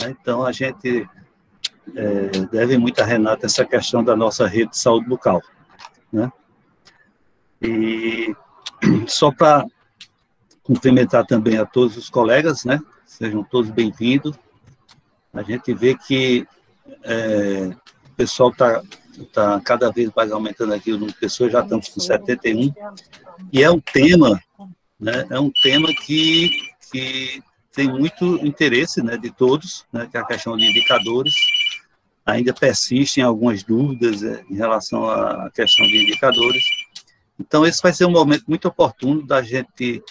Né? Então, a gente é, deve muito a Renata essa questão da nossa rede de saúde bucal. Né? E só para cumprimentar também a todos os colegas, né? Sejam todos bem-vindos. A gente vê que é, o pessoal está tá cada vez mais aumentando aqui o número de pessoas, já estamos com 71. E é um tema, né? É um tema que, que tem muito interesse né, de todos, né, que é a questão de indicadores. Ainda persistem algumas dúvidas é, em relação à questão de indicadores. Então, esse vai ser um momento muito oportuno da gente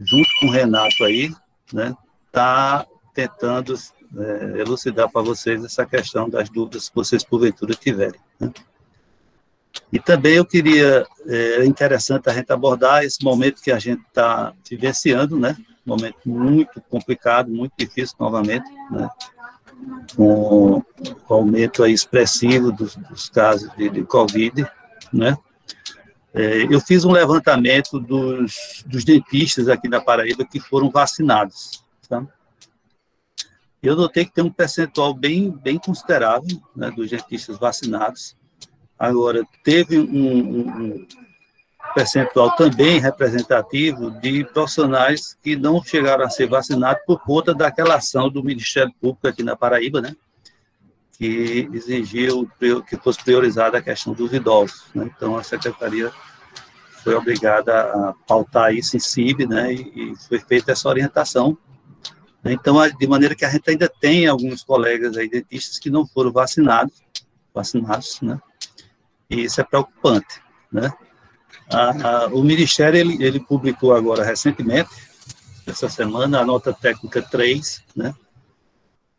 junto com o Renato aí, né, tá tentando é, elucidar para vocês essa questão das dúvidas que vocês porventura tiverem. Né? E também eu queria, é, interessante a gente abordar esse momento que a gente está vivenciando, né? Momento muito complicado, muito difícil novamente, né? Com o aumento expressivo dos, dos casos de, de Covid, né? É, eu fiz um levantamento dos, dos dentistas aqui da Paraíba que foram vacinados. Tá? Eu notei que tem um percentual bem, bem considerável né, dos dentistas vacinados. Agora, teve um, um, percentual também representativo de profissionais que não chegaram a ser vacinados por conta daquela ação do Ministério Público aqui na Paraíba, né? que exigiu que fosse priorizada a questão dos idosos. Né? Então, a secretaria foi obrigada a pautar isso em CIB, né? e, foi feita essa orientação. Então, de maneira que a gente ainda tem alguns colegas aí, dentistas, que não foram vacinados, vacinados, né? E isso é preocupante, né? A, a, o Ministério, ele, ele publicou agora, recentemente, essa semana, a nota técnica 3, né?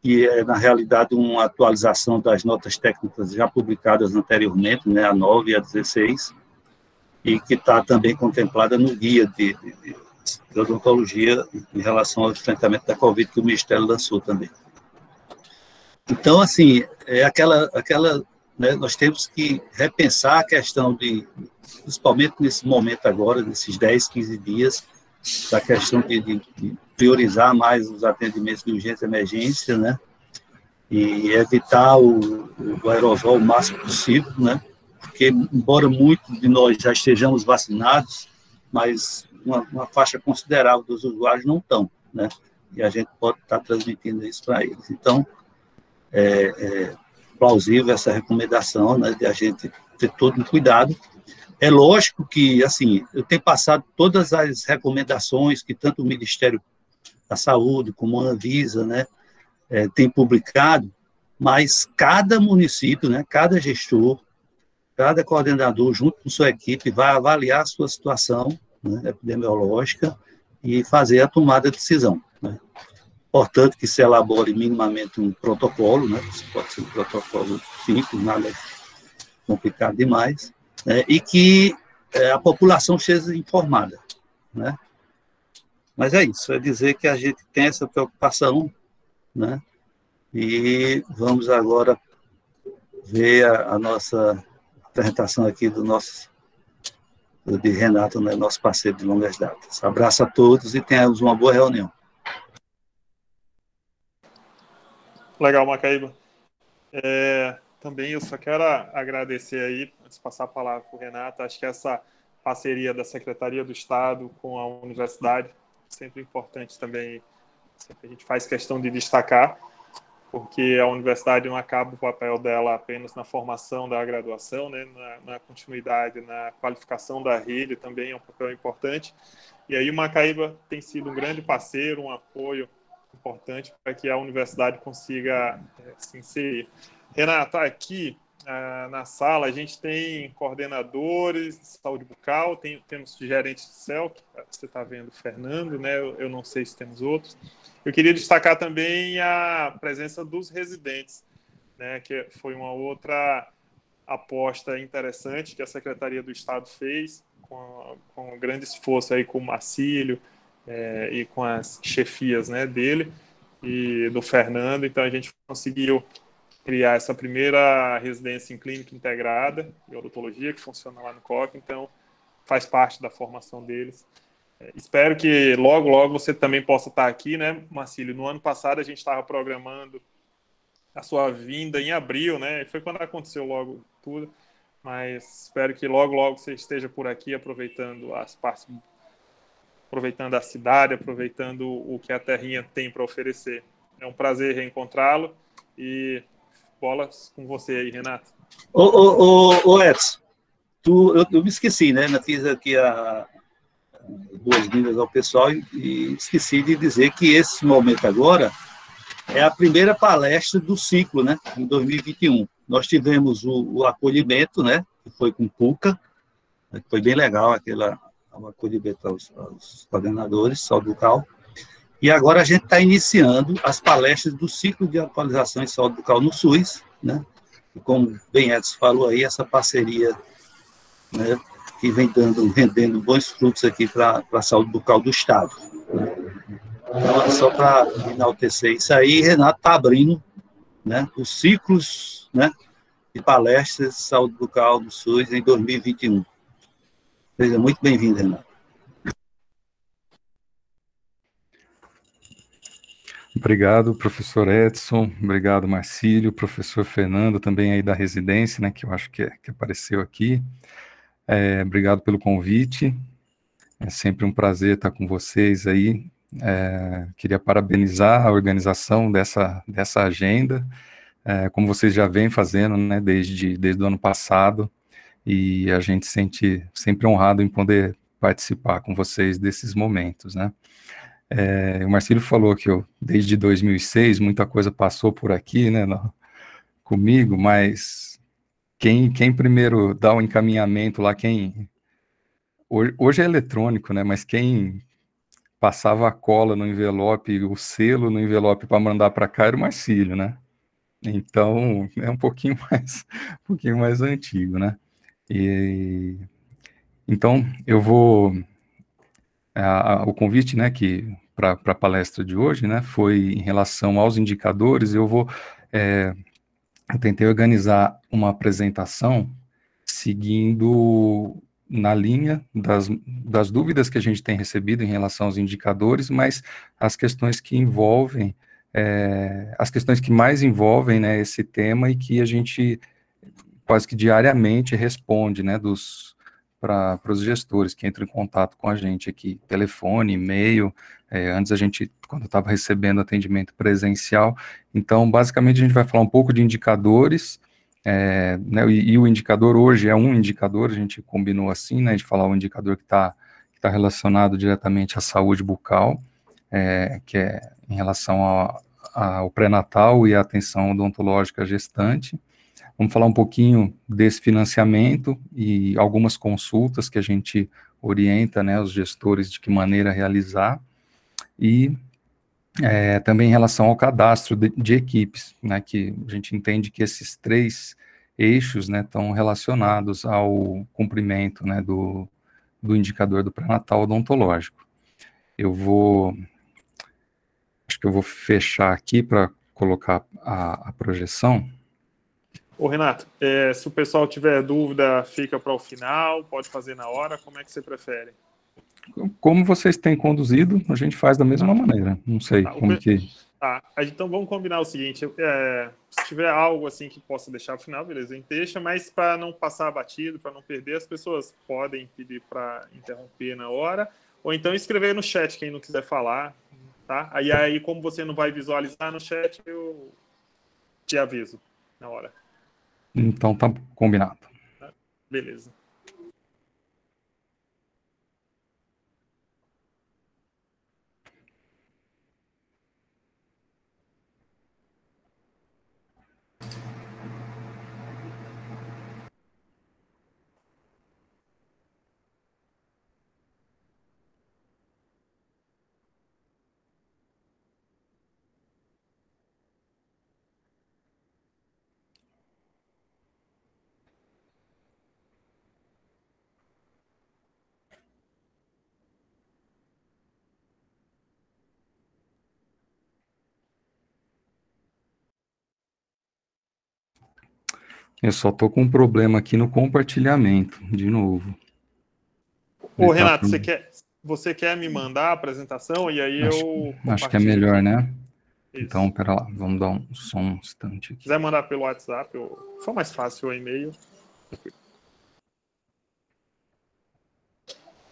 que é, na realidade, uma atualização das notas técnicas já publicadas anteriormente, né, a 9 e a 16, e que está também contemplada no guia de, de, de, odontologia em relação ao enfrentamento da Covid que o Ministério lançou também. Então, assim, é aquela, aquela né, nós temos que repensar a questão de, principalmente nesse momento agora, nesses 10, 15 dias, da questão de, de, priorizar mais os atendimentos de urgência e emergência, né? E evitar o, o aerosol o máximo possível, né? Porque, embora muitos de nós já estejamos vacinados, mas uma, uma faixa considerável dos usuários não estão, né? E a gente pode estar transmitindo isso para eles. Então, é, é plausível essa recomendação, né? De a gente ter todo um cuidado é lógico que, assim, eu tenho passado todas as recomendações que tanto o Ministério da Saúde como a Anvisa, né, é, tem publicado, mas cada município, né, cada gestor, cada coordenador, junto com sua equipe, vai avaliar a sua situação né, epidemiológica e fazer a tomada de decisão. Né. Portanto, que se elabore minimamente um protocolo, né, pode ser um protocolo simples, nada complicado demais, né, e que é, a população seja informada. Né? Mas é isso, é dizer que a gente tem essa preocupação, né? e vamos agora ver a, a nossa apresentação aqui do nosso de Renato, né, nosso parceiro de longas datas. Abraço a todos e tenhamos uma boa reunião. Legal, Macaíba. É, também eu só quero agradecer aí, antes de passar a palavra para o Renato, acho que essa parceria da Secretaria do Estado com a universidade, sempre importante também, sempre a gente faz questão de destacar, porque a universidade não acaba o papel dela apenas na formação da graduação, né, na, na continuidade, na qualificação da rede também é um papel importante. E aí o Macaíba tem sido um grande parceiro, um apoio importante para que a universidade consiga é, se inserir. Renato, aqui ah, na sala a gente tem coordenadores de saúde bucal, tem, temos gerentes de CEL, que você está vendo o Fernando, né? Eu, eu, não sei se temos outros. Eu queria destacar também a presença dos residentes, né? Que foi uma outra aposta interessante que a Secretaria do Estado fez, com, com grande esforço aí com o Marcílio é, e com as chefias né, dele e do Fernando. Então a gente conseguiu criar essa primeira residência em clínica integrada de odontologia que funciona lá no COC, então faz parte da formação deles. espero que logo, logo você também possa estar aqui, né, Marcílio? No ano passado a gente estava programando a sua vinda em abril, né? Foi quando aconteceu logo tudo. Mas espero que logo, logo você esteja por aqui aproveitando as partes, aproveitando a cidade, aproveitando o que a Terrinha tem para oferecer. É um prazer reencontrá-lo e bolas com você aí, Renato. Ô, ô, ô, ô Edson, tu, eu, eu, me esqueci, né? Eu fiz aqui a boas-vindas ao pessoal e, e esqueci de dizer que esse momento agora é a primeira palestra do ciclo, né? Em 2021. Nós tivemos o, o acolhimento, né? Que foi com Puca, né, foi bem legal aquela o acolhimento aos, coordenadores, saúde bucal. E agora a gente está iniciando as palestras do ciclo de atualização em saúde bucal no SUS, né? E como bem Edson falou aí, essa parceria né, que vem dando, rendendo bons frutos aqui para a saúde bucal do Estado. Né? Então, é só para enaltecer isso aí, Renato está abrindo né, os ciclos né, de palestras de saúde bucal do SUS em 2021. Seja muito bem-vindo, Renato. Obrigado, professor Edson, obrigado, Marcílio, professor Fernando, também aí da residência, né, que eu acho que, é, que apareceu aqui. É, obrigado pelo convite, é sempre um prazer estar com vocês aí. É, queria parabenizar a organização dessa, dessa agenda, é, como vocês já vêm fazendo, né, desde, desde o ano passado, e a gente sente sempre honrado em poder participar com vocês desses momentos, né. É, o Marcílio falou que eu, desde 2006, muita coisa passou por aqui, né, no, comigo, mas quem, quem primeiro dá o encaminhamento lá, quem... Hoje, hoje é eletrônico, né, mas quem passava a cola no envelope, o selo no envelope para mandar para cá era o Marcílio, né? Então, é um pouquinho mais, um pouquinho mais antigo, né? E, então, eu vou... A, a, o convite, né, que para a palestra de hoje, né, foi em relação aos indicadores, eu vou, é, eu tentei organizar uma apresentação seguindo na linha das, das dúvidas que a gente tem recebido em relação aos indicadores, mas as questões que envolvem, é, as questões que mais envolvem né, esse tema e que a gente quase que diariamente responde, né, dos para os gestores que entram em contato com a gente aqui, telefone, e-mail, é, antes a gente, quando estava recebendo atendimento presencial, então basicamente a gente vai falar um pouco de indicadores, é, né, e, e, o indicador hoje é um indicador, a gente combinou assim, né, de falar um indicador que está tá relacionado diretamente à saúde bucal, é, que é em relação ao pré-natal e à atenção odontológica gestante, Vamos falar um pouquinho desse financiamento e algumas consultas que a gente orienta né, os gestores de que maneira realizar. E é, também em relação ao cadastro de, de, equipes, né, que a gente entende que esses três eixos né, estão relacionados ao cumprimento né, do, do indicador do pré-natal odontológico. Eu vou, acho que eu vou fechar aqui para colocar a, a projeção. Ô Renato, é, se o pessoal tiver dúvida, fica para o final, pode fazer na hora, como é que você prefere? Como vocês têm conduzido, a gente faz da mesma tá. maneira. Não sei tá, como que. Tá, então vamos combinar o seguinte: é, se tiver algo assim que possa deixar para o final, beleza, a gente deixa, mas para não passar batido, para não perder, as pessoas podem pedir para interromper na hora, ou então escrever no chat quem não quiser falar, tá? Aí, aí, como você não vai visualizar no chat, eu te aviso na hora. Então tá combinado. Beleza. Eu só tô com um problema aqui no compartilhamento, de novo. Ô, Renato, tá... você quer, você quer me mandar a apresentação e aí acho, eu. Acho que é melhor, né? Isso. Então, pera lá, vamos dar um som um instante aqui. Se quiser mandar pelo WhatsApp, ou... for mais fácil o e-mail.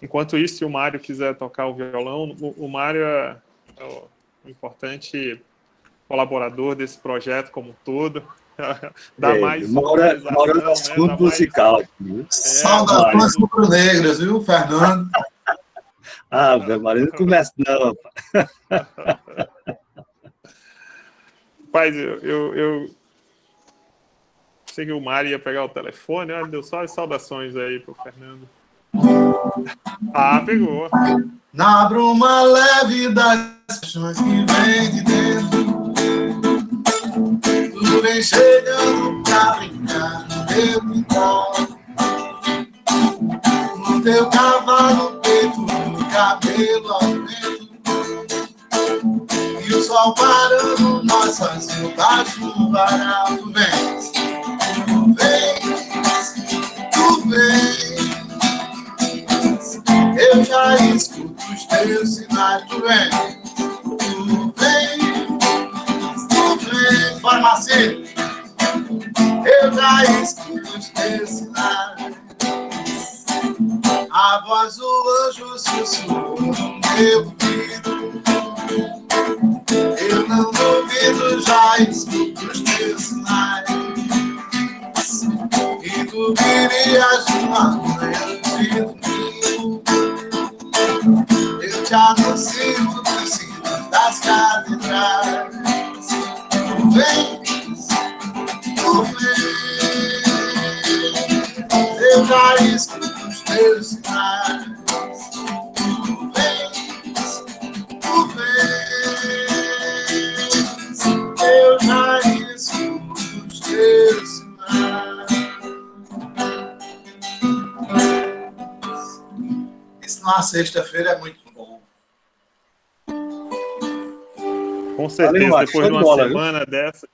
Enquanto isso, se o Mário quiser tocar o violão, o, o Mário é, é um importante colaborador desse projeto como um todo. Dá é, mais. Mora, mora no assunto né? musical. Mais... Saudações rubro-negras, viu, Fernando? ah, velho, Maria, não começa, não. Rapaz, eu, eu, eu sei que o Mário ia pegar o telefone, olha, deu só as saudações aí pro Fernando. Ah, pegou. Na bruma leve das paixões que vem de dentro, tudo vem chegando pra brincar no meu quintal. No teu cavalo, peito, no cabelo ao vento. E o sol parando nossas roupas no varal. Tu vens, tu vens, tu vens. Eu já escuto os teus sinais, tu vem, teus sinais. A voz do anjo sussurra no meu ouvido. Eu não duvido, já escuto os teus sinais. E tu virias uma sexta-feira é muito Com certeza, Valeu, depois de uma bola, semana viu? dessa.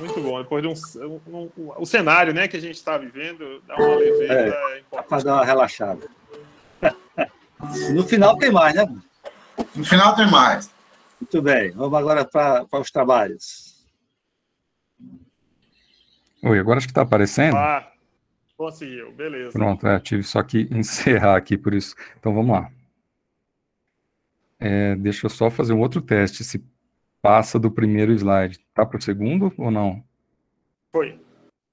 Muito bom. Depois de um, um, um, o cenário né, que a gente está vivendo, dá uma leveza é, Para dar uma relaxada. no final tem mais, né? No final tem mais. Muito bem. Vamos agora para os trabalhos. Oi, agora acho que está aparecendo. Ah, conseguiu. Beleza. Pronto, é, tive só que encerrar aqui por isso. Então vamos lá. É, deixa eu só fazer um outro teste. Se passa do primeiro slide. Tá para o segundo ou não? Foi.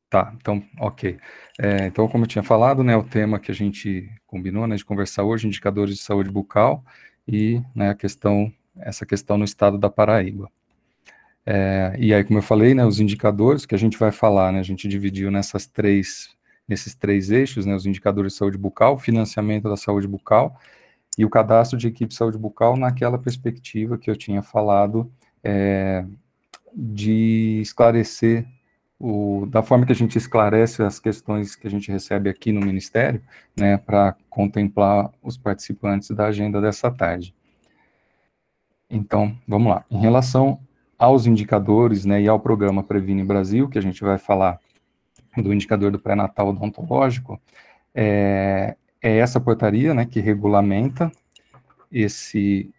Tá, então, ok. É, então, como eu tinha falado, né, o tema que a gente combinou, né, de conversar hoje, indicadores de saúde bucal e, né, a questão, essa questão no estado da Paraíba. É, e aí, como eu falei, né, os indicadores que a gente vai falar, né, a gente dividiu nessas três, nesses três eixos, né, os indicadores de saúde bucal, financiamento da saúde bucal e o cadastro de equipe de saúde bucal naquela perspectiva que eu tinha falado é, de esclarecer, o, da forma que a gente esclarece as questões que a gente recebe aqui no Ministério, né, para contemplar os participantes da agenda dessa tarde. Então, vamos lá. Em relação aos indicadores, né, e ao programa Previne Brasil, que a gente vai falar do indicador do pré-natal odontológico, é, é essa portaria, né, que regulamenta esse,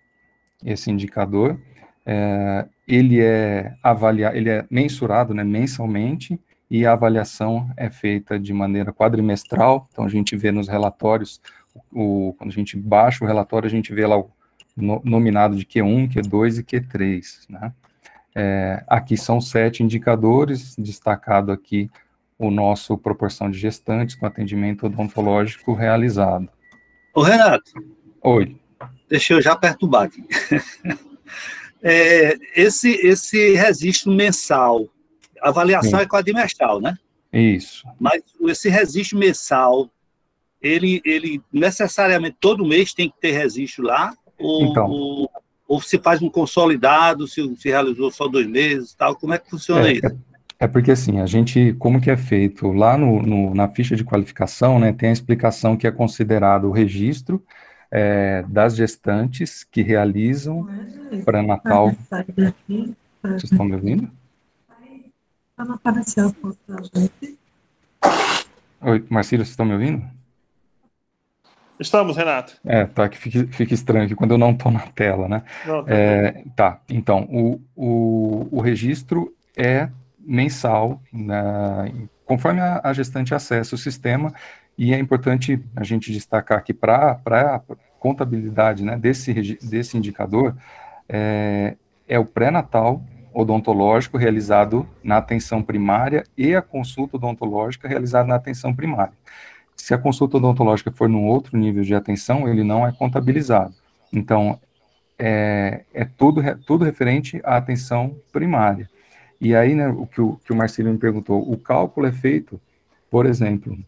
esse indicador, é, ele é avaliado, ele é mensurado, né, mensalmente, e a avaliação é feita de maneira quadrimestral, então a gente vê nos relatórios, o, quando a gente baixa o relatório, a gente vê lá o no, nominado de Q1, Q2 e Q3, né. É, aqui são sete indicadores, destacado aqui o nosso proporção de gestantes com atendimento odontológico realizado. Ô, Renato. Oi. Deixa eu já perturbar aqui. é, esse, esse registro mensal, a avaliação Sim. é quadrimestral, né? Isso. Mas esse registro mensal, ele, ele necessariamente todo mês tem que ter registro lá? Ou, então. ou, ou se faz um consolidado, se, se realizou só dois meses tal? Como é que funciona é, isso? É, porque assim, a gente, como que é feito? Lá no, no, na ficha de qualificação, né, tem a explicação que é considerado o registro é, das gestantes que realizam pré-natal. Vocês estão me ouvindo? Não apareceu a gente. Oi, Marcílio, vocês estão me ouvindo? Estamos, Renato. É, tá, que fica, fica estranho aqui quando eu não estou na tela, né? Não, tá, é, tá, então, o, o, o registro é mensal, né, conforme a, a, gestante acessa o sistema, e é importante a gente destacar aqui para a contabilidade né, desse, desse indicador, é, é o pré-natal odontológico realizado na atenção primária e a consulta odontológica realizada na atenção primária. Se a consulta odontológica for num outro nível de atenção, ele não é contabilizado. Então, é, é tudo, tudo referente à atenção primária. E aí, né, o que o, que o Marcelo me perguntou, o cálculo é feito, por exemplo,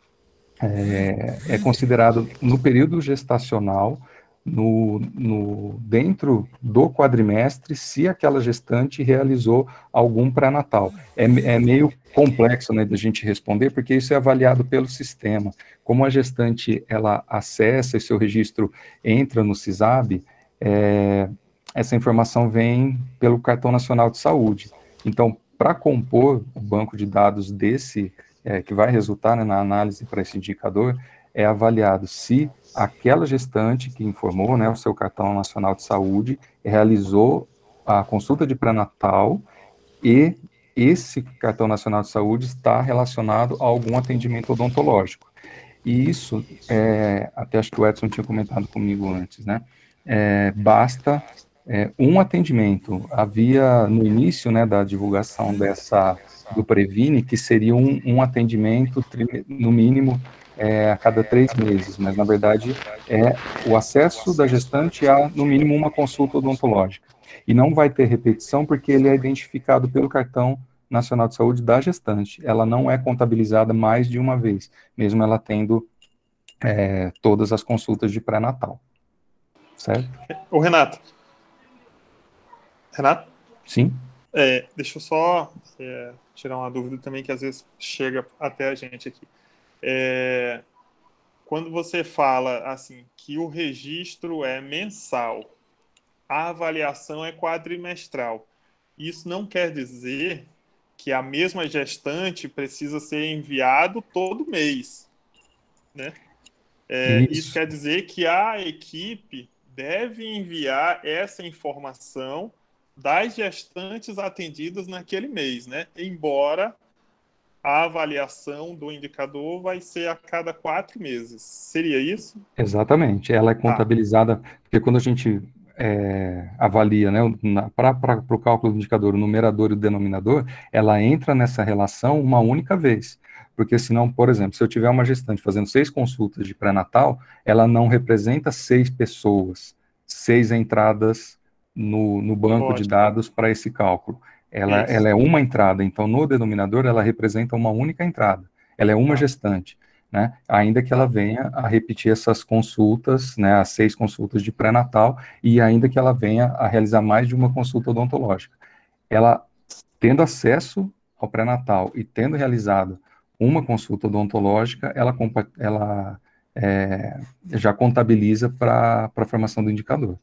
é, é considerado no período gestacional, no, no, dentro do quadrimestre se aquela gestante realizou algum pré-natal. É, é, meio complexo né, de a gente responder, porque isso é avaliado pelo sistema. Como a gestante ela acessa e seu registro entra no CISAB, é, essa informação vem pelo Cartão Nacional de Saúde. Então, para compor o banco de dados desse, é, que vai resultar né, na análise para esse indicador, é avaliado se aquela gestante que informou, né, o seu cartão nacional de saúde, realizou a consulta de pré-natal e esse cartão nacional de saúde está relacionado a algum atendimento odontológico. E isso, é, até acho que o Edson tinha comentado comigo antes, né, é, basta é, um atendimento. Havia no início, né, da divulgação dessa do Previne que seria um, um atendimento no mínimo é, a cada três meses, mas na verdade é o acesso da gestante a, no mínimo, uma consulta odontológica. E não vai ter repetição porque ele é identificado pelo cartão nacional de saúde da gestante. Ela não é contabilizada mais de uma vez, mesmo ela tendo é, todas as consultas de pré-natal. Certo? O Renato. Renato? Sim. É, deixa eu só é, tirar uma dúvida também que às vezes chega até a gente aqui. É, quando você fala assim que o registro é mensal, a avaliação é quadrimestral. Isso não quer dizer que a mesma gestante precisa ser enviado todo mês, né? É, isso. isso quer dizer que a equipe deve enviar essa informação das gestantes atendidas naquele mês, né? Embora a avaliação do indicador vai ser a cada quatro meses. Seria isso? Exatamente. Ela é tá. contabilizada, ah. porque quando a gente é, avalia, né, para o cálculo do indicador, o numerador e o denominador, ela entra nessa relação uma única vez. Porque senão, por exemplo, se eu tiver uma gestante fazendo seis consultas de pré-natal, ela não representa seis pessoas, seis entradas no, no banco de dados para esse cálculo ela, ela é uma entrada, então no denominador ela representa uma única entrada, ela é uma tá. gestante, né? Ainda que ela tá. venha a repetir essas consultas, né, as seis consultas de pré-natal, e ainda que ela venha a realizar mais de uma consulta odontológica. Ela, tendo acesso ao pré-natal e tendo realizado uma consulta odontológica, ela, ela é, já contabiliza para a formação do indicador.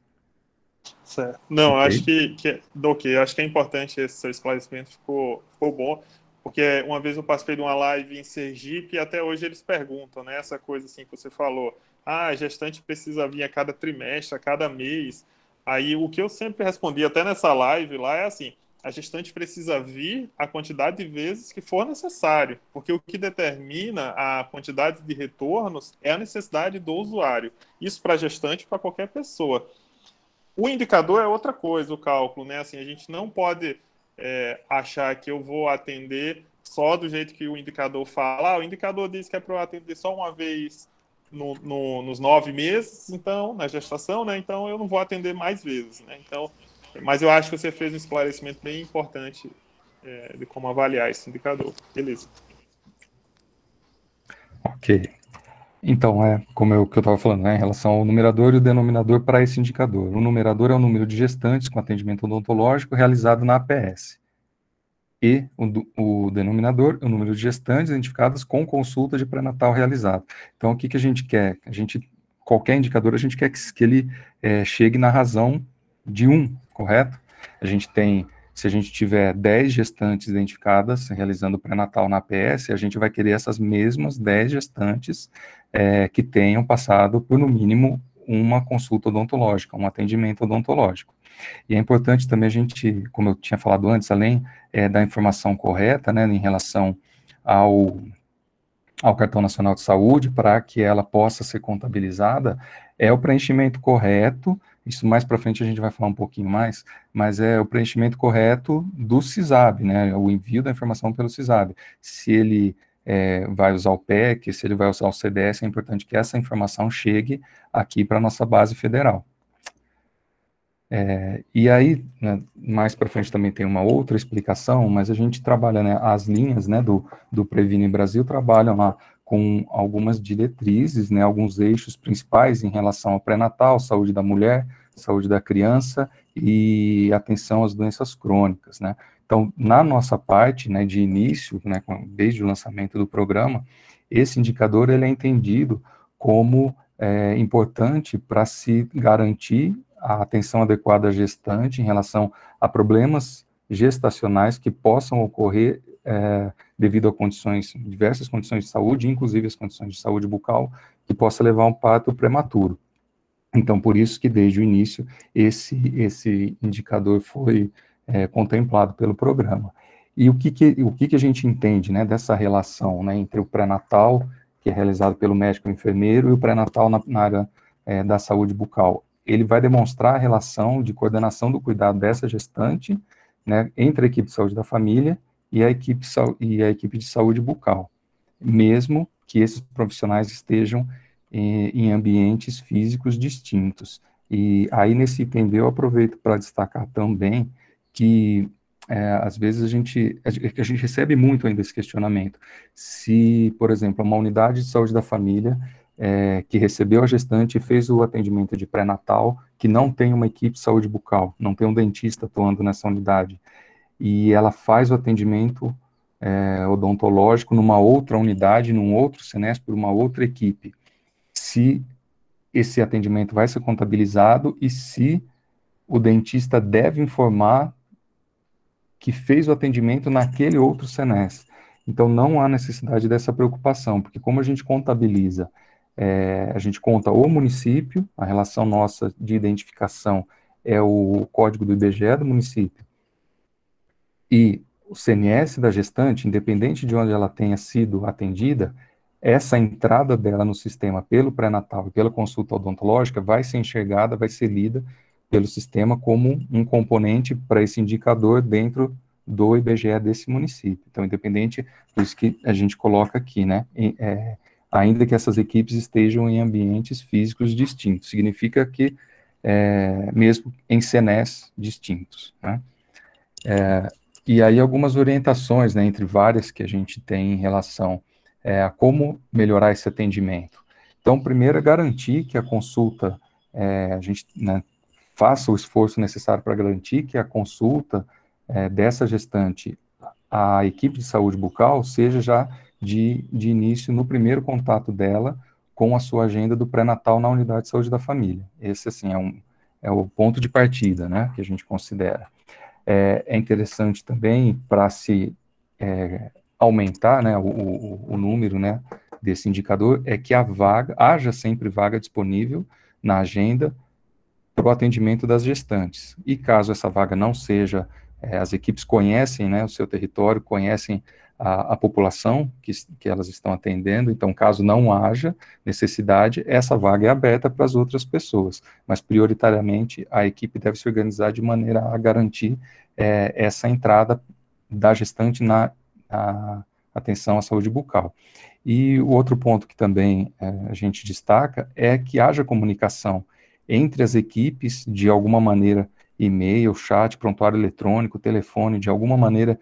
Certo. Não, okay. acho que, que ok, acho que é importante esse seu esclarecimento, ficou, ficou bom, porque uma vez eu participei de uma live em Sergipe e até hoje eles perguntam, né, essa coisa assim que você falou, ah, a gestante precisa vir a cada trimestre, a cada mês, aí o que eu sempre respondi até nessa live lá é assim, a gestante precisa vir a quantidade de vezes que for necessário, porque o que determina a quantidade de retornos é a necessidade do usuário. Isso para gestante, para qualquer pessoa. O indicador é outra coisa, o cálculo, né? Assim, a gente não pode é, achar que eu vou atender só do jeito que o indicador fala. Ah, o indicador diz que é para eu atender só uma vez no, no, nos nove meses, então, na gestação, né? Então eu não vou atender mais vezes, né? Então, mas eu acho que você fez um esclarecimento bem importante é, de como avaliar esse indicador. Beleza. Ok. Então, é como eu, que eu estava falando, né, em relação ao numerador e o denominador para esse indicador. O numerador é o número de gestantes com atendimento odontológico realizado na APS. E o, o denominador é o número de gestantes identificadas com consulta de pré-natal realizado. Então, o que, que a gente quer? A gente, qualquer indicador, a gente quer que, que ele é, chegue na razão de um, correto? A gente tem se a gente tiver 10 gestantes identificadas realizando pré-natal na APS, a gente vai querer essas mesmas 10 gestantes é, que tenham passado por, no mínimo, uma consulta odontológica, um atendimento odontológico. E é importante também a gente, como eu tinha falado antes, além é, da informação correta, né, em relação ao, ao Cartão Nacional de Saúde, para que ela possa ser contabilizada, é o preenchimento correto, isso mais para frente a gente vai falar um pouquinho mais, mas é o preenchimento correto do CISAB, né, o envio da informação pelo CISAB. Se ele é, vai usar o PEC, se ele vai usar o CDS, é importante que essa informação chegue aqui para a nossa base federal. É, e aí, né, mais para frente também tem uma outra explicação, mas a gente trabalha, né, as linhas, né, do, do Previne Brasil trabalham lá com algumas diretrizes, né, alguns eixos principais em relação ao pré-natal, saúde da mulher, saúde da criança e atenção às doenças crônicas, né. Então, na nossa parte, né, de início, né, desde o lançamento do programa, esse indicador ele é entendido como é, importante para se garantir a atenção adequada à gestante em relação a problemas gestacionais que possam ocorrer é, devido a condições, diversas condições de saúde, inclusive as condições de saúde bucal, que possa levar a um parto prematuro. Então, por isso que desde o início esse, esse indicador foi é, contemplado pelo programa. E o que, que, o que, que a gente entende né, dessa relação né, entre o pré-natal, que é realizado pelo médico enfermeiro, e o pré-natal na, na, área é, da saúde bucal? ele vai demonstrar a relação de coordenação do cuidado dessa gestante, né, entre a equipe de saúde da família e a equipe, e a equipe de saúde bucal, mesmo que esses profissionais estejam em, em ambientes físicos distintos. E aí, nesse item eu aproveito para destacar também que é, às vezes a gente, a gente recebe muito ainda esse questionamento. Se, por exemplo, uma unidade de saúde da família é, que recebeu a gestante e fez o atendimento de pré-natal, que não tem uma equipe de saúde bucal, não tem um dentista atuando nessa unidade, e ela faz o atendimento é, odontológico numa outra unidade, num outro SENES, por uma outra equipe, se esse atendimento vai ser contabilizado e se o dentista deve informar que fez o atendimento naquele outro SENES. Então, não há necessidade dessa preocupação, porque como a gente contabiliza é, a gente conta o município, a relação nossa de identificação é o código do IBGE do município, e o CNS da gestante, independente de onde ela tenha sido atendida, essa entrada dela no sistema pelo pré-natal e pela consulta odontológica vai ser enxergada, vai ser lida pelo sistema como um componente para esse indicador dentro do IBGE desse município. Então, independente, por isso que a gente coloca aqui, né, é, ainda que essas equipes estejam em ambientes físicos distintos. Significa que, é, mesmo em CNES distintos. Né? É, e aí algumas orientações, né, entre várias que a gente tem em relação é, a como melhorar esse atendimento. Então, primeiro é garantir que a consulta, é, a gente né, faça o esforço necessário para garantir que a consulta é, dessa gestante à equipe de saúde bucal seja já de, de início no primeiro contato dela com a sua agenda do pré-natal na unidade de saúde da família. Esse, assim, é, um, é o ponto de partida, né, que a gente considera. É, é interessante também para se é, aumentar, né, o, o, o, número, né, desse indicador, é que a vaga, haja sempre vaga disponível na agenda para o atendimento das gestantes. E caso essa vaga não seja, é, as equipes conhecem, né, o seu território, conhecem a, a população que, que elas estão atendendo, então, caso não haja necessidade, essa vaga é aberta para as outras pessoas, mas prioritariamente a equipe deve se organizar de maneira a garantir é, essa entrada da gestante na atenção à saúde bucal. E o outro ponto que também é, a gente destaca é que haja comunicação entre as equipes, de alguma maneira, e-mail, chat, prontuário eletrônico, telefone, de alguma maneira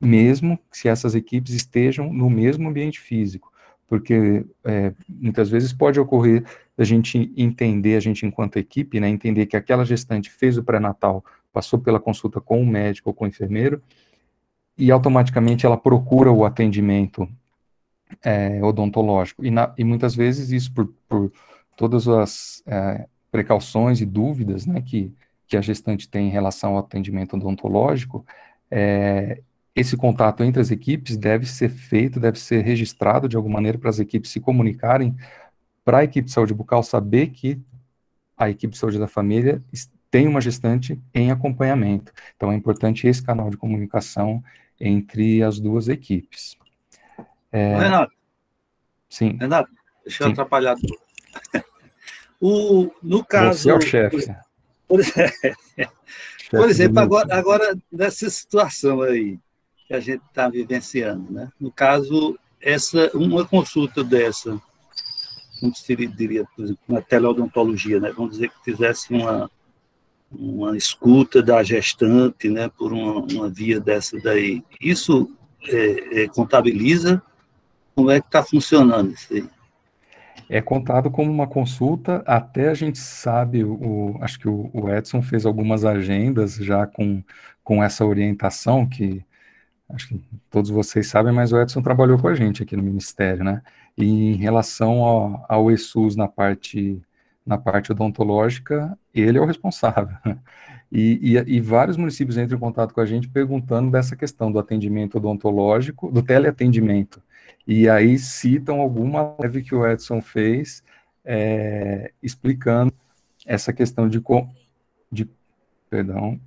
mesmo se essas equipes estejam no mesmo ambiente físico, porque é, muitas vezes pode ocorrer a gente entender, a gente enquanto equipe, né, entender que aquela gestante fez o pré-natal, passou pela consulta com o médico ou com o enfermeiro, e automaticamente ela procura o atendimento é, odontológico. E, na, e, muitas vezes isso por, por todas as é, precauções e dúvidas né, que, que a gestante tem em relação ao atendimento odontológico, é, esse contato entre as equipes deve ser feito, deve ser registrado de alguma maneira para as equipes se comunicarem, para a equipe de saúde bucal saber que a equipe de saúde da família tem uma gestante em acompanhamento. Então é importante esse canal de comunicação entre as duas equipes. É... Renato. Sim. Renato, deixa eu Sim. atrapalhar tudo. O, no caso. Você é o chefe. Por, por exemplo, agora, agora, nessa situação aí que a gente está vivenciando, né? No caso, essa, uma consulta dessa, como se diria, por exemplo, uma teleodontologia, né? Vamos dizer que fizesse uma, uma escuta da gestante, né? Por uma, uma via dessa daí. Isso é, é, contabiliza? Como é que está funcionando isso aí? É contado como uma consulta, até a gente sabe, o, acho que o, o, Edson fez algumas agendas já com, com essa orientação, que acho que todos vocês sabem, mas o Edson trabalhou com a gente aqui no Ministério, né? E em relação ao, ao ESUS na parte, na parte odontológica, ele é o responsável. E, e, e, vários municípios entram em contato com a gente perguntando dessa questão do atendimento odontológico, do teleatendimento. E aí citam alguma live que o Edson fez é, explicando essa questão de, de perdão,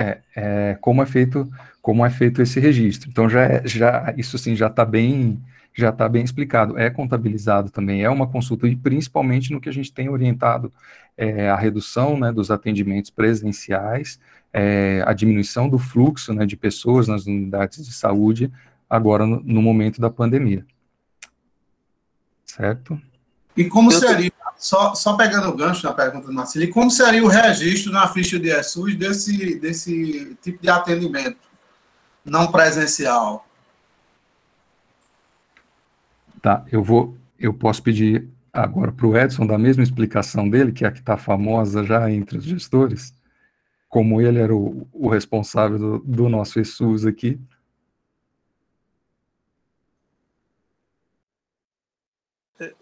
é, é, como é feito como é feito esse registro. Então já é, já isso sim já está bem já está bem explicado. É contabilizado também, é uma consulta e principalmente no que a gente tem orientado é, a redução né, dos atendimentos presenciais, é, a diminuição do fluxo né, de pessoas nas unidades de saúde agora no, no momento da pandemia. Certo? E como seria, só, só pegando o gancho na pergunta do Marcelo, como seria o registro na ficha de ESUS desse, desse tipo de atendimento não presencial? Tá, eu vou, eu posso pedir agora para o Edson da mesma explicação dele, que é a que está famosa já entre os gestores, como ele era o, o responsável do, do nosso ESUS aqui,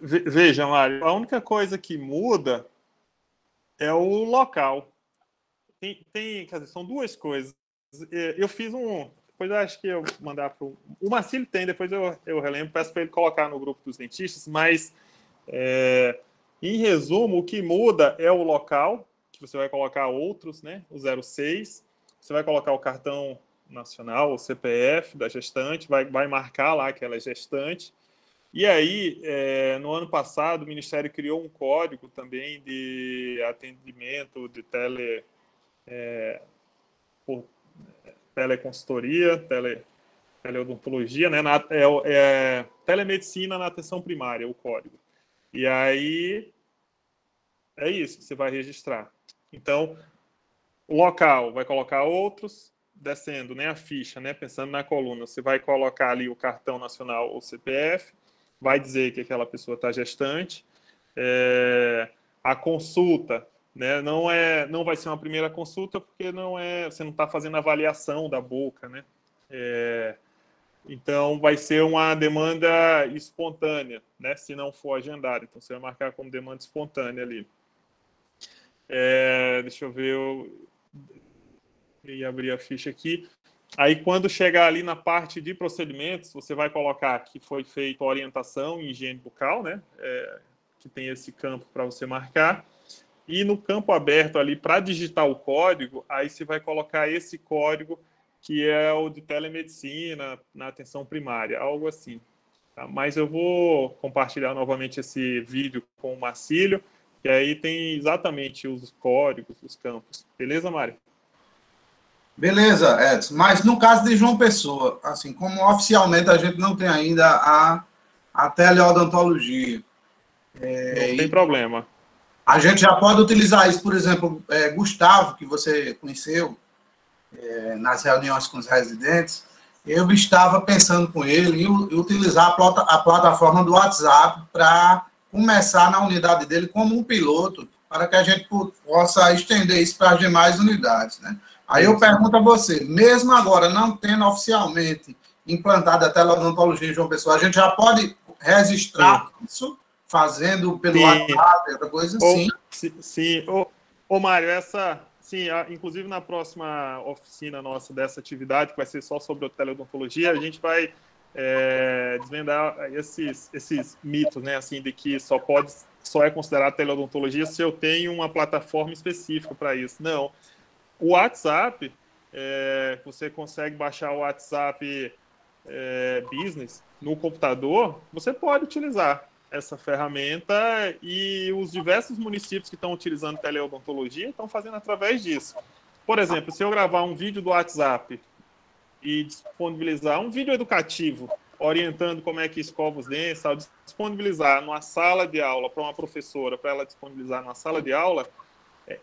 Veja, Mário, a única coisa que muda é o local. Tem, tem dizer, são duas coisas. É, eu fiz um. Depois eu acho que eu mandar para o. O Marcílio tem, depois eu, eu relembro, peço para ele colocar no grupo dos dentistas, mas é, em resumo, o que muda é o local, que você vai colocar outros, né? O 06. Você vai colocar o cartão nacional, o CPF da gestante, vai, vai marcar lá que ela é gestante e aí, é, no ano passado, o Ministério criou um código também de atendimento de tele, é, por, teleconsultoria, tele, teleodontologia, né, na, é, é, telemedicina na atenção primária, o código. E aí, é isso que você vai registrar. Então, local vai colocar outros, descendo né, a ficha, né, pensando na coluna, você vai colocar ali o cartão nacional ou CPF, vai dizer que aquela pessoa está gestante. É, a consulta, né, não é, não vai ser uma primeira consulta porque não é, você não está fazendo avaliação da boca, né? É, então vai ser uma demanda espontânea, né? Se não for agendada, então você vai marcar como demanda espontânea ali. É, deixa eu ver, eu ia abrir a ficha aqui. Aí, quando chegar ali na parte de procedimentos, você vai colocar que foi feita orientação em higiene bucal, né? É, que tem esse campo para você marcar. E no campo aberto ali, para digitar o código, aí você vai colocar esse código que é o de telemedicina na atenção primária, algo assim. Tá? Mas eu vou compartilhar novamente esse vídeo com o Marcílio, que aí tem exatamente os códigos, os campos. Beleza, Mário? Beleza, Edson. Mas no caso de João Pessoa, assim, como oficialmente a gente não tem ainda a, a teleodontologia. É, não tem problema. A gente já pode utilizar isso, por exemplo, é, Gustavo, que você conheceu é, nas reuniões com os residentes, eu estava pensando com ele em utilizar a, plata, a plataforma do WhatsApp para começar na unidade dele como um piloto, para que a gente possa estender isso para as demais unidades, né? Aí eu pergunto a você, mesmo agora não tendo oficialmente implantado a teleodontologia em João Pessoa, a gente já pode registrar sim. isso, fazendo pelo. WhatsApp, outra coisa? Sim. Sim. Ô, ô, Mário, essa, sim, inclusive na próxima oficina nossa dessa atividade, que vai ser só sobre a teleodontologia, a gente vai é, desvendar esses, esses mitos, né, assim, de que só pode, só é considerado teleodontologia se eu tenho uma plataforma específica para isso. Não. O WhatsApp, é, você consegue baixar o WhatsApp é, Business no computador, você pode utilizar essa ferramenta e os diversos municípios que estão utilizando teleodontologia estão fazendo através disso. Por exemplo, se eu gravar um vídeo do WhatsApp e disponibilizar um vídeo educativo orientando como é que escova os dentes, ao disponibilizar numa sala de aula para uma professora, para ela disponibilizar numa sala de aula,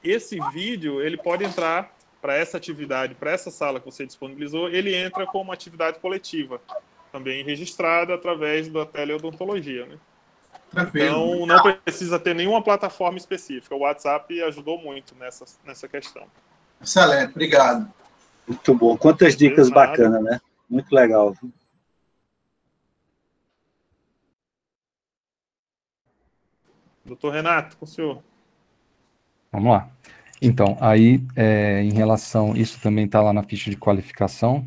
esse vídeo ele pode entrar para essa atividade, para essa sala que você disponibilizou, ele entra como atividade coletiva, também registrada através da teleodontologia, né? Tranquilo. Então, não precisa ter nenhuma plataforma específica. O WhatsApp ajudou muito nessa, nessa questão. Excelente, obrigado. Muito bom. Quantas dicas bacanas, né? Muito legal. Doutor Renato, com o senhor. Vamos lá. Então, aí, é, em relação, isso também está lá na ficha de qualificação,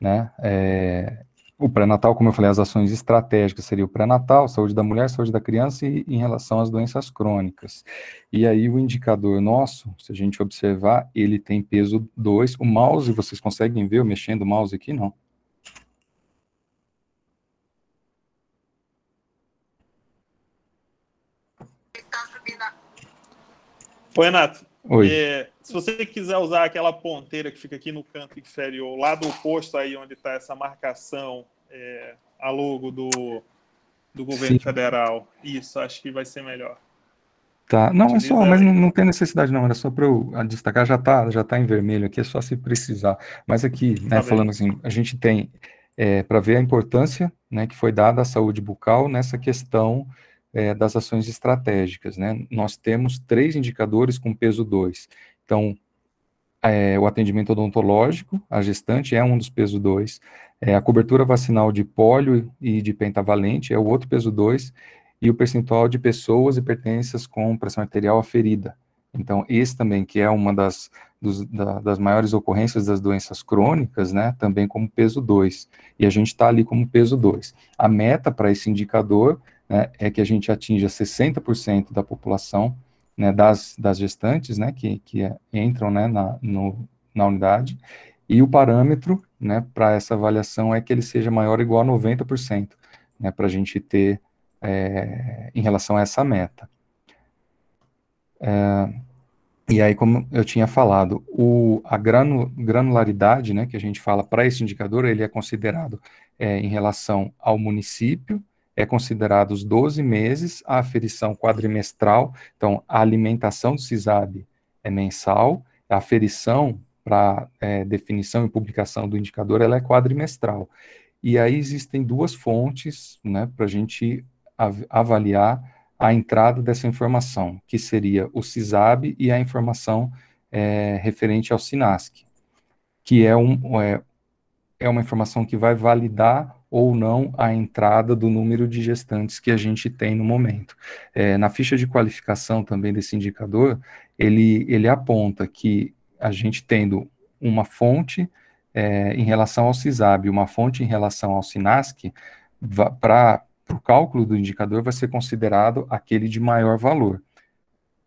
né? É, o pré-natal, como eu falei, as ações estratégicas seria o pré-natal, saúde da mulher, saúde da criança e em relação às doenças crônicas. E aí o indicador nosso, se a gente observar, ele tem peso 2. O mouse, vocês conseguem ver eu mexendo o mouse aqui? Não. Oi, Renato. É, se você quiser usar aquela ponteira que fica aqui no canto inferior, lá do posto aí onde está essa marcação, é, a logo do, do governo Sim. federal, isso, acho que vai ser melhor. Tá, não, é só, mas não, não, tem necessidade não, era só para eu destacar, já tá, já tá em vermelho aqui, é só se precisar. Mas aqui, né, tá falando assim, a gente tem, é, para ver a importância, né, que foi dada à saúde bucal nessa questão é, das ações estratégicas, né, nós temos três indicadores com peso 2, então, é, o atendimento odontológico, a gestante é um dos peso 2, é, a cobertura vacinal de pólio e de pentavalente é o outro peso 2, e o percentual de pessoas e pertences com pressão arterial aferida. Então, esse também, que é uma das, dos, da, das maiores ocorrências das doenças crônicas, né, também como peso 2. E a gente está ali como peso 2. A meta para esse indicador né, é que a gente atinja 60% da população né, das, das gestantes, né, que, que entram, né, na, no, na unidade, e o parâmetro, né, para essa avaliação é que ele seja maior ou igual a 90%, né, para a gente ter é, em relação a essa meta. É, e aí, como eu tinha falado, o, a granu, granularidade, né, que a gente fala para esse indicador, ele é considerado é, em relação ao município, é considerado os 12 meses, a aferição quadrimestral, então a alimentação do CISAB é mensal, a aferição para é, definição e publicação do indicador ela é quadrimestral. E aí existem duas fontes né, para a gente av avaliar a entrada dessa informação, que seria o CISAB e a informação é, referente ao SINASC, que é, um, é, é uma informação que vai validar ou não a entrada do número de gestantes que a gente tem no momento. É, na ficha de qualificação também desse indicador, ele, ele aponta que a gente tendo uma fonte é, em relação ao CISAB, uma fonte em relação ao SINASC, para o cálculo do indicador vai ser considerado aquele de maior valor.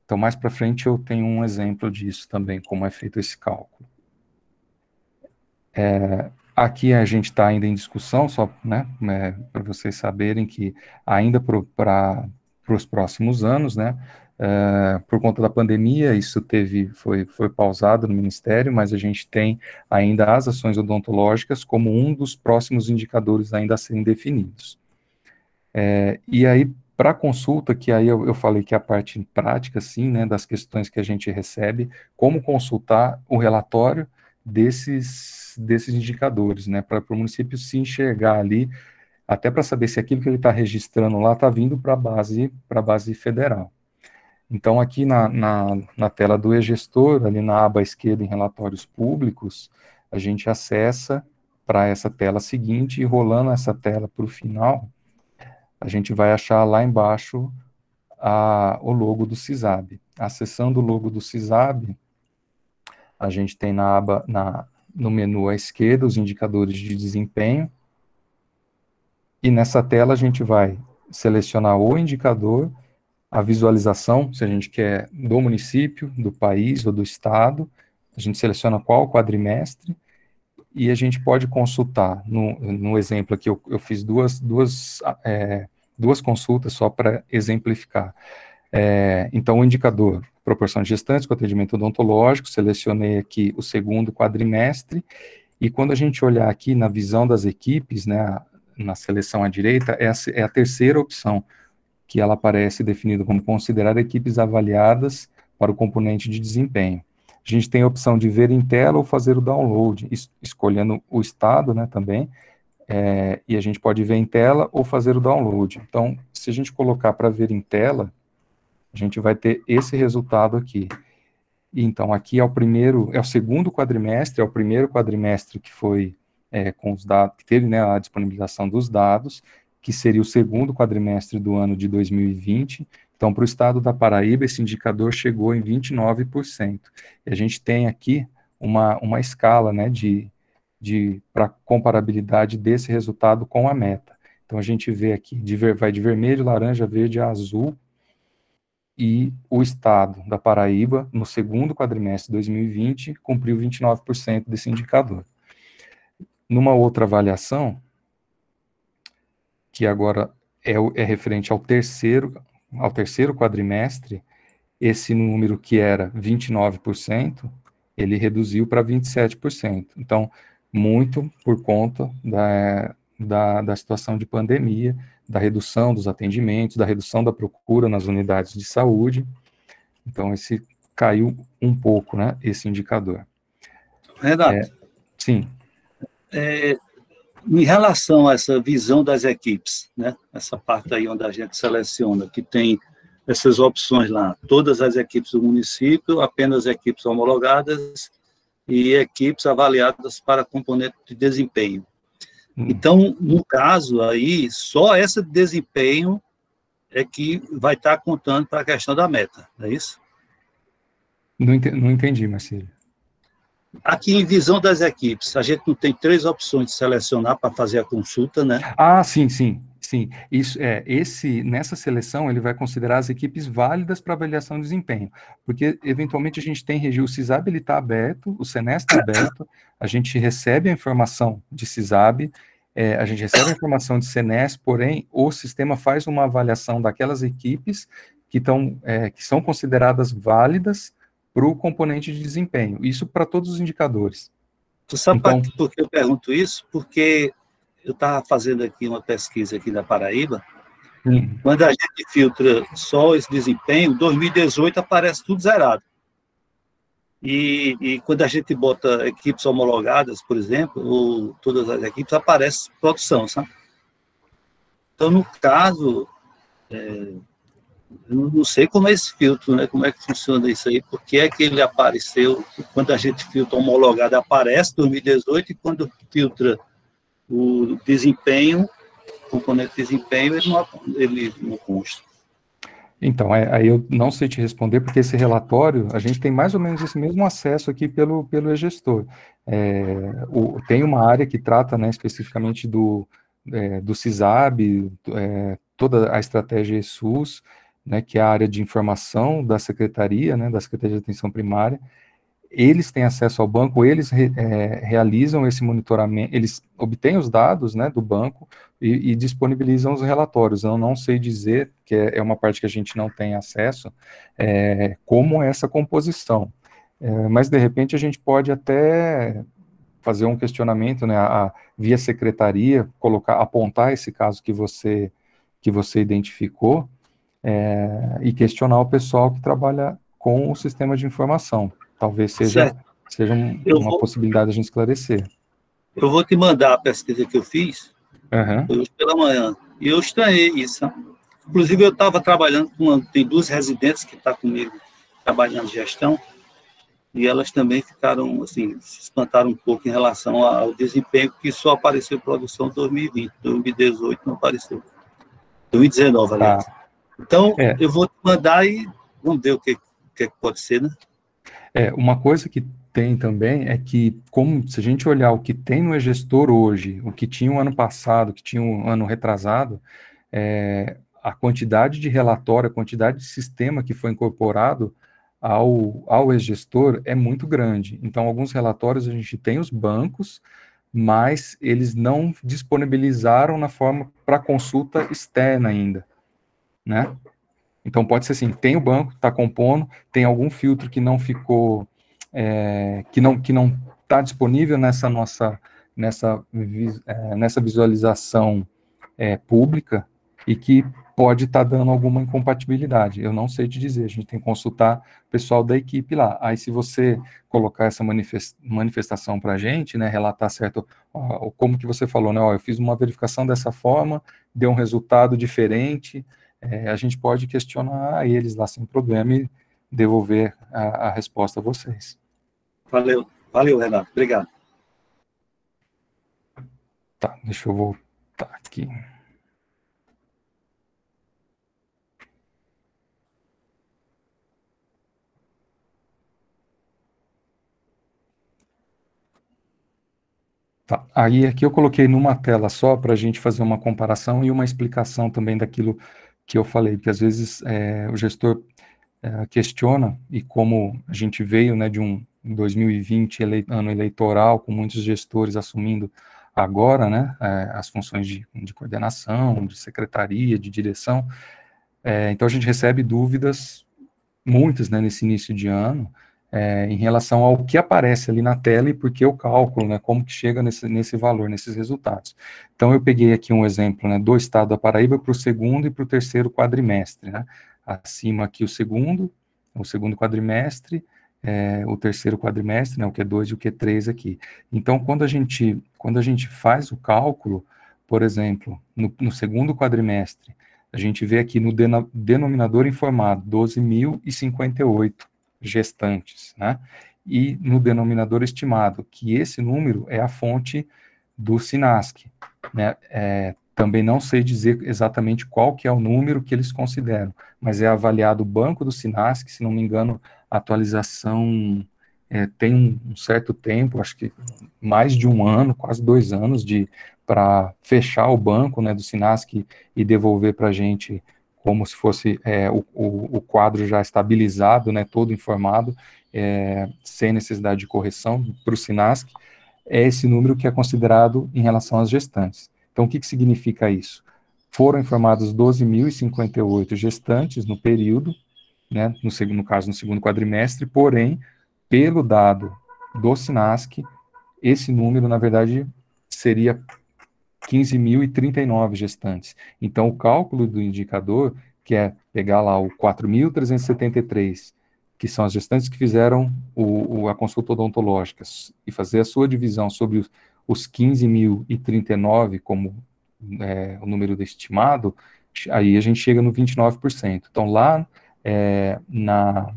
Então, mais para frente eu tenho um exemplo disso também, como é feito esse cálculo. É, Aqui a gente está ainda em discussão, só né, é, para vocês saberem que ainda para os próximos anos, né, é, por conta da pandemia, isso teve, foi, foi pausado no Ministério, mas a gente tem ainda as ações odontológicas como um dos próximos indicadores ainda a serem definidos. É, e aí, para consulta, que aí eu, eu, falei que é a parte prática, sim, né, das questões que a gente recebe, como consultar o relatório desses desses, indicadores, né, para o município se enxergar ali, até para saber se aquilo que ele está registrando lá está vindo para a base, base federal. Então, aqui na, na, na tela do e-gestor, ali na aba esquerda em relatórios públicos, a gente acessa para essa tela seguinte e rolando essa tela para o final, a gente vai achar lá embaixo a, o logo do CISAB. Acessando o logo do CISAB, a gente tem na aba, na, no menu à esquerda, os indicadores de desempenho, e nessa tela a gente vai selecionar o indicador, a visualização, se a gente quer do município, do país ou do estado, a gente seleciona qual quadrimestre, e a gente pode consultar, no, no exemplo aqui eu, eu fiz duas, duas, é, duas consultas só para exemplificar. É, então, o indicador proporção de gestantes com atendimento odontológico, selecionei aqui o segundo quadrimestre, e quando a gente olhar aqui na visão das equipes, né, na seleção à direita, é a, é a terceira opção, que ela aparece definida como considerar equipes avaliadas para o componente de desempenho. A gente tem a opção de ver em tela ou fazer o download, es escolhendo o estado, né, também, é, e a gente pode ver em tela ou fazer o download. Então, se a gente colocar para ver em tela, a gente vai ter esse resultado aqui. Então, aqui é o primeiro, é o segundo quadrimestre, é o primeiro quadrimestre que foi é, com os dados, que teve né, a disponibilização dos dados, que seria o segundo quadrimestre do ano de 2020. Então, para o estado da Paraíba, esse indicador chegou em 29%. E a gente tem aqui uma, uma escala né, de, de para comparabilidade desse resultado com a meta. Então, a gente vê aqui, de vai de vermelho, laranja, verde a azul, e o estado da Paraíba, no segundo quadrimestre de 2020, cumpriu 29% desse indicador. Numa outra avaliação, que agora é, é referente ao terceiro, ao terceiro quadrimestre, esse número que era 29%, ele reduziu para 27%. Então, muito por conta da, da, da situação de pandemia, da redução dos atendimentos, da redução da procura nas unidades de saúde. Então, esse caiu um pouco, né, esse indicador. Renato. É, sim. É, em relação a essa visão das equipes, né, essa parte aí onde a gente seleciona, que tem essas opções lá, todas as equipes do município, apenas equipes homologadas e equipes avaliadas para componente de desempenho. Hum. Então, no caso aí, só esse desempenho é que vai estar contando para a questão da meta, não é isso? Não entendi, não entendi Marcelo. Aqui em visão das equipes, a gente não tem três opções de selecionar para fazer a consulta, né? Ah, sim, sim, sim. Isso é esse nessa seleção ele vai considerar as equipes válidas para avaliação de desempenho, porque eventualmente a gente tem o CISAB ele está aberto, o Senes está aberto, a gente recebe a informação de CISAB, é, a gente recebe a informação de Senes, porém o sistema faz uma avaliação daquelas equipes que estão é, que são consideradas válidas para o componente de desempenho. Isso para todos os indicadores. Tu sabe então, por que eu pergunto isso? Porque eu estava fazendo aqui uma pesquisa aqui na Paraíba, hum. quando a gente filtra só esse desempenho, 2018 aparece tudo zerado. E, e, quando a gente bota equipes homologadas, por exemplo, ou todas as equipes, aparece produção, sabe? Então, no caso, é, eu não sei como é esse filtro, né? Como é que funciona isso aí? Porque é que ele apareceu, quando a gente filtra homologado, aparece 2018, e quando filtra o desempenho, componente de desempenho, ele não, ele não consta. Então, é, aí eu não sei te responder, porque esse relatório, a gente tem mais ou menos esse mesmo acesso aqui pelo, pelo e-gestor. É, o, tem uma área que trata né, especificamente do, é, do CISAB, é, toda a estratégia SUS, né, que é a área de informação da secretaria, né, da Secretaria de Atenção Primária, eles têm acesso ao banco, eles re, é, realizam esse monitoramento, eles obtêm os dados né, do banco e, e, disponibilizam os relatórios. Eu não sei dizer, que é, é uma parte que a gente não tem acesso, é, como é essa composição. É, mas, de repente, a gente pode até fazer um questionamento, né, a, via secretaria, colocar, apontar esse caso que você, que você identificou, é, e questionar o pessoal que trabalha com o sistema de informação. Talvez seja, seja um, uma vou, possibilidade de a gente esclarecer. Eu vou te mandar a pesquisa que eu fiz uhum. hoje pela manhã. E eu estranhei isso. Inclusive, eu estava trabalhando com. Uma, tem duas residentes que estão tá comigo trabalhando gestão. E elas também ficaram, assim, se espantaram um pouco em relação ao desempenho que só apareceu em produção em 2020. 2018 não apareceu. 2019, aliás. Tá. Então, é. eu vou te mandar e vamos ver o que, que pode ser, né? É, uma coisa que tem também é que, como se a gente olhar o que tem no e-gestor hoje, o que tinha o ano passado, o que tinha o ano retrasado, é, a quantidade de relatório, a quantidade de sistema que foi incorporado ao, ao e-gestor é muito grande. Então, alguns relatórios a gente tem os bancos, mas eles não disponibilizaram na forma para consulta externa ainda, né? Então pode ser assim, tem o banco, está compondo, tem algum filtro que não ficou, é, que não que não está disponível nessa nossa nessa é, nessa visualização é, pública e que pode estar tá dando alguma incompatibilidade. Eu não sei te dizer, a gente tem que consultar o pessoal da equipe lá. Aí, se você colocar essa manifestação para a gente, né, relatar certo, ó, como que você falou, né, ó, eu fiz uma verificação dessa forma, deu um resultado diferente, é, a gente pode questionar eles lá sem problema e devolver a, a resposta a vocês. Valeu, valeu, Renato, obrigado. Tá, deixa eu voltar aqui. Tá. Aí aqui eu coloquei numa tela só para a gente fazer uma comparação e uma explicação também daquilo que eu falei, que às vezes é, o gestor é, questiona, e como a gente veio né, de um 2020 ele, ano eleitoral, com muitos gestores assumindo agora né, é, as funções de, de, coordenação, de secretaria, de direção, é, então a gente recebe dúvidas, muitas né, nesse início de ano, é, em relação ao que aparece ali na tela e por que o cálculo, né, como que chega nesse, nesse valor, nesses resultados. Então, eu peguei aqui um exemplo né, do estado da Paraíba para o segundo e para o terceiro quadrimestre. Né, acima aqui o segundo, o segundo quadrimestre, é, o terceiro quadrimestre, né, o Q2 e o Q3 aqui. Então, quando a gente, quando a gente faz o cálculo, por exemplo, no, no segundo quadrimestre, a gente vê aqui no denominador informado 12.058 gestantes, né? E no denominador estimado, que esse número é a fonte do SINASC, né? É, também não sei dizer exatamente qual que é o número que eles consideram, mas é avaliado o banco do SINASC, se não me engano, a atualização é, tem um, certo tempo, acho que mais de um ano, quase dois anos, de para fechar o banco né, do SINASC e devolver para a gente como se fosse é, o, o, o, quadro já estabilizado, né, todo informado, é, sem necessidade de correção para o SINASC, é esse número que é considerado em relação às gestantes. Então, o que, que significa isso? Foram informados 12.058 gestantes no período, né, no, no caso, no segundo quadrimestre, porém, pelo dado do SINASC, esse número, na verdade, seria 15.039 gestantes. Então, o cálculo do indicador, que é pegar lá o 4.373, que são as gestantes que fizeram o, o, a consulta odontológica, e fazer a sua divisão sobre os, os 15.039 como é, o número estimado, aí a gente chega no 29%. Então, lá é, na,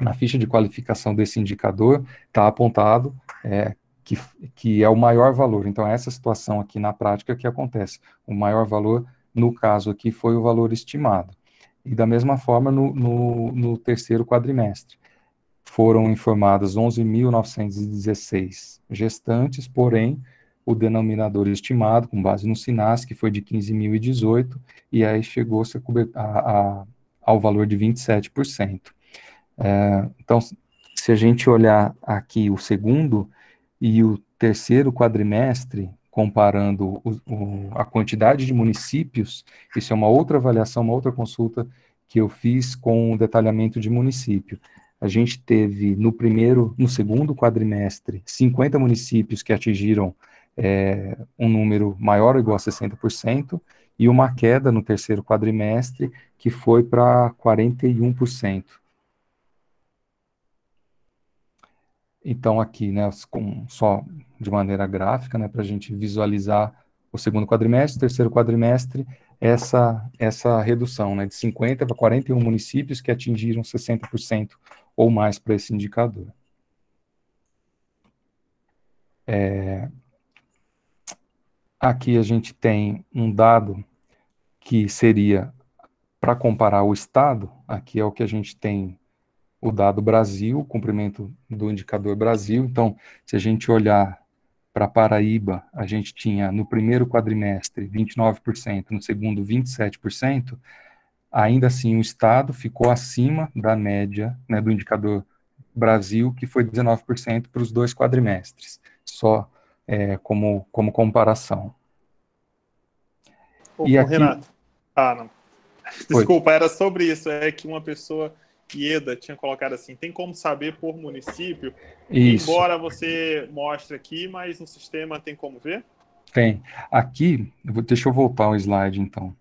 na ficha de qualificação desse indicador, está apontado é, que, que é o maior valor. Então, é essa situação aqui na prática que acontece. O maior valor, no caso aqui, foi o valor estimado. E da mesma forma, no, no, no terceiro quadrimestre, foram informadas 11.916 gestantes, porém, o denominador estimado, com base no SINAS, que foi de 15.018, e aí chegou-se a, a, ao valor de 27%. É, então, se a gente olhar aqui o segundo, e o terceiro quadrimestre, comparando o, o, a quantidade de municípios, isso é uma outra avaliação, uma outra consulta que eu fiz com o detalhamento de município. A gente teve no primeiro, no segundo quadrimestre, 50 municípios que atingiram é, um número maior ou igual a 60%, e uma queda no terceiro quadrimestre que foi para 41%. Então, aqui, né, com, só de maneira gráfica, né, para a gente visualizar o segundo quadrimestre, terceiro quadrimestre, essa, essa redução né, de 50 para 41 municípios que atingiram 60% ou mais para esse indicador. É, aqui a gente tem um dado que seria para comparar o estado, aqui é o que a gente tem o dado Brasil, o comprimento do indicador Brasil. Então, se a gente olhar para Paraíba, a gente tinha no primeiro quadrimestre 29%, no segundo 27%, ainda assim o estado ficou acima da média né, do indicador Brasil, que foi 19% para os dois quadrimestres, só é, como, como comparação. Ô, e aqui... Renato, ah, não. Desculpa, era sobre isso, é que uma pessoa Ieda tinha colocado assim, tem como saber por município, Isso. embora você mostre aqui, mas no sistema tem como ver? Tem. Aqui, deixa eu voltar um slide então.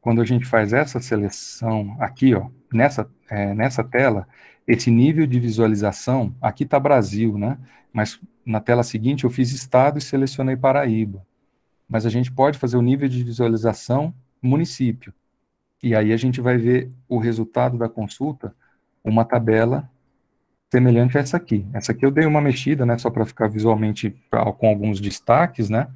Quando a gente faz essa seleção aqui, ó, nessa, é, nessa tela, esse nível de visualização, aqui está Brasil, né? Mas na tela seguinte eu fiz estado e selecionei Paraíba. Mas a gente pode fazer o nível de visualização município. E aí a gente vai ver o resultado da consulta, uma tabela semelhante a essa aqui. Essa aqui eu dei uma mexida, né, só para ficar visualmente pra, com alguns destaques, né,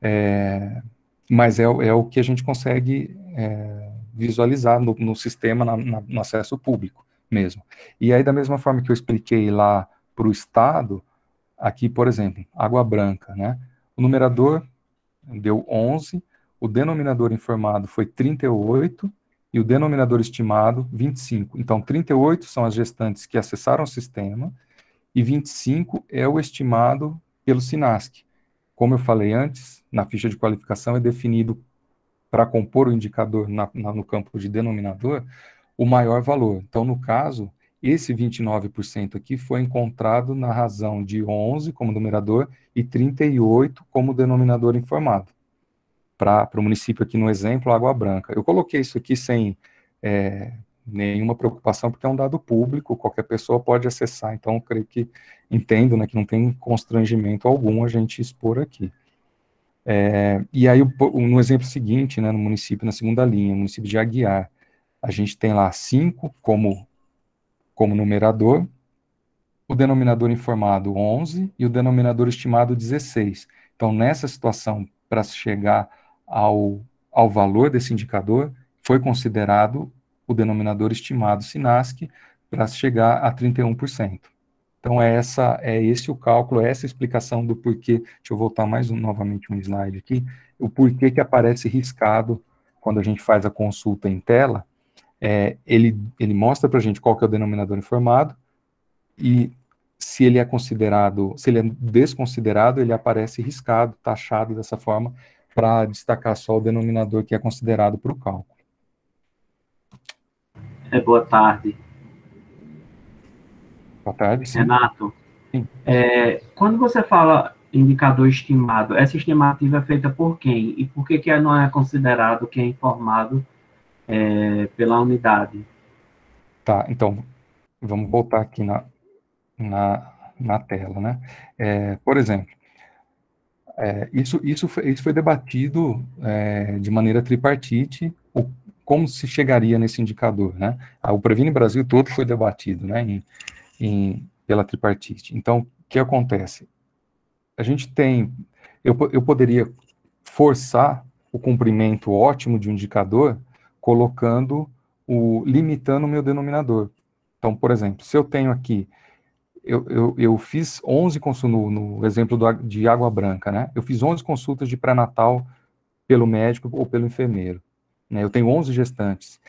é, mas é, é, o que a gente consegue é, visualizar no, no sistema, na, na, no acesso público mesmo. E aí, da mesma forma que eu expliquei lá para o Estado, aqui, por exemplo, Água Branca, né, o numerador deu 11, o denominador informado foi 38, e o denominador estimado 25. Então, 38 são as gestantes que acessaram o sistema e 25 é o estimado pelo SINASC. Como eu falei antes, na ficha de qualificação é definido para compor o indicador na, na, no campo de denominador o maior valor. Então, no caso, esse 29% aqui foi encontrado na razão de 11 como numerador e 38 como denominador informado para o município aqui no exemplo, Água Branca. Eu coloquei isso aqui sem é, nenhuma preocupação, porque é um dado público, qualquer pessoa pode acessar, então creio que entendo né, que não tem constrangimento algum a gente expor aqui. É, e aí, no exemplo seguinte, né, no município, na segunda linha, município de Aguiar, a gente tem lá 5 como, como numerador, o denominador informado 11 e o denominador estimado 16. Então, nessa situação, para chegar ao, ao valor desse indicador, foi considerado o denominador estimado SINASC para chegar a 31%. Então, é, essa, é esse o cálculo, é essa a explicação do porquê. Deixa eu voltar mais um, novamente um slide aqui. O porquê que aparece riscado quando a gente faz a consulta em tela. É, ele, ele mostra para a gente qual que é o denominador informado e se ele é considerado, se ele é desconsiderado, ele aparece riscado, taxado dessa forma, para destacar só o denominador que é considerado para o cálculo. É, boa tarde. Boa tarde, sim. Renato, sim. É, quando você fala indicador estimado, essa estimativa é feita por quem? E por que, que não é considerado quem é informado é, pela unidade? Tá, então, vamos voltar aqui na, na, na tela, né? É, por exemplo, é, isso, isso, foi, isso foi debatido é, de maneira tripartite, o, como se chegaria nesse indicador, né? Ah, o Previne Brasil todo foi debatido, né, em, em, pela tripartite. Então, o que acontece? A gente tem, eu, eu poderia forçar o cumprimento ótimo de um indicador colocando o, limitando o meu denominador. Então, por exemplo, se eu tenho aqui eu, eu, eu fiz 11 consultas, no, exemplo do, de água branca, né? Eu fiz 11 consultas de pré-natal pelo médico ou pelo enfermeiro. Né? Eu tenho 11 gestantes.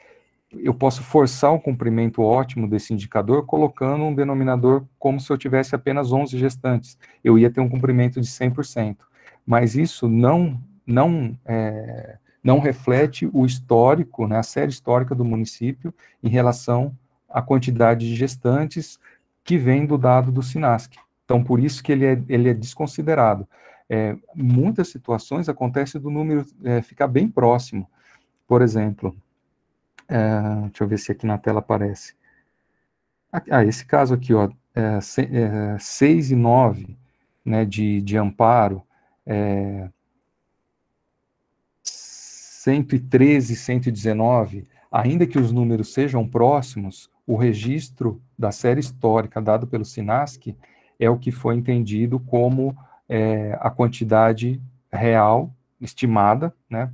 Eu posso forçar o cumprimento ótimo desse indicador colocando um denominador como se eu tivesse apenas 11 gestantes. Eu ia ter um cumprimento de 100%. Mas isso não, não, é, não reflete o histórico, né, a série histórica do município em relação à quantidade de gestantes, que vem do dado do SINASC. Então, por isso que ele é, ele é desconsiderado. É, muitas situações acontece do número é, ficar bem próximo. Por exemplo, é, deixa eu ver se aqui na tela aparece. Ah, esse caso aqui, ó, é, 6 é, e 9, né, de, de amparo, é, 113 e 119, ainda que os números sejam próximos, o registro da série histórica dado pelo SINASC é o que foi entendido como é, a quantidade real estimada né,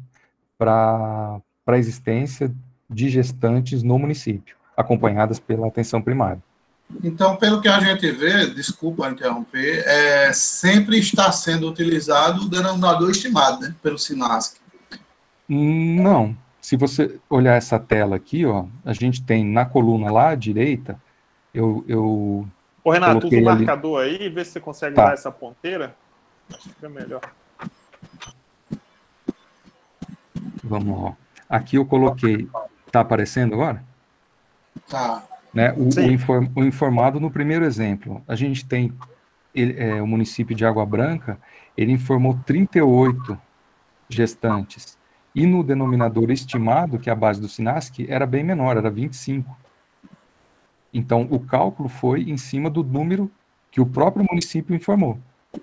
para a existência de gestantes no município. acompanhadas pela atenção primária. Então, pelo que a gente vê, desculpa interromper, é, sempre está sendo utilizado o denominador estimado, né, pelo SINASC. Não. Se você olhar essa tela aqui, ó, a gente tem na coluna lá à direita, eu... eu Ô, Renato, usa o marcador ali. aí, vê se você consegue tá. dar essa ponteira. Acho que é melhor. Vamos lá. Aqui eu coloquei... Tá aparecendo agora? Tá. Né? O, o, inform, o, informado no primeiro exemplo, a gente tem ele, é, o município de Água Branca, ele informou 38 gestantes. E no denominador estimado, que é a base do SINASC, era bem menor, era 25. Então, o cálculo foi em cima do número que o próprio município informou,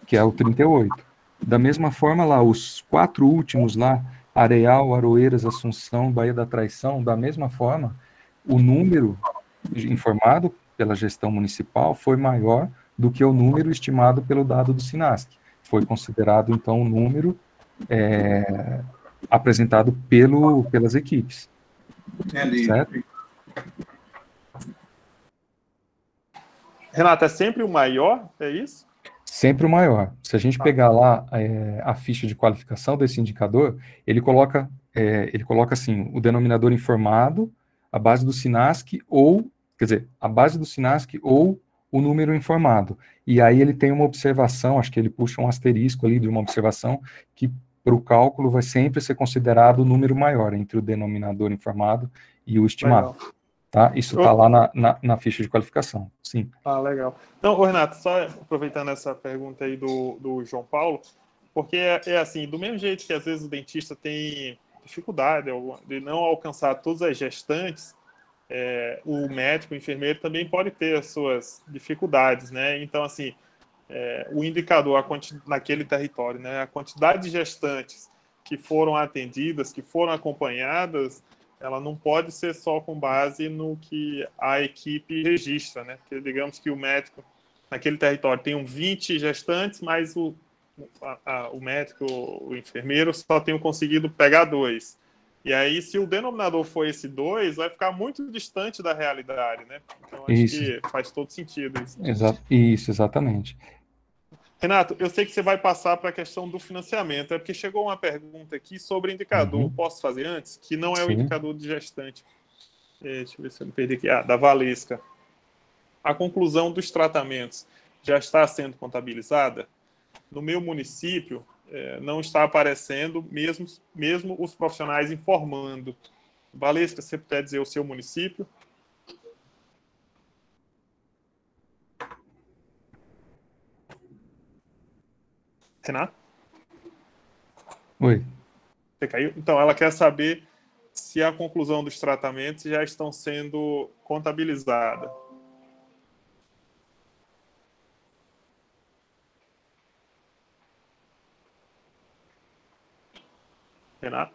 que é o 38. Da mesma forma, lá, os quatro últimos lá, Areal, Aroeiras, Assunção, Baía da Traição, da mesma forma, o número informado pela gestão municipal foi maior do que o número estimado pelo dado do SINASC. Foi considerado, então, o número é, apresentado pelo, pelas equipes. Entendi. Certo? Renato, é sempre o maior, é isso? Sempre o maior. Se a gente ah. pegar lá é, a ficha de qualificação desse indicador, ele coloca, é, ele coloca assim, o denominador informado, a base do SINASC ou, quer dizer, a base do SINASC ou o número informado. E aí ele tem uma observação, acho que ele puxa um asterisco ali de uma observação que para o cálculo vai sempre ser considerado o número maior entre o denominador informado e o estimado. Legal. Tá? Isso está lá na, na, na, ficha de qualificação, sim. Ah, legal. Então, Renato, só aproveitando essa pergunta aí do, do João Paulo, porque é, é assim, do mesmo jeito que às vezes o dentista tem dificuldade de não alcançar todas as gestantes, é, o médico, o enfermeiro também pode ter as suas dificuldades, né? Então, assim, é, o indicador naquele território, né? A quantidade de gestantes que foram atendidas, que foram acompanhadas, ela não pode ser só com base no que a equipe registra, né? Porque digamos que o médico naquele território tem um 20 gestantes, mas o a, a, o médico, o enfermeiro, só tenham conseguido pegar dois. E aí, se o denominador for esse dois, vai ficar muito distante da realidade, né? Então, acho isso. que faz todo sentido isso. Exa isso, exatamente. Renato, eu sei que você vai passar para a questão do financiamento, é porque chegou uma pergunta aqui sobre indicador. Uhum. Posso fazer antes? Que não é Sim. o indicador de gestante. É, deixa eu ver se eu me perdi aqui. Ah, da Valesca. A conclusão dos tratamentos já está sendo contabilizada? no meu município é, não está aparecendo, mesmo, mesmo os profissionais informando. Valesca, você puder dizer o seu município? Renato? Oi. Você caiu? Então, ela quer saber se a conclusão dos tratamentos já estão sendo contabilizadas. Renato?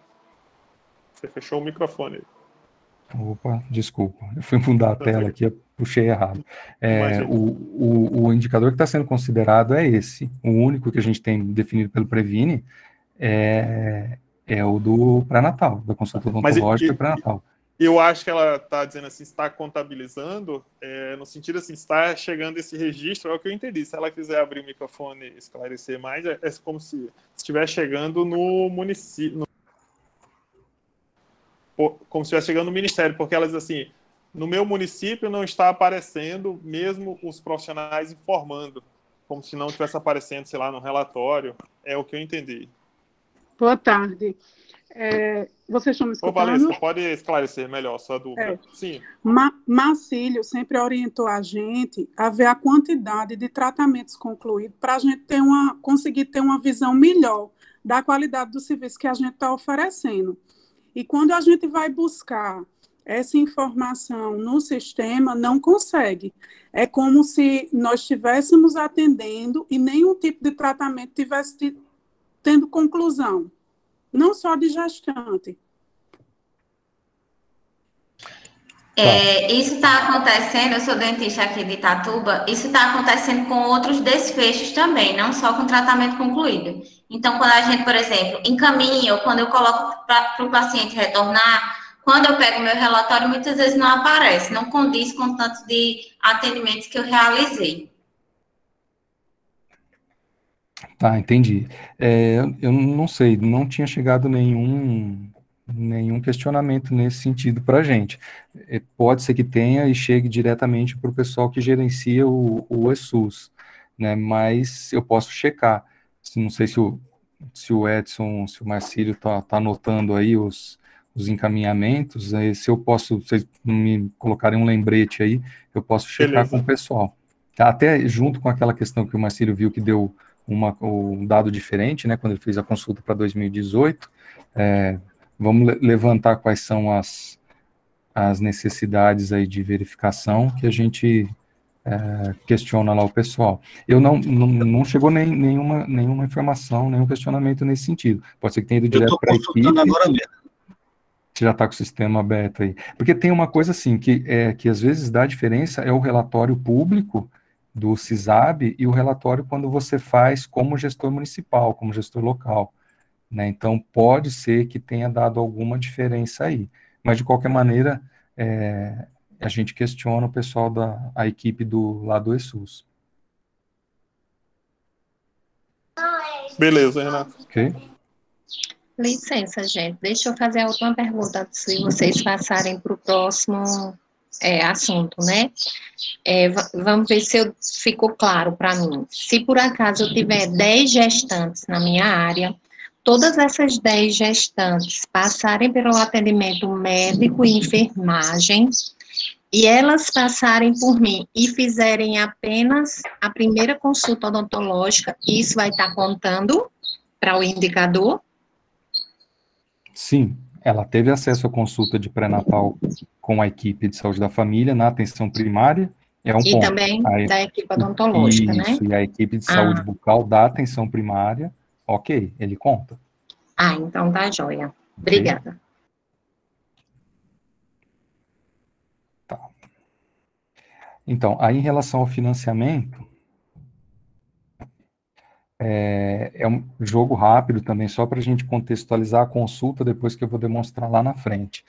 Você fechou o microfone. Opa, desculpa. Eu fui mudar a tela aqui, eu puxei errado. É, o, o, o, indicador que está sendo considerado é esse. O único que a gente tem definido pelo Previne é, é o do pré-natal, da consulta odontológica pré-natal eu acho que ela está dizendo assim, está contabilizando, é, no sentido assim, está chegando esse registro, é o que eu entendi. Se ela quiser abrir o microfone e esclarecer mais, é, é como se estiver chegando no município, no como se estivesse chegando no Ministério, porque ela diz assim, no meu município não está aparecendo mesmo os profissionais informando, como se não estivesse aparecendo, sei lá, no relatório. É o que eu entendi. Boa tarde. É, vocês estão me escutando? Ô, Valesca, pode esclarecer melhor sua dúvida. É. Sim. Ma Marcílio sempre orientou a gente a ver a quantidade de tratamentos concluídos para a gente ter uma, conseguir ter uma visão melhor da qualidade do serviço que a gente está oferecendo. E quando a gente vai buscar essa informação no sistema, não consegue. É como se nós estivéssemos atendendo e nenhum tipo de tratamento tivesse tendo conclusão, não só de gestante. É, isso está acontecendo, eu sou dentista aqui de Itatuba, isso está acontecendo com outros desfechos também, não só com tratamento concluído. Então, quando a gente, por exemplo, encaminha, ou quando eu coloco para o paciente retornar, quando eu pego meu relatório, muitas vezes não aparece, não condiz com o tanto de atendimentos que eu realizei. Tá, entendi. É, eu não sei, não tinha chegado nenhum nenhum questionamento nesse sentido para a gente. É, pode ser que tenha e chegue diretamente para o pessoal que gerencia o, o ESUS, né? Mas eu posso checar. Não sei se o, se o Edson, se o Marcílio está tá anotando aí os, os encaminhamentos, aí se eu posso, vocês me colocarem um lembrete aí, eu posso checar Beleza. com o pessoal. Até junto com aquela questão que o Marcílio viu que deu uma, um dado diferente, né, quando ele fez a consulta para 2018, é, vamos levantar quais são as, as necessidades aí de verificação que a gente é, questiona lá o pessoal. Eu não, não, não chegou nem, nenhuma, nenhuma informação, nenhum questionamento nesse sentido. Pode ser que tenha ido direto para a equipe. Agora mesmo. Você já está com o sistema aberto aí. Porque tem uma coisa assim, que, é, que às vezes dá diferença, é o relatório público do CISAB e o relatório quando você faz como gestor municipal, como gestor local. Né? Então, pode ser que tenha dado alguma diferença aí. Mas, de qualquer maneira, é, a gente questiona o pessoal da a equipe do lado do ESUS. Beleza, Renato. Ok. Licença, gente. Deixa eu fazer a última pergunta, se vocês passarem para o próximo é, assunto, né? É, vamos ver se eu, ficou claro para mim. Se por acaso eu tiver 10 gestantes na minha área, todas essas 10 gestantes passarem pelo atendimento médico e enfermagem, e elas passarem por mim e fizerem apenas a primeira consulta odontológica, isso vai estar contando para o indicador? Sim, ela teve acesso à consulta de pré-natal com a equipe de saúde da família na atenção primária, é um e ponto. também a, da equipe odontológica, isso, né? E a equipe de saúde ah. bucal da atenção primária, ok, ele conta. Ah, então tá joia. Obrigada. Então, aí em relação ao financiamento, é, é um jogo rápido também, só para a gente contextualizar a consulta depois que eu vou demonstrar lá na frente.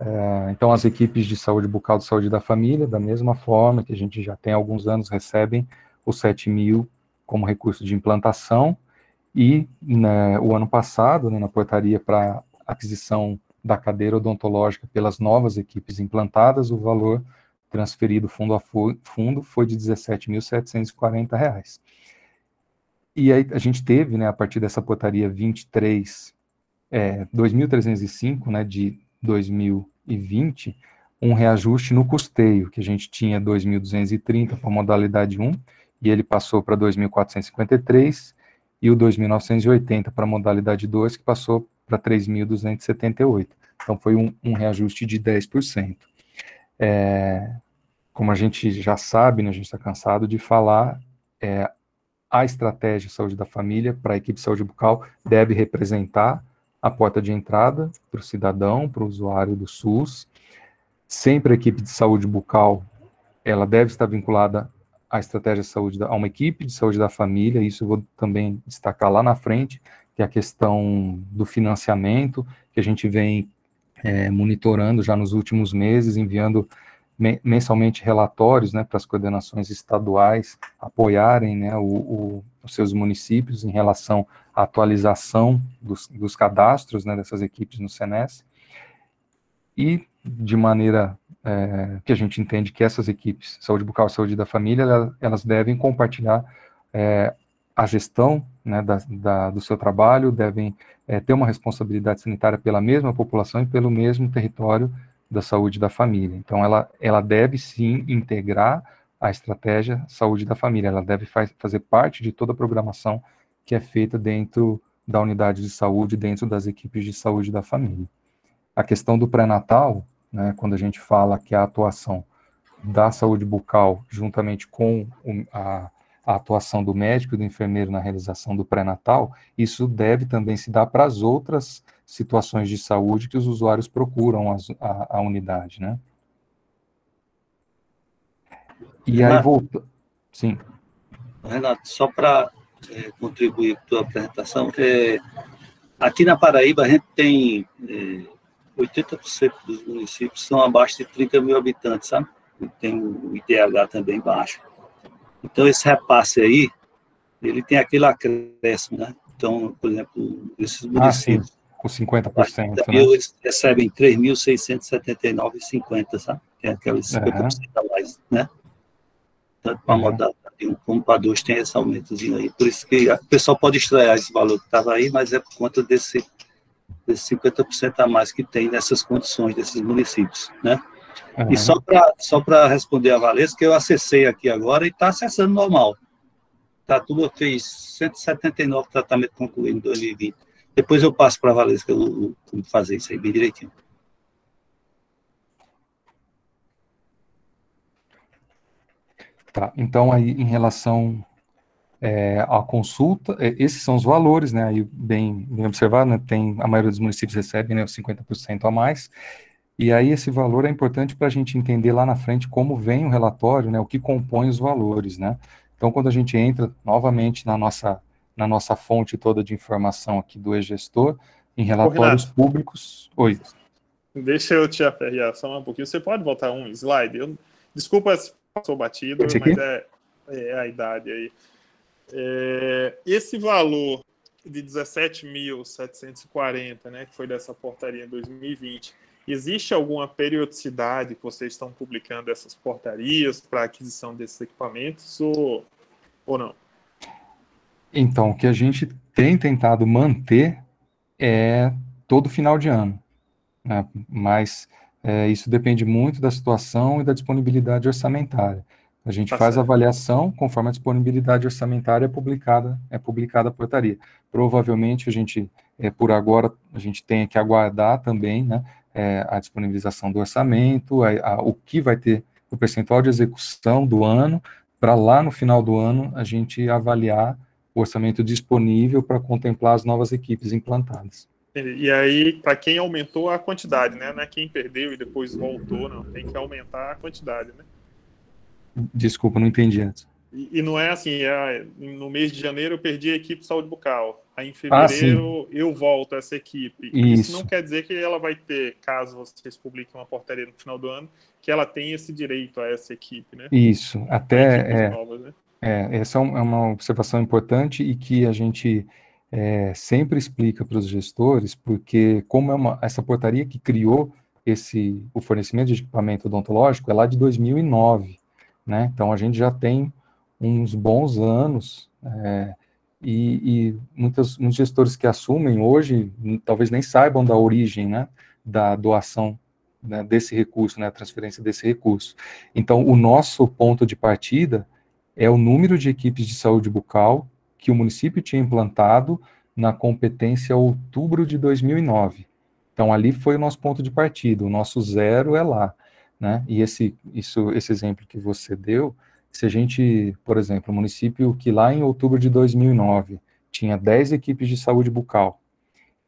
É, então, as equipes de saúde bucal de saúde da família, da mesma forma que a gente já tem há alguns anos, recebem os 7 mil como recurso de implantação, e né, o ano passado, né, na portaria para aquisição da cadeira odontológica pelas novas equipes implantadas, o valor transferido fundo a fundo foi de R$ 17.740. E aí a gente teve, né, a partir dessa portaria 23, é, 2.305, né, de 2020, um reajuste no custeio, que a gente tinha 2.230 para modalidade 1, e ele passou para 2.453, e o 2.980 para modalidade 2, que passou para 3.278. Então, foi um, um, reajuste de 10%. É, como a gente já sabe, né, a gente está cansado de falar, é, a estratégia de saúde da família para a equipe de saúde bucal deve representar a porta de entrada para o cidadão, para o usuário do SUS. Sempre a equipe de saúde bucal, ela deve estar vinculada à estratégia de saúde, da, a uma equipe de saúde da família, isso eu vou também destacar lá na frente, que é a questão do financiamento, que a gente vem é, monitorando já nos últimos meses, enviando mensalmente relatórios né, para as coordenações estaduais apoiarem né, o, o, os seus municípios em relação à atualização dos, dos cadastros né, dessas equipes no SENES. E, de maneira é, que a gente entende que essas equipes, saúde bucal e saúde da família, elas, devem compartilhar é, a gestão né, da, da, do seu trabalho, devem é, ter uma responsabilidade sanitária pela mesma população e pelo mesmo território da saúde da família. Então, ela, ela deve sim integrar a estratégia saúde da família, ela deve faz, fazer parte de toda a programação que é feita dentro da unidade de saúde, dentro das equipes de saúde da família. A questão do pré-natal, né, quando a gente fala que a atuação da saúde bucal, juntamente com a, a atuação do médico e do enfermeiro na realização do pré-natal, isso deve também se dar para as outras situações de saúde que os usuários procuram a, a, a unidade, né? E aí volta. Sim. Renato, só para é, contribuir para a tua apresentação, é, aqui na Paraíba a gente tem é, 80% dos municípios são abaixo de 30 mil habitantes, sabe? E tem o IDH também baixo. Então, esse repasse aí, ele tem aquele acréscimo, né? Então, por exemplo, esses municípios... Ah, com 50%, né? Eles recebem 3.679,50, sabe? Tem aqueles 50% uhum. a mais, né? Tanto para uhum. modalidade 1 como para 2 tem esse aumentozinho aí. Por isso que o pessoal pode estranhar esse valor que estava aí, mas é por conta desse, desse 50% a mais que tem nessas condições desses municípios, né? Uhum. E só para só responder a Valesca, eu acessei aqui agora e está acessando normal. Tá tudo, fez 179 tratamentos concluídos em 2020. Depois eu passo para a Valesca como fazer isso aí bem direitinho. Tá, então aí em relação é, à consulta, é, esses são os valores, né, aí bem, bem observado, né, tem, a maioria dos municípios recebe, né, 50% a mais, e aí esse valor é importante para a gente entender lá na frente como vem o relatório, né, o que compõe os valores, né. Então, quando a gente entra novamente na nossa, na nossa fonte toda de informação aqui do e-gestor, em relatórios públicos... Oi. Deixa eu te aperrear só um pouquinho. Você pode voltar um slide? Eu, desculpa se passou batido, mas é, é, a idade aí. É, esse valor de 17.740, né, que foi dessa portaria em 2020, Existe alguma periodicidade que vocês estão publicando essas portarias para aquisição desses equipamentos ou, ou não? Então, o que a gente tem tentado manter é todo final de ano, né? mas é, isso depende muito da situação e da disponibilidade orçamentária. A gente tá faz certo. avaliação conforme a disponibilidade orçamentária é publicada, é publicada a portaria. Provavelmente a gente, é, por agora, a gente tem que aguardar também, né, é, a disponibilização do orçamento, a, a, o que vai ter o percentual de execução do ano, para lá no final do ano a gente avaliar o orçamento disponível para contemplar as novas equipes implantadas. E aí, para quem aumentou a quantidade, né? Não é quem perdeu e depois voltou, não. Tem que aumentar a quantidade, né? Desculpa, não entendi antes. E, e não é assim, é, no mês de janeiro eu perdi a equipe de saúde bucal. Aí em ah, fevereiro ah, eu volto a essa equipe. Isso. Isso. não quer dizer que ela vai ter, caso vocês publiquem uma portaria no final do ano, que ela tem esse direito a essa equipe, né? Isso, até é, novas, né? é, essa é, é uma observação importante e que a gente é, sempre explica para os gestores, porque como é uma, essa portaria que criou esse o fornecimento de equipamento odontológico é lá de 2009, né? Então a gente já tem uns bons anos é, e, e muitos, muitos gestores que assumem hoje talvez nem saibam da origem, né, da doação né, desse recurso, né, a transferência desse recurso. Então, o nosso ponto de partida é o número de equipes de saúde bucal que o município tinha implantado na competência outubro de 2009. Então, ali foi o nosso ponto de partida, o nosso zero é lá, né? E esse, isso, esse exemplo que você deu se a gente, por exemplo, um município que lá em outubro de 2009 tinha 10 equipes de saúde bucal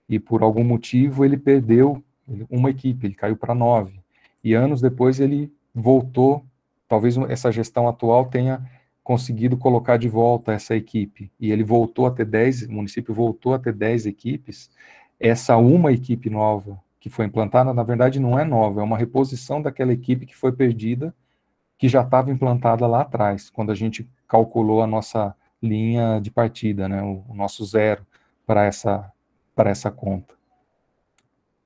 e por algum motivo ele perdeu uma equipe, ele caiu para 9. E anos depois ele voltou, talvez essa gestão atual tenha conseguido colocar de volta essa equipe, e ele voltou a ter 10, o município voltou a ter 10 equipes, essa uma equipe nova que foi implantada, na verdade não é nova, é uma reposição daquela equipe que foi perdida que já estava implantada lá atrás, quando a gente calculou a nossa linha de partida, né, o, o nosso zero para essa, para essa conta.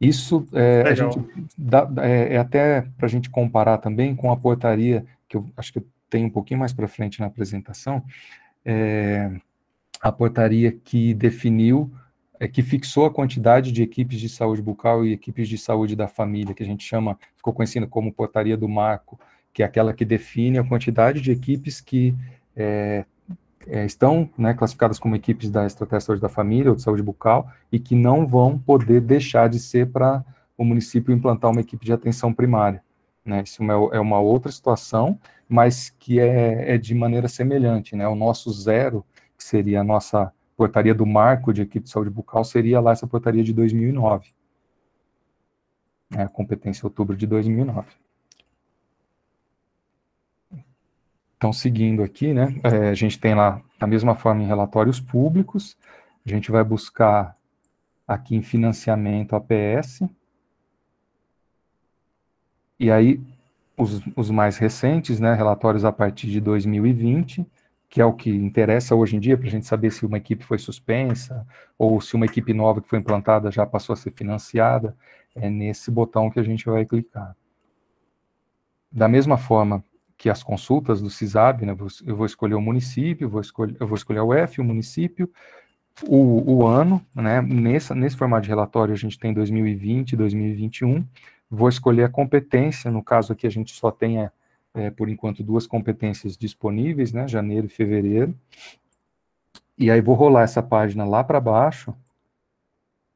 Isso é, a gente dá, é, é até para a gente comparar também com a portaria, que eu acho que eu tenho um pouquinho mais para frente na apresentação, é, a portaria que definiu, é, que fixou a quantidade de equipes de saúde bucal e equipes de saúde da família, que a gente chama, ficou conhecida como portaria do marco, que é aquela que define a quantidade de equipes que é, é, estão né, classificadas como equipes da estratégia da família ou de saúde bucal e que não vão poder deixar de ser para o município implantar uma equipe de atenção primária. Né? Isso é, é uma outra situação, mas que é, é de maneira semelhante. Né? O nosso zero, que seria a nossa portaria do marco de equipe de saúde bucal, seria lá essa portaria de 2009. É, a competência outubro de 2009. Então, seguindo aqui, né, é, a gente tem lá, da mesma forma, em relatórios públicos, a gente vai buscar aqui em financiamento APS, E aí, os, os mais recentes, né, relatórios a partir de 2020, que é o que interessa hoje em dia para a gente saber se uma equipe foi suspensa ou se uma equipe nova que foi implantada já passou a ser financiada, é nesse botão que a gente vai clicar. Da mesma forma que as consultas do CISAB, né, eu vou escolher o município, vou escolher, eu vou escolher o F, o município, o, o ano, né, nesse formato de relatório a gente tem 2020 2021, vou escolher a competência, no caso aqui a gente só tem, é, é, por enquanto, duas competências disponíveis, né, janeiro e fevereiro, e aí vou rolar essa página lá para baixo,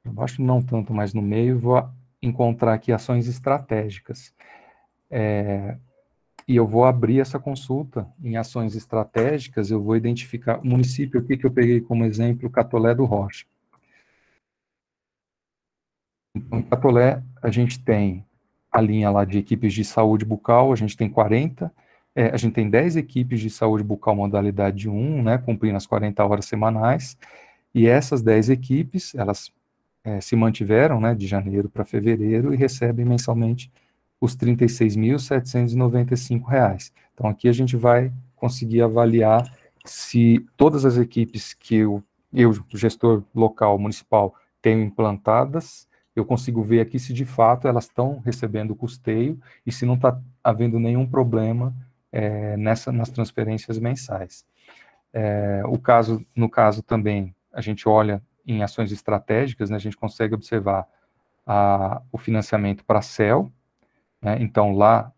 para baixo não tanto, mas no meio, vou encontrar aqui ações estratégicas. É, e eu vou abrir essa consulta em ações estratégicas, eu vou identificar o município aqui que eu peguei como exemplo, Catolé do Rocha. Então, em Catolé, a gente tem a linha lá de equipes de saúde bucal, a gente tem 40, é, a gente tem 10 equipes de saúde bucal modalidade 1, né, cumprindo as 40 horas semanais, e essas 10 equipes, elas é, se mantiveram, né, de janeiro para fevereiro e recebem mensalmente os R$ 36.795. Então, aqui a gente vai conseguir avaliar se todas as equipes que eu, eu gestor local, municipal, tenho implantadas, eu consigo ver aqui se de fato elas estão recebendo o custeio e se não está havendo nenhum problema é, nessa, nas transferências mensais. É, o caso, no caso também, a gente olha em ações estratégicas, né, a gente consegue observar a, o financiamento para a CEL, né? Então, lá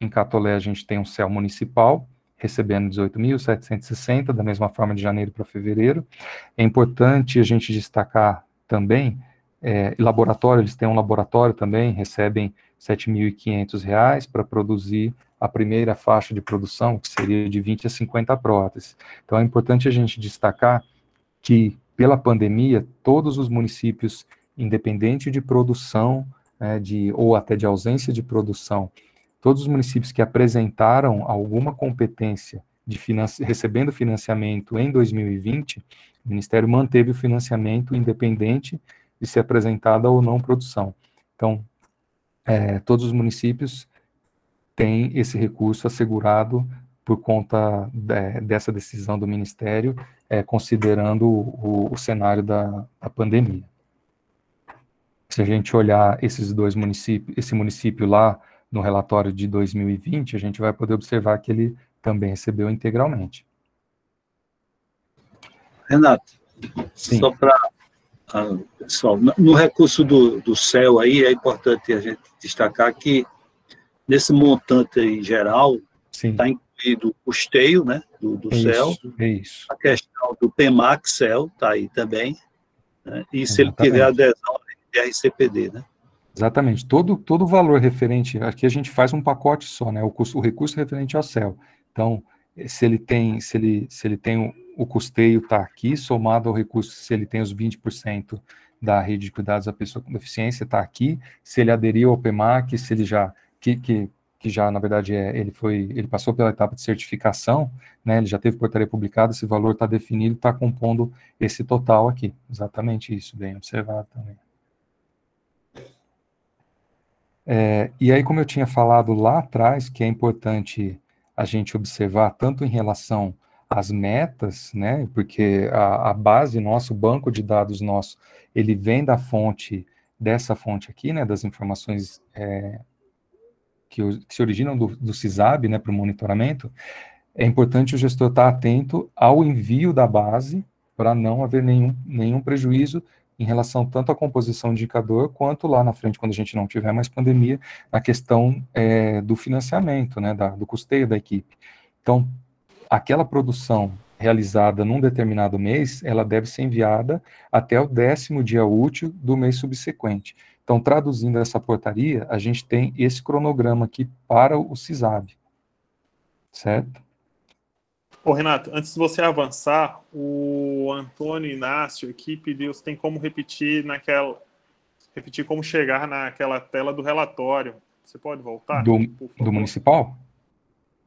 em Catolé, a gente tem um céu municipal, recebendo 18.760, da mesma forma de janeiro para fevereiro. É importante a gente destacar também, é, laboratório, eles têm um laboratório também, recebem R$ 7.500 para produzir a primeira faixa de produção, que seria de 20 a 50 próteses. Então, é importante a gente destacar que, pela pandemia, todos os municípios, independente de produção, né, de, ou até de ausência de produção, todos os municípios que apresentaram alguma competência de recebendo financiamento em 2020, o Ministério manteve o financiamento independente de ser apresentada ou não produção. Então, é, todos os municípios têm esse recurso assegurado por conta de, dessa decisão do Ministério, é, considerando o, o cenário da, da pandemia. Se a gente olhar esses dois municípios, esse município lá no relatório de 2020, a gente vai poder observar que ele também recebeu integralmente. Renato, Sim. só para ah, pessoal, no recurso do, do céu aí é importante a gente destacar que nesse montante em geral está incluído o custeio né, do, do é céu, isso, é isso. a questão do PEMAC céu está aí também, né, e se ele tiver adesão RCPD, né? Exatamente. Todo, todo valor referente, aqui a gente faz um pacote só, né? O, custo, o recurso referente ao céu. Então, se ele tem, se ele, se ele tem o, o custeio está aqui, somado ao recurso, se ele tem os 20% da rede de cuidados da pessoa com deficiência, está aqui. Se ele aderiu ao PEMAC, se ele já, que, que, que já, na verdade, é, ele foi, ele passou pela etapa de certificação, né? Ele já teve portaria publicada, esse valor está definido, está compondo esse total aqui. Exatamente isso, bem observado também. É, e aí, como eu tinha falado lá atrás, que é importante a gente observar tanto em relação às metas, né, porque a, a base nosso, o banco de dados nosso, ele vem da fonte, dessa fonte aqui, né, das informações é, que, que, se originam do, do CISAB, né, para o monitoramento, é importante o gestor estar atento ao envio da base para não haver nenhum, nenhum prejuízo em relação tanto à composição de indicador, quanto lá na frente, quando a gente não tiver mais pandemia, na questão é, do financiamento, né, da, do custeio da equipe. Então, aquela produção realizada num determinado mês, ela deve ser enviada até o décimo dia útil do mês subsequente. Então, traduzindo essa portaria, a gente tem esse cronograma aqui para o CISAB, certo? Ô, Renato, antes de você avançar, o Antônio Inácio aqui pediu se tem como repetir naquela. Repetir como chegar naquela tela do relatório. Você pode voltar? Do, do municipal?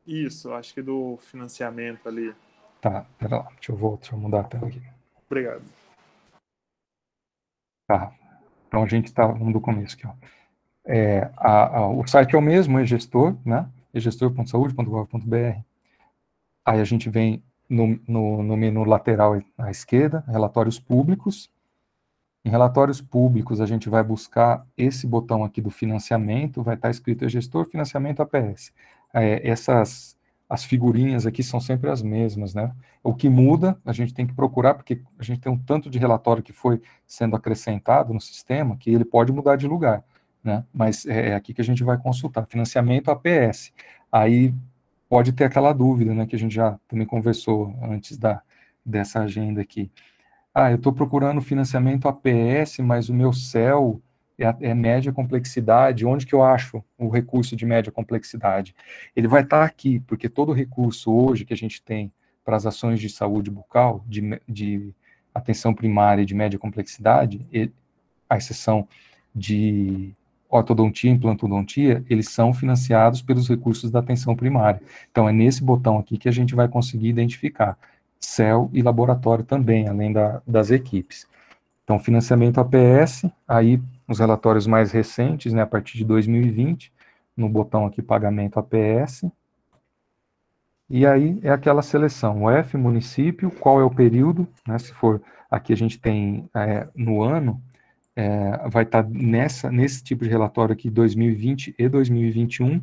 Isso, acho que do financiamento ali. Tá, pera lá, deixa eu voltar, deixa eu mudar a tela aqui. Obrigado. Tá. Então a gente está, vamos do começo aqui, ó. é, a, a, o site é o mesmo, é gestor, né? É gestor.saude.gov.br. Aí a gente vem no, no, no menu lateral à esquerda, relatórios públicos. Em relatórios públicos, a gente vai buscar esse botão aqui do financiamento, vai estar escrito gestor financiamento APS. É, essas, as figurinhas aqui são sempre as mesmas, né? O que muda, a gente tem que procurar, porque a gente tem um tanto de relatório que foi sendo acrescentado no sistema, que ele pode mudar de lugar, né? Mas é, é aqui que a gente vai consultar, financiamento APS. Aí pode ter aquela dúvida, né, que a gente já também conversou antes da, dessa agenda aqui. Ah, eu estou procurando financiamento APS, mas o meu CEL é, é, média complexidade. Onde que eu acho o recurso de média complexidade? Ele vai estar tá aqui, porque todo recurso hoje que a gente tem para as ações de saúde bucal, de, de atenção primária de média complexidade, ele, a exceção de ortodontia e implantodontia, eles são financiados pelos recursos da atenção primária. Então, é nesse botão aqui que a gente vai conseguir identificar céu e laboratório também, além da, das equipes. Então, financiamento APS, aí os relatórios mais recentes, né, a partir de 2020, no botão aqui pagamento APS. E aí é aquela seleção, o F, município, qual é o período, né, se for, aqui a gente tem é, no ano, é, vai estar tá nessa, nesse tipo de relatório aqui, 2020 e 2021,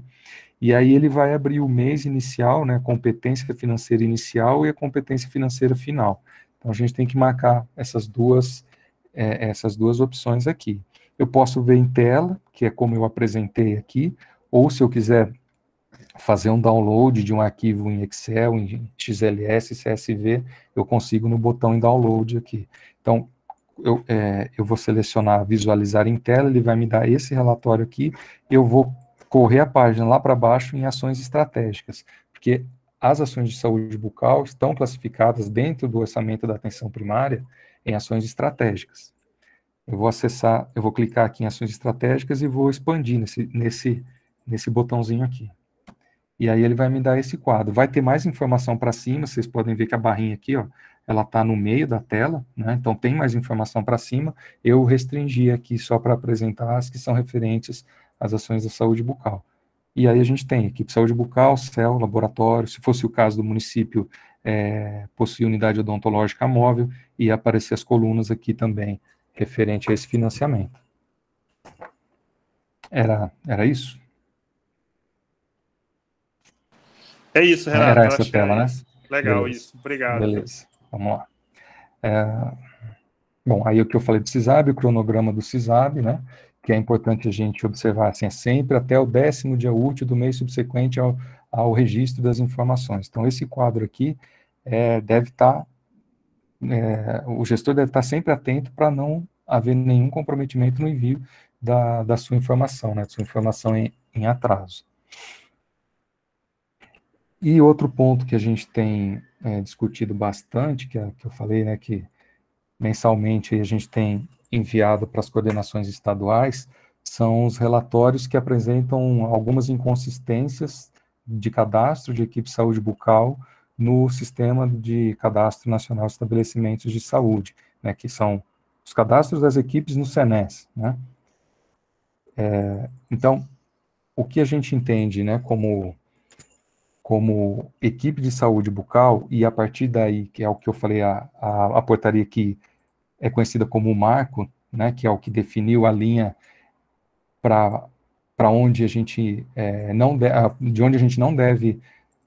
e aí ele vai abrir o mês inicial, né, competência financeira inicial e a competência financeira final. Então a gente tem que marcar essas duas, é, essas duas opções aqui. Eu posso ver em tela, que é como eu apresentei aqui, ou se eu quiser fazer um download de um arquivo em Excel, em XLS, CSV, eu consigo no botão em download aqui. Então, eu, é, eu vou selecionar visualizar em tela, ele vai me dar esse relatório aqui, eu vou correr a página lá para baixo em ações estratégicas, porque as ações de saúde bucal estão classificadas dentro do orçamento da atenção primária em ações estratégicas. Eu vou acessar, eu vou clicar aqui em ações estratégicas e vou expandir nesse, nesse, nesse botãozinho aqui. E aí ele vai me dar esse quadro. Vai ter mais informação para cima, vocês podem ver que a barrinha aqui, ó, ela está no meio da tela, né? então tem mais informação para cima. Eu restringi aqui só para apresentar as que são referentes às ações da saúde bucal. E aí a gente tem equipe de saúde bucal, CEL, laboratório, se fosse o caso do município, é, possui unidade odontológica móvel, e aparecer as colunas aqui também, referente a esse financiamento. Era, era isso? É isso, Renato. Era essa tela, é né? Legal, Beleza. isso. Obrigado. Beleza. Vamos lá. É, bom, aí o que eu falei do CISAB, o cronograma do CISAB, né? Que é importante a gente observar, assim, é sempre até o décimo dia útil do mês subsequente ao, ao registro das informações. Então, esse quadro aqui é, deve estar, tá, é, o gestor deve estar tá sempre atento para não haver nenhum comprometimento no envio da, da sua informação, né? Da sua informação em, em atraso. E outro ponto que a gente tem é, discutido bastante, que, é, que eu falei, né, que mensalmente a gente tem enviado para as coordenações estaduais, são os relatórios que apresentam algumas inconsistências de cadastro de equipe de saúde bucal no sistema de cadastro nacional de estabelecimentos de saúde, né, que são os cadastros das equipes no SENES, né. É, então, o que a gente entende, né, como como equipe de saúde bucal, e a partir daí, que é o que eu falei, a, a, a portaria que é conhecida como o marco, né, que é o que definiu a linha para onde a gente é, não de, de onde a gente não deve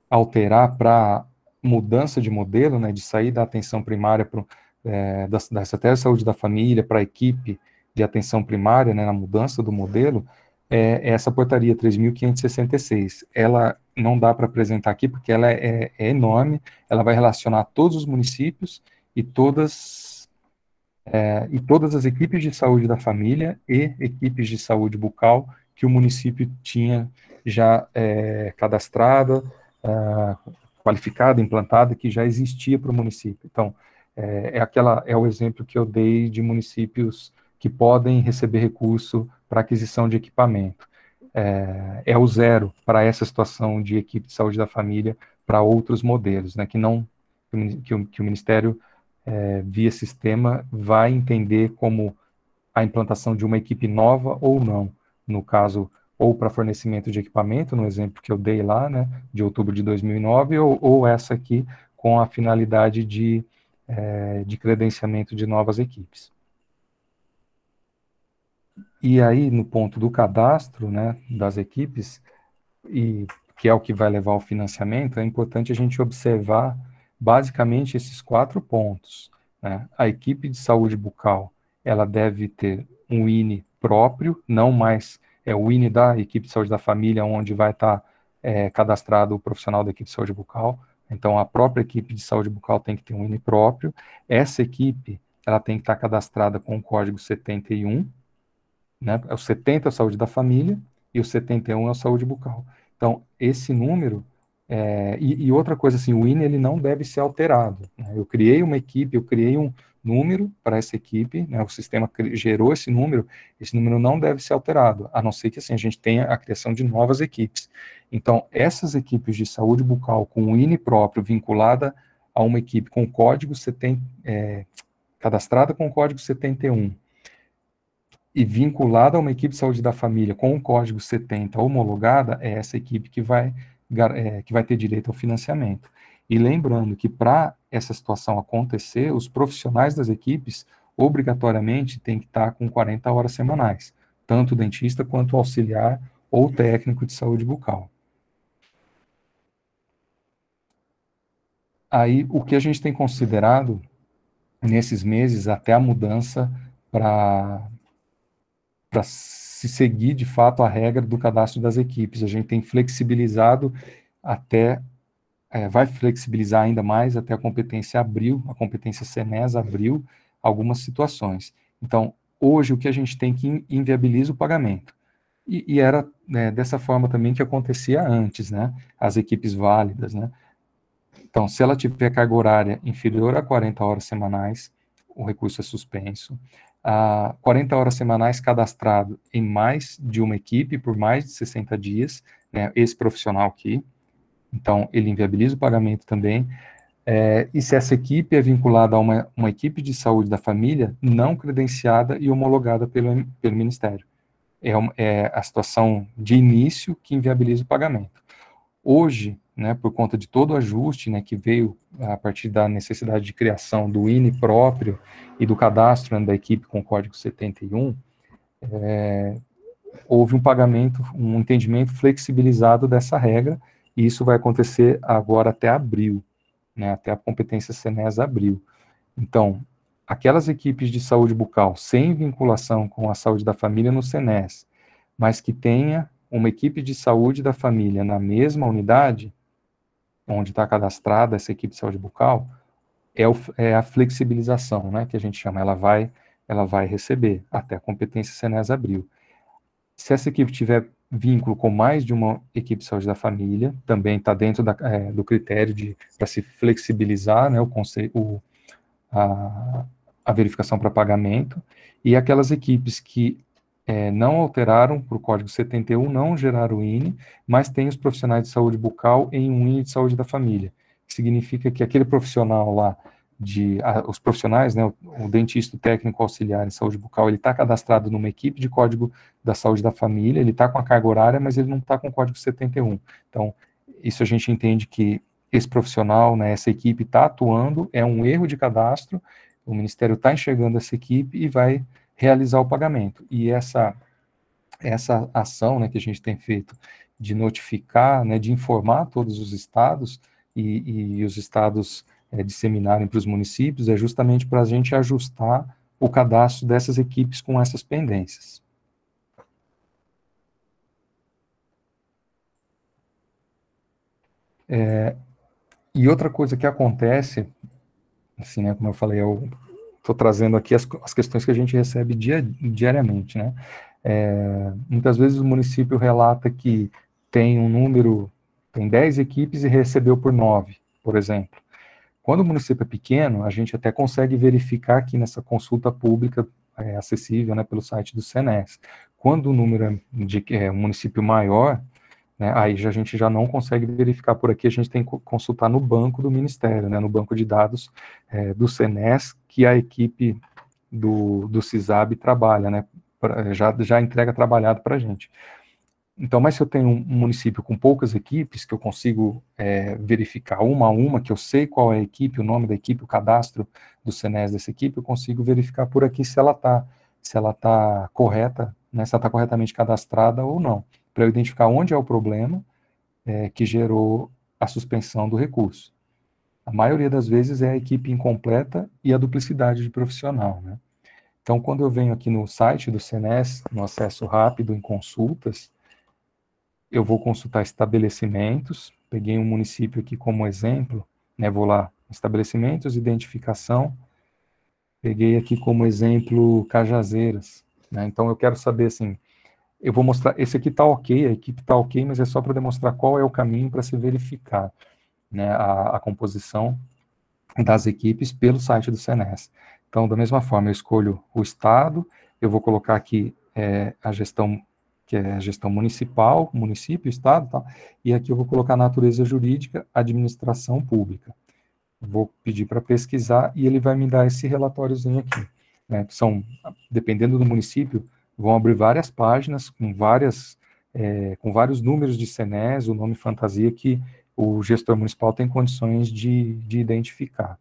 alterar para mudança de modelo, né, de sair da atenção primária pro, é, da, da estratégia de saúde da família para a equipe de atenção primária, né, na mudança do modelo, é, essa portaria 3.566. Ela não dá para apresentar aqui porque ela é, é, enorme, ela vai relacionar todos os municípios e todas, é, e todas as equipes de saúde da família e equipes de saúde bucal que o município tinha já é, cadastrada, é, qualificada, implantada, que já existia para o município. Então, é, é, aquela, é o exemplo que eu dei de municípios que podem receber recurso para aquisição de equipamento. É, é, o zero para essa situação de equipe de saúde da família para outros modelos, né, que não que o, que o Ministério é, via sistema vai entender como a implantação de uma equipe nova ou não, no caso, ou para fornecimento de equipamento, no exemplo que eu dei lá, né, de outubro de 2009, ou, ou essa aqui com a finalidade de, é, de credenciamento de novas equipes. E aí, no ponto do cadastro né, das equipes, e que é o que vai levar ao financiamento, é importante a gente observar basicamente esses quatro pontos. Né? A equipe de saúde bucal, ela deve ter um INE próprio, não mais é o INE da equipe de saúde da família, onde vai estar é, cadastrado o profissional da equipe de saúde bucal. Então, a própria equipe de saúde bucal tem que ter um INE próprio. Essa equipe, ela tem que estar cadastrada com o código 71, né? O 70 é a saúde da família e o 71 é a saúde bucal. Então, esse número, é, e, e, outra coisa assim, o INE ele não deve ser alterado. Né? Eu criei uma equipe, eu criei um número para essa equipe, né? o sistema gerou esse número, esse número não deve ser alterado, a não ser que assim, a gente tenha a criação de novas equipes. Então, essas equipes de saúde bucal com o INE próprio vinculada a uma equipe com código 70, é, cadastrada com código 71 e vinculada a uma equipe de saúde da família com o código 70 homologada, é essa equipe que vai, é, que vai ter direito ao financiamento. E lembrando que para essa situação acontecer, os profissionais das equipes obrigatoriamente têm que estar com 40 horas semanais, tanto o dentista quanto o auxiliar ou técnico de saúde bucal. Aí, o que a gente tem considerado nesses meses, até a mudança para para se seguir de fato a regra do cadastro das equipes. A gente tem flexibilizado até, é, vai flexibilizar ainda mais até a competência abril, a competência CENES abriu algumas situações. Então, hoje o que a gente tem que inviabiliza o pagamento. E, e era né, dessa forma também que acontecia antes, né? As equipes válidas, né? Então, se ela tiver carga horária inferior a 40 horas semanais, o recurso é suspenso a 40 horas semanais cadastrado em mais de uma equipe por mais de 60 dias, né, esse profissional aqui, então ele inviabiliza o pagamento também, é, e se essa equipe é vinculada a uma, uma equipe de saúde da família não credenciada e homologada pelo, pelo Ministério. É, é a situação de início que inviabiliza o pagamento. Hoje, né, por conta de todo o ajuste né, que veio a partir da necessidade de criação do INE próprio e do cadastro né, da equipe com código 71, é, houve um pagamento, um entendimento flexibilizado dessa regra, e isso vai acontecer agora até abril, né, até a competência CNES abril. Então, aquelas equipes de saúde bucal sem vinculação com a saúde da família no CNES, mas que tenha uma equipe de saúde da família na mesma unidade, onde está cadastrada essa equipe de saúde bucal, é, o, é, a flexibilização, né, que a gente chama, ela vai, ela vai receber até a competência CNES abril. Se essa equipe tiver vínculo com mais de uma equipe de saúde da família, também está dentro da, é, do critério de para se flexibilizar, né, o, o a, a verificação para pagamento, e aquelas equipes que é, não alteraram para o Código 71, não geraram INE, mas tem os profissionais de saúde bucal em um INE de saúde da família. Significa que aquele profissional lá, de, a, os profissionais, né, o, o, dentista o técnico auxiliar em saúde bucal, ele está cadastrado numa equipe de Código da Saúde da Família, ele está com a carga horária, mas ele não está com o Código 71. Então, isso a gente entende que esse profissional, né, essa equipe está atuando, é um erro de cadastro, o Ministério está enxergando essa equipe e vai realizar o pagamento. E essa, essa ação né, que a gente tem feito de notificar, né, de informar todos os estados e, e os estados é, disseminarem para os municípios é justamente para a gente ajustar o cadastro dessas equipes com essas pendências. É, e outra coisa que acontece, assim, né, como eu falei, é o, estou trazendo aqui as, as, questões que a gente recebe dia, diariamente, né? É, muitas vezes o município relata que tem um número, tem 10 equipes e recebeu por 9, por exemplo. Quando o município é pequeno, a gente até consegue verificar aqui nessa consulta pública é, acessível né, pelo site do SENES. Quando o número é de é, um município maior, né, aí já, a gente já não consegue verificar por aqui, a gente tem que consultar no banco do Ministério, né, no banco de dados é, do SENES, que a equipe do, do CISAB trabalha, né, pra, já, já entrega trabalhado para a gente. Então, mas se eu tenho um município com poucas equipes, que eu consigo é, verificar uma a uma, que eu sei qual é a equipe, o nome da equipe, o cadastro do CNES dessa equipe, eu consigo verificar por aqui se ela está se ela tá correta, né, se ela está corretamente cadastrada ou não, para identificar onde é o problema é, que gerou a suspensão do recurso. A maioria das vezes é a equipe incompleta e a duplicidade de profissional, né? Então, quando eu venho aqui no site do CNES, no acesso rápido em consultas, eu vou consultar estabelecimentos, peguei um município aqui como exemplo, né, vou lá, estabelecimentos, identificação, peguei aqui como exemplo Cajazeiras, né, então eu quero saber assim, eu vou mostrar, esse aqui está ok, a equipe está ok, mas é só para demonstrar qual é o caminho para se verificar né, a, a, composição das equipes pelo site do CNES. Então, da mesma forma, eu escolho o estado, eu vou colocar aqui é, a gestão que é a gestão municipal, município, estado, tá? e aqui eu vou colocar natureza jurídica, administração pública. Vou pedir para pesquisar e ele vai me dar esse relatóriozinho aqui. Né? São, dependendo do município, vão abrir várias páginas com várias é, com vários números de CNES, o nome fantasia que o gestor municipal tem condições de, de identificar.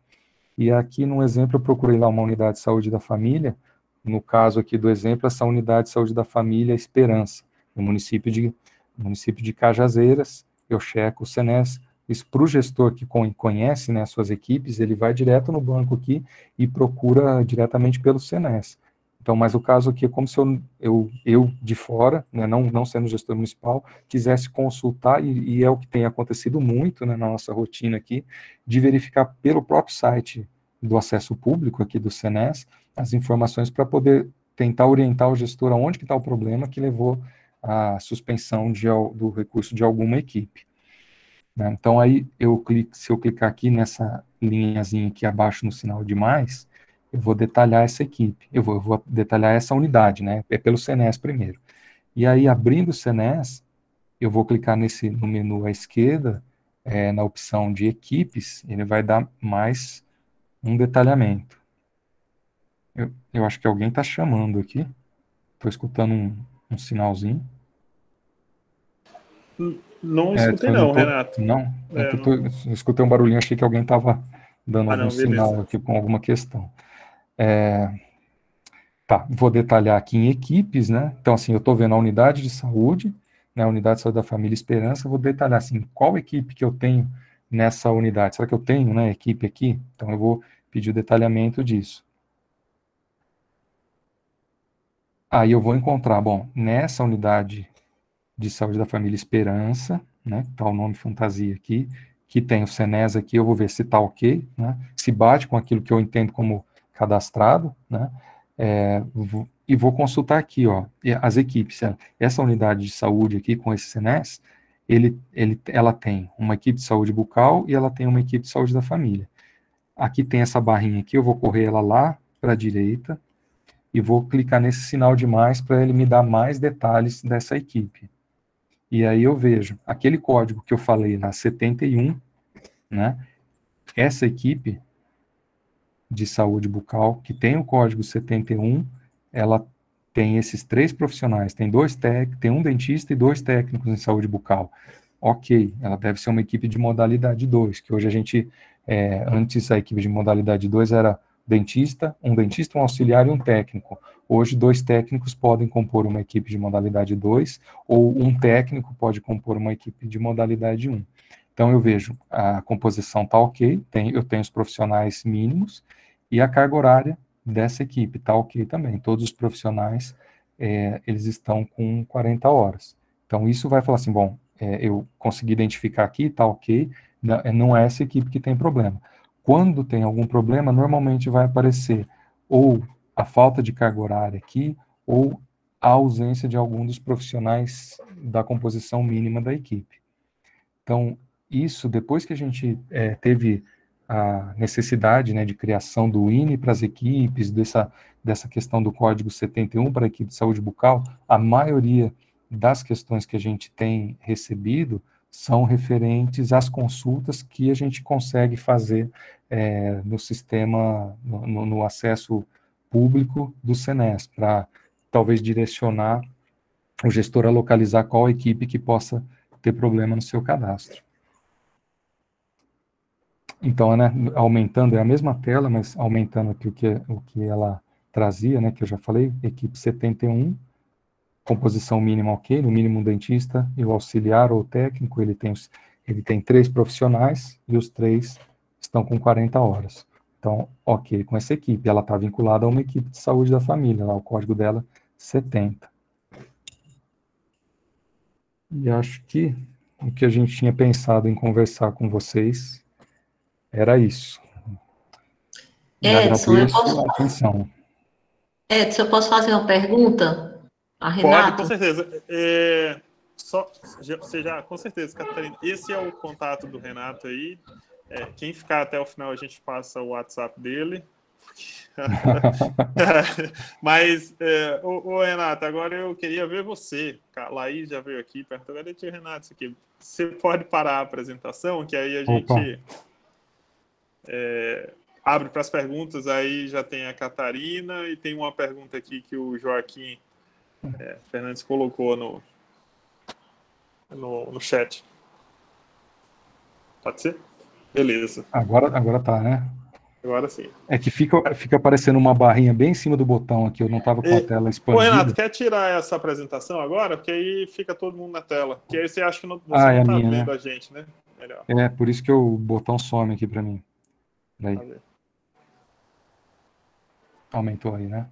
E aqui, no exemplo, eu procurei lá uma unidade de saúde da família, no caso aqui do exemplo, essa unidade de saúde da família Esperança, no município de, município de Cajazeiras, eu checo o SENES, isso para o gestor que conhece né, suas equipes, ele vai direto no banco aqui e procura diretamente pelo SENES. Então, mas o caso aqui é como se eu, eu, eu de fora, né, não, não sendo gestor municipal, quisesse consultar, e, e é o que tem acontecido muito né, na nossa rotina aqui, de verificar pelo próprio site do acesso público aqui do SENES, as informações para poder tentar orientar o gestor aonde que está o problema que levou à suspensão de, do recurso de alguma equipe. Né? Então, aí, eu clico, se eu clicar aqui nessa linhazinha aqui abaixo no sinal de mais, eu vou detalhar essa equipe, eu vou, eu vou detalhar essa unidade, né? É pelo CNES primeiro. E aí, abrindo o CNES, eu vou clicar nesse, no menu à esquerda, é, na opção de equipes, ele vai dar mais um detalhamento. Eu, eu acho que alguém está chamando aqui. Estou escutando um, um sinalzinho. Não é, escutei, é, não, tô, Renato. Não? É, é tô, não... escutei um barulhinho, achei que alguém estava dando ah, algum não, sinal aqui com alguma questão. É, tá, vou detalhar aqui em equipes, né? Então, assim, eu estou vendo a unidade de saúde, né, a unidade de saúde da família Esperança, vou detalhar, assim, qual equipe que eu tenho nessa unidade. Será que eu tenho, né, equipe aqui? Então, eu vou pedir o detalhamento disso. Aí eu vou encontrar, bom, nessa unidade de saúde da família Esperança, né, tá o nome fantasia aqui, que tem o Senes aqui, eu vou ver se está ok, né, se bate com aquilo que eu entendo como cadastrado, né, é, e vou consultar aqui, ó, as equipes, essa unidade de saúde aqui com esse Senes, ele, ele, ela tem uma equipe de saúde bucal e ela tem uma equipe de saúde da família. Aqui tem essa barrinha aqui, eu vou correr ela lá para a direita, e vou clicar nesse sinal de mais para ele me dar mais detalhes dessa equipe. E aí eu vejo aquele código que eu falei na 71, né? Essa equipe de saúde bucal que tem o código 71, ela tem esses três profissionais, tem dois técnicos, tem um dentista e dois técnicos em saúde bucal. Ok, ela deve ser uma equipe de modalidade 2, que hoje a gente, é, antes a equipe de modalidade 2 era dentista, um dentista, um auxiliar e um técnico. Hoje, dois técnicos podem compor uma equipe de modalidade 2, ou um técnico pode compor uma equipe de modalidade 1. Um. Então, eu vejo a composição está ok, tem, eu tenho os profissionais mínimos, e a carga horária dessa equipe está ok também. Todos os profissionais, é, eles estão com 40 horas. Então, isso vai falar assim, bom, é, eu consegui identificar aqui, está ok, não é essa equipe que tem problema. Quando tem algum problema, normalmente vai aparecer ou a falta de carga horária aqui, ou a ausência de algum dos profissionais da composição mínima da equipe. Então, isso, depois que a gente é, teve a necessidade né, de criação do INE para as equipes, dessa, dessa questão do Código 71 para a equipe de saúde bucal, a maioria das questões que a gente tem recebido são referentes às consultas que a gente consegue fazer é, no sistema, no, no, acesso público do SENES, para talvez direcionar o gestor a localizar qual equipe que possa ter problema no seu cadastro. Então, né, aumentando, é a mesma tela, mas aumentando aqui o que, o que ela trazia, né, que eu já falei, equipe 71, composição mínima ok, no mínimo um dentista e o auxiliar ou técnico, ele tem, ele tem três profissionais e os três estão com 40 horas. Então, ok, com essa equipe, ela está vinculada a uma equipe de saúde da família, lá o código dela 70. E acho que o que a gente tinha pensado em conversar com vocês era isso. Edson, eu posso... atenção. Edson, eu posso fazer uma pergunta a Renata? Pode, com certeza. É, só, você já, com certeza, Catarina. Esse é o contato do Renato aí. É, quem ficar até o final, a gente passa o WhatsApp dele. Mas, é, ô, ô, Renato, agora eu queria ver você. A Laís já veio aqui, perguntou, cadê o Renato? Isso aqui. Você pode parar a apresentação, que aí a gente é, abre para as perguntas. Aí já tem a Catarina e tem uma pergunta aqui que o Joaquim é, Fernandes colocou no, no, no chat. Pode ser? Beleza. Agora, agora tá, né? Agora sim. É que fica, fica aparecendo uma barrinha bem em cima do botão aqui, eu não estava com a tela expandida. Ô, Renato, quer tirar essa apresentação agora? Porque aí fica todo mundo na tela. Porque aí você acha que não, você ah, não é tá minha, vendo né? a gente, né? Melhor. É, por isso que o botão some aqui para mim. Aí. Aumentou aí, né?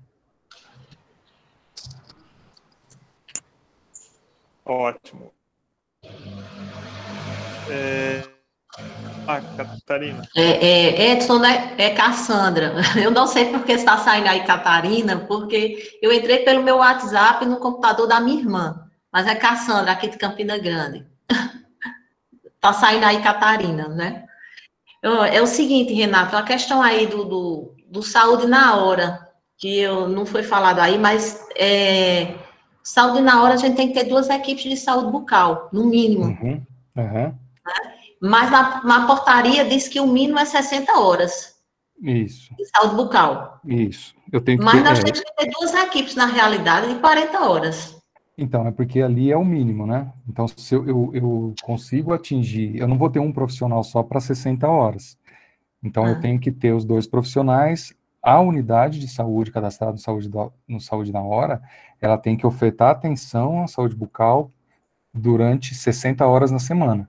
Ótimo. É... Ah, Catarina. É, é, Edson né? é Cassandra. Eu não sei por que está saindo aí Catarina, porque eu entrei pelo meu WhatsApp no computador da minha irmã. Mas é Cassandra, aqui de Campina Grande. Está saindo aí Catarina, né? É o seguinte, Renato, a questão aí do, do, do saúde na hora, que eu não foi falado aí, mas é, saúde na hora a gente tem que ter duas equipes de saúde bucal, no mínimo. Uhum, uhum. Mas na, na, portaria diz que o mínimo é 60 horas. Isso. De saúde bucal. Isso. Eu tenho que Mas ter, nós é... temos que ter duas equipes, na realidade, de 40 horas. Então, é porque ali é o mínimo, né? Então, se eu, eu, eu consigo atingir, eu não vou ter um profissional só para 60 horas. Então, ah. eu tenho que ter os dois profissionais, a unidade de saúde cadastrada no saúde, no saúde na hora, ela tem que ofertar atenção à saúde bucal durante 60 horas na semana.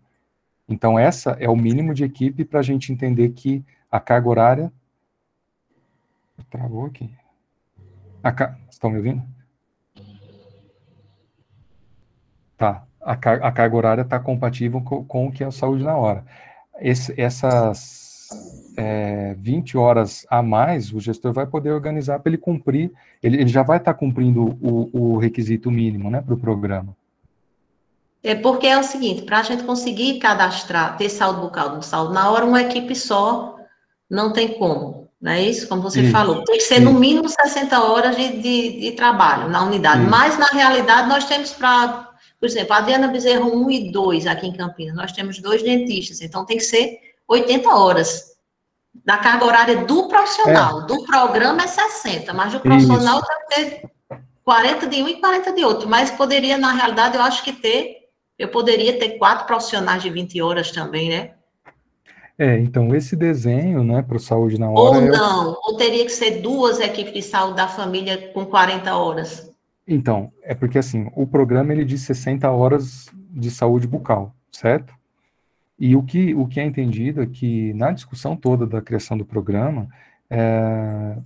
Então, essa é o mínimo de equipe para a gente entender que a carga horária. Travou aqui. A ca... Estão me ouvindo? Tá. A, car a carga horária está compatível com, com, o que é a saúde na hora. Esse, essas é, 20 horas a mais, o gestor vai poder organizar para ele cumprir, ele, ele, já vai estar tá cumprindo o, o requisito mínimo né, para o programa. É porque é o seguinte, para a gente conseguir cadastrar, ter saúde bucal no saúde na hora, uma equipe só não tem como. Não é isso? Como você isso, falou. Tem que ser isso. no mínimo 60 horas de, de, de trabalho na unidade. Isso. Mas, na realidade, nós temos para por exemplo, a Adriana Bezerro 1 e 2 aqui em Campinas, nós temos dois dentistas, então tem que ser 80 horas. Da carga horária do profissional. É. Do programa é 60, mas do profissional que ter 40 de um e 40 de outro. Mas poderia, na realidade, eu acho que ter, eu poderia ter quatro profissionais de 20 horas também, né? É, então esse desenho, né, para o Saúde na Hora. Ou não, é... ou teria que ser duas equipes de saúde da família com 40 horas. Então, é porque assim, o programa ele diz 60 horas de saúde bucal, certo? E o que, o que é entendido é que na discussão toda da criação do programa, é,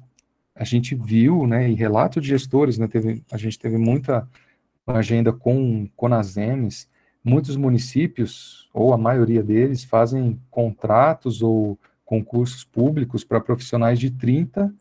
a gente viu, né, e relato de gestores, né, teve, a gente teve muita agenda com, com as EMES, muitos municípios, ou a maioria deles, fazem contratos ou concursos públicos para profissionais de 30,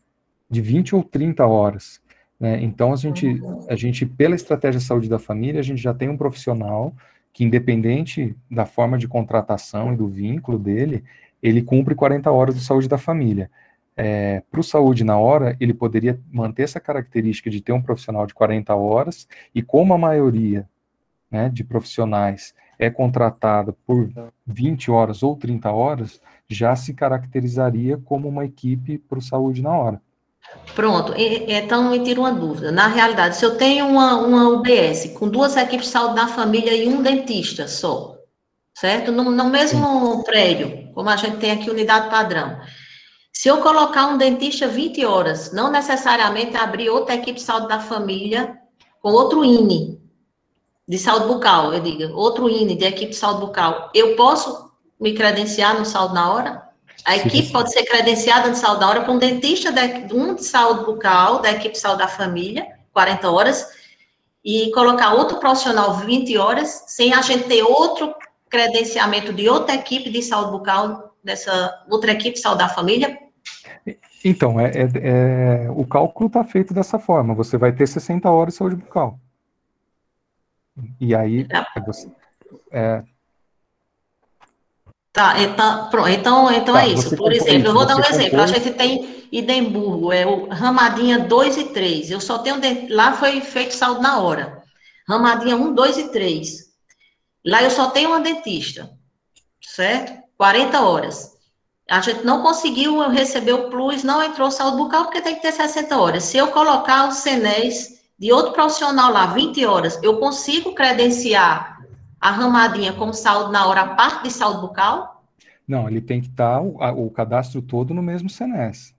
de 20 ou 30 horas. Né? Então, a gente, a gente, pela estratégia de saúde da família, a gente já tem um profissional que, independente da forma de contratação e do vínculo dele, ele cumpre 40 horas de saúde da família. É, Para o saúde na hora, ele poderia manter essa característica de ter um profissional de 40 horas, e como a maioria né, de profissionais é contratada por 20 horas ou 30 horas, já se caracterizaria como uma equipe para o saúde na hora. Pronto, então me tira uma dúvida. Na realidade, se eu tenho uma, uma UBS com duas equipes de saúde da família e um dentista só, certo? No, no mesmo prédio, como a gente tem aqui unidade padrão. Se eu colocar um dentista 20 horas, não necessariamente abrir outra equipe de saúde da família com outro INE de saúde bucal, eu digo, outro INE de equipe de saúde bucal, eu posso me credenciar no saúde na hora? A equipe pode ser credenciada de saúde da hora para um dentista de, um de saúde bucal, da equipe de saúde da família, 40 horas, e colocar outro profissional 20 horas, sem a gente ter outro credenciamento de outra equipe de saúde bucal, dessa outra equipe de saúde da família? Então, é, é, é o cálculo está feito dessa forma. Você vai ter 60 horas de saúde bucal. E aí, é. Tá, então, pronto, então, então tá, é isso. Por exemplo, eu vou dar um exemplo. A gente tem Edimburgo, é o Ramadinha 2 e 3. Eu só tenho. Lá foi feito saldo na hora. Ramadinha 1, 2 e 3. Lá eu só tenho uma dentista, certo? 40 horas. A gente não conseguiu receber o plus, não entrou saúde bucal, porque tem que ter 60 horas. Se eu colocar o CENES de outro profissional lá, 20 horas, eu consigo credenciar a ramadinha como saúde na hora, a parte de saúde bucal? Não, ele tem que estar tá o, o, cadastro todo no mesmo CNES.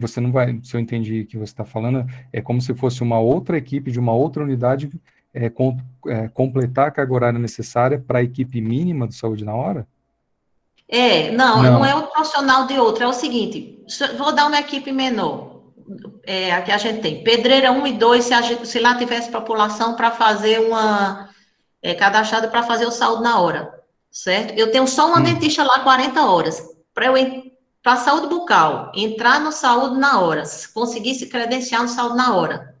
Você não vai, se eu entendi o que você está falando, é como se fosse uma outra equipe de uma outra unidade é, com, é, completar a carga horária necessária para a equipe mínima de saúde na hora? É, não, não, não é o profissional de outra, é o seguinte, vou dar uma equipe menor, é, a que a gente tem, pedreira 1 e 2, se, gente, se lá tivesse população para fazer uma, é, cadastrado para fazer o saldo na hora, certo? Eu tenho só uma hum. dentista lá 40 horas. Para eu para a saúde bucal, entrar no saúde na hora, conseguir se credenciar no saúde na hora.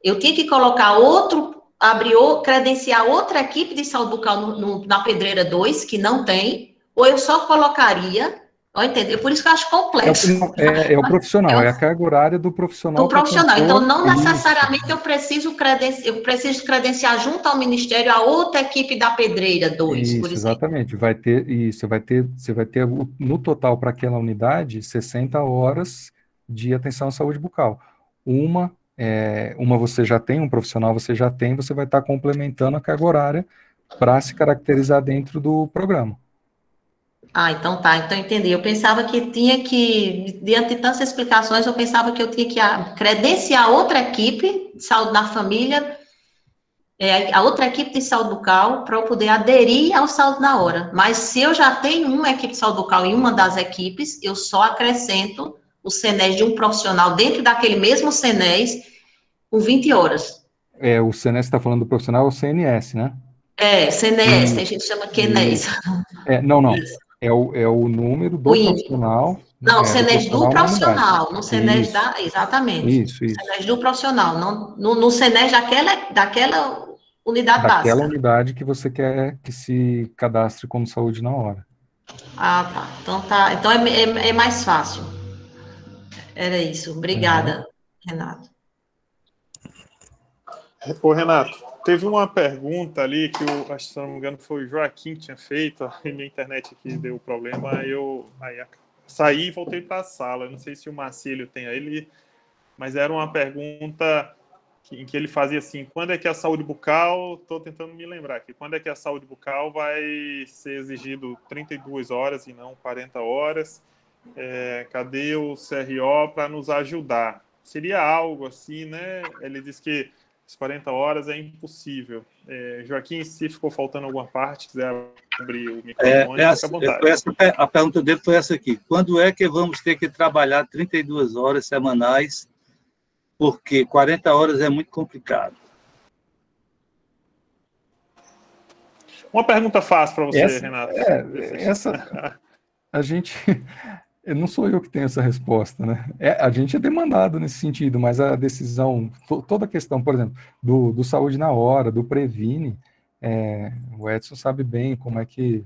Eu tinha que colocar outro, abrir, credenciar outra equipe de saúde bucal no, no, na pedreira 2, que não tem, ou eu só colocaria Entendeu? Por isso que eu acho complexo. É, é, é o profissional, é a carga horária do profissional. Do profissional. Então, não necessariamente isso. eu preciso, creden eu preciso credenciar junto ao Ministério a outra equipe da pedreira 2, por exemplo. Exatamente. Vai ter, isso, vai ter, você vai ter no total para aquela unidade 60 horas de atenção à saúde bucal. Uma, é, uma você já tem, um profissional você já tem, você vai estar complementando a carga horária para se caracterizar dentro do programa. Ah, então tá, então entendi. Eu pensava que tinha que, diante de tantas explicações, eu pensava que eu tinha que credenciar outra equipe de saúde da família, é, a outra equipe de saúde bucal, para eu poder aderir ao saúde na hora. Mas se eu já tenho uma equipe de saúde bucal em uma das equipes, eu só acrescento o CENES de um profissional dentro daquele mesmo CENES com 20 horas. É, o CENES está falando do profissional, é o CNS, né? É, CNS, hum, a gente chama QNES. É, não, não. É o, é o número do o profissional. Não, é, CENES do profissional, no CENES da. Exatamente. Isso, isso. CENES do profissional, não, no, no CENES daquela, daquela unidade daquela básica. unidade que você quer que se cadastre como saúde na hora. Ah, tá. Então tá. Então é, é, é mais fácil. Era isso. Obrigada, uhum. Renato. Ô, Renato, Teve uma pergunta ali que, eu, se não me engano, foi o Joaquim que tinha feito, e minha internet aqui deu problema, aí eu aí, saí e voltei para a sala. Eu não sei se o Marcílio tem aí, mas era uma pergunta em que ele fazia assim: quando é que a saúde bucal, estou tentando me lembrar aqui, quando é que a saúde bucal vai ser exigido 32 horas e não 40 horas? É, cadê o CRO para nos ajudar? Seria algo assim, né? Ele disse que as 40 horas é impossível. É, Joaquim, se ficou faltando alguma parte, quiser abrir o microfone, é, essa, essa, a pergunta dele foi essa aqui. Quando é que vamos ter que trabalhar 32 horas semanais? Porque 40 horas é muito complicado. Uma pergunta fácil para você, essa, Renato. É, essa, a gente não sou eu que tenho essa resposta, né? É, a gente é demandado nesse sentido, mas a decisão, to, toda a questão, por exemplo, do, do saúde na hora, do previne, é, o Edson sabe bem como é que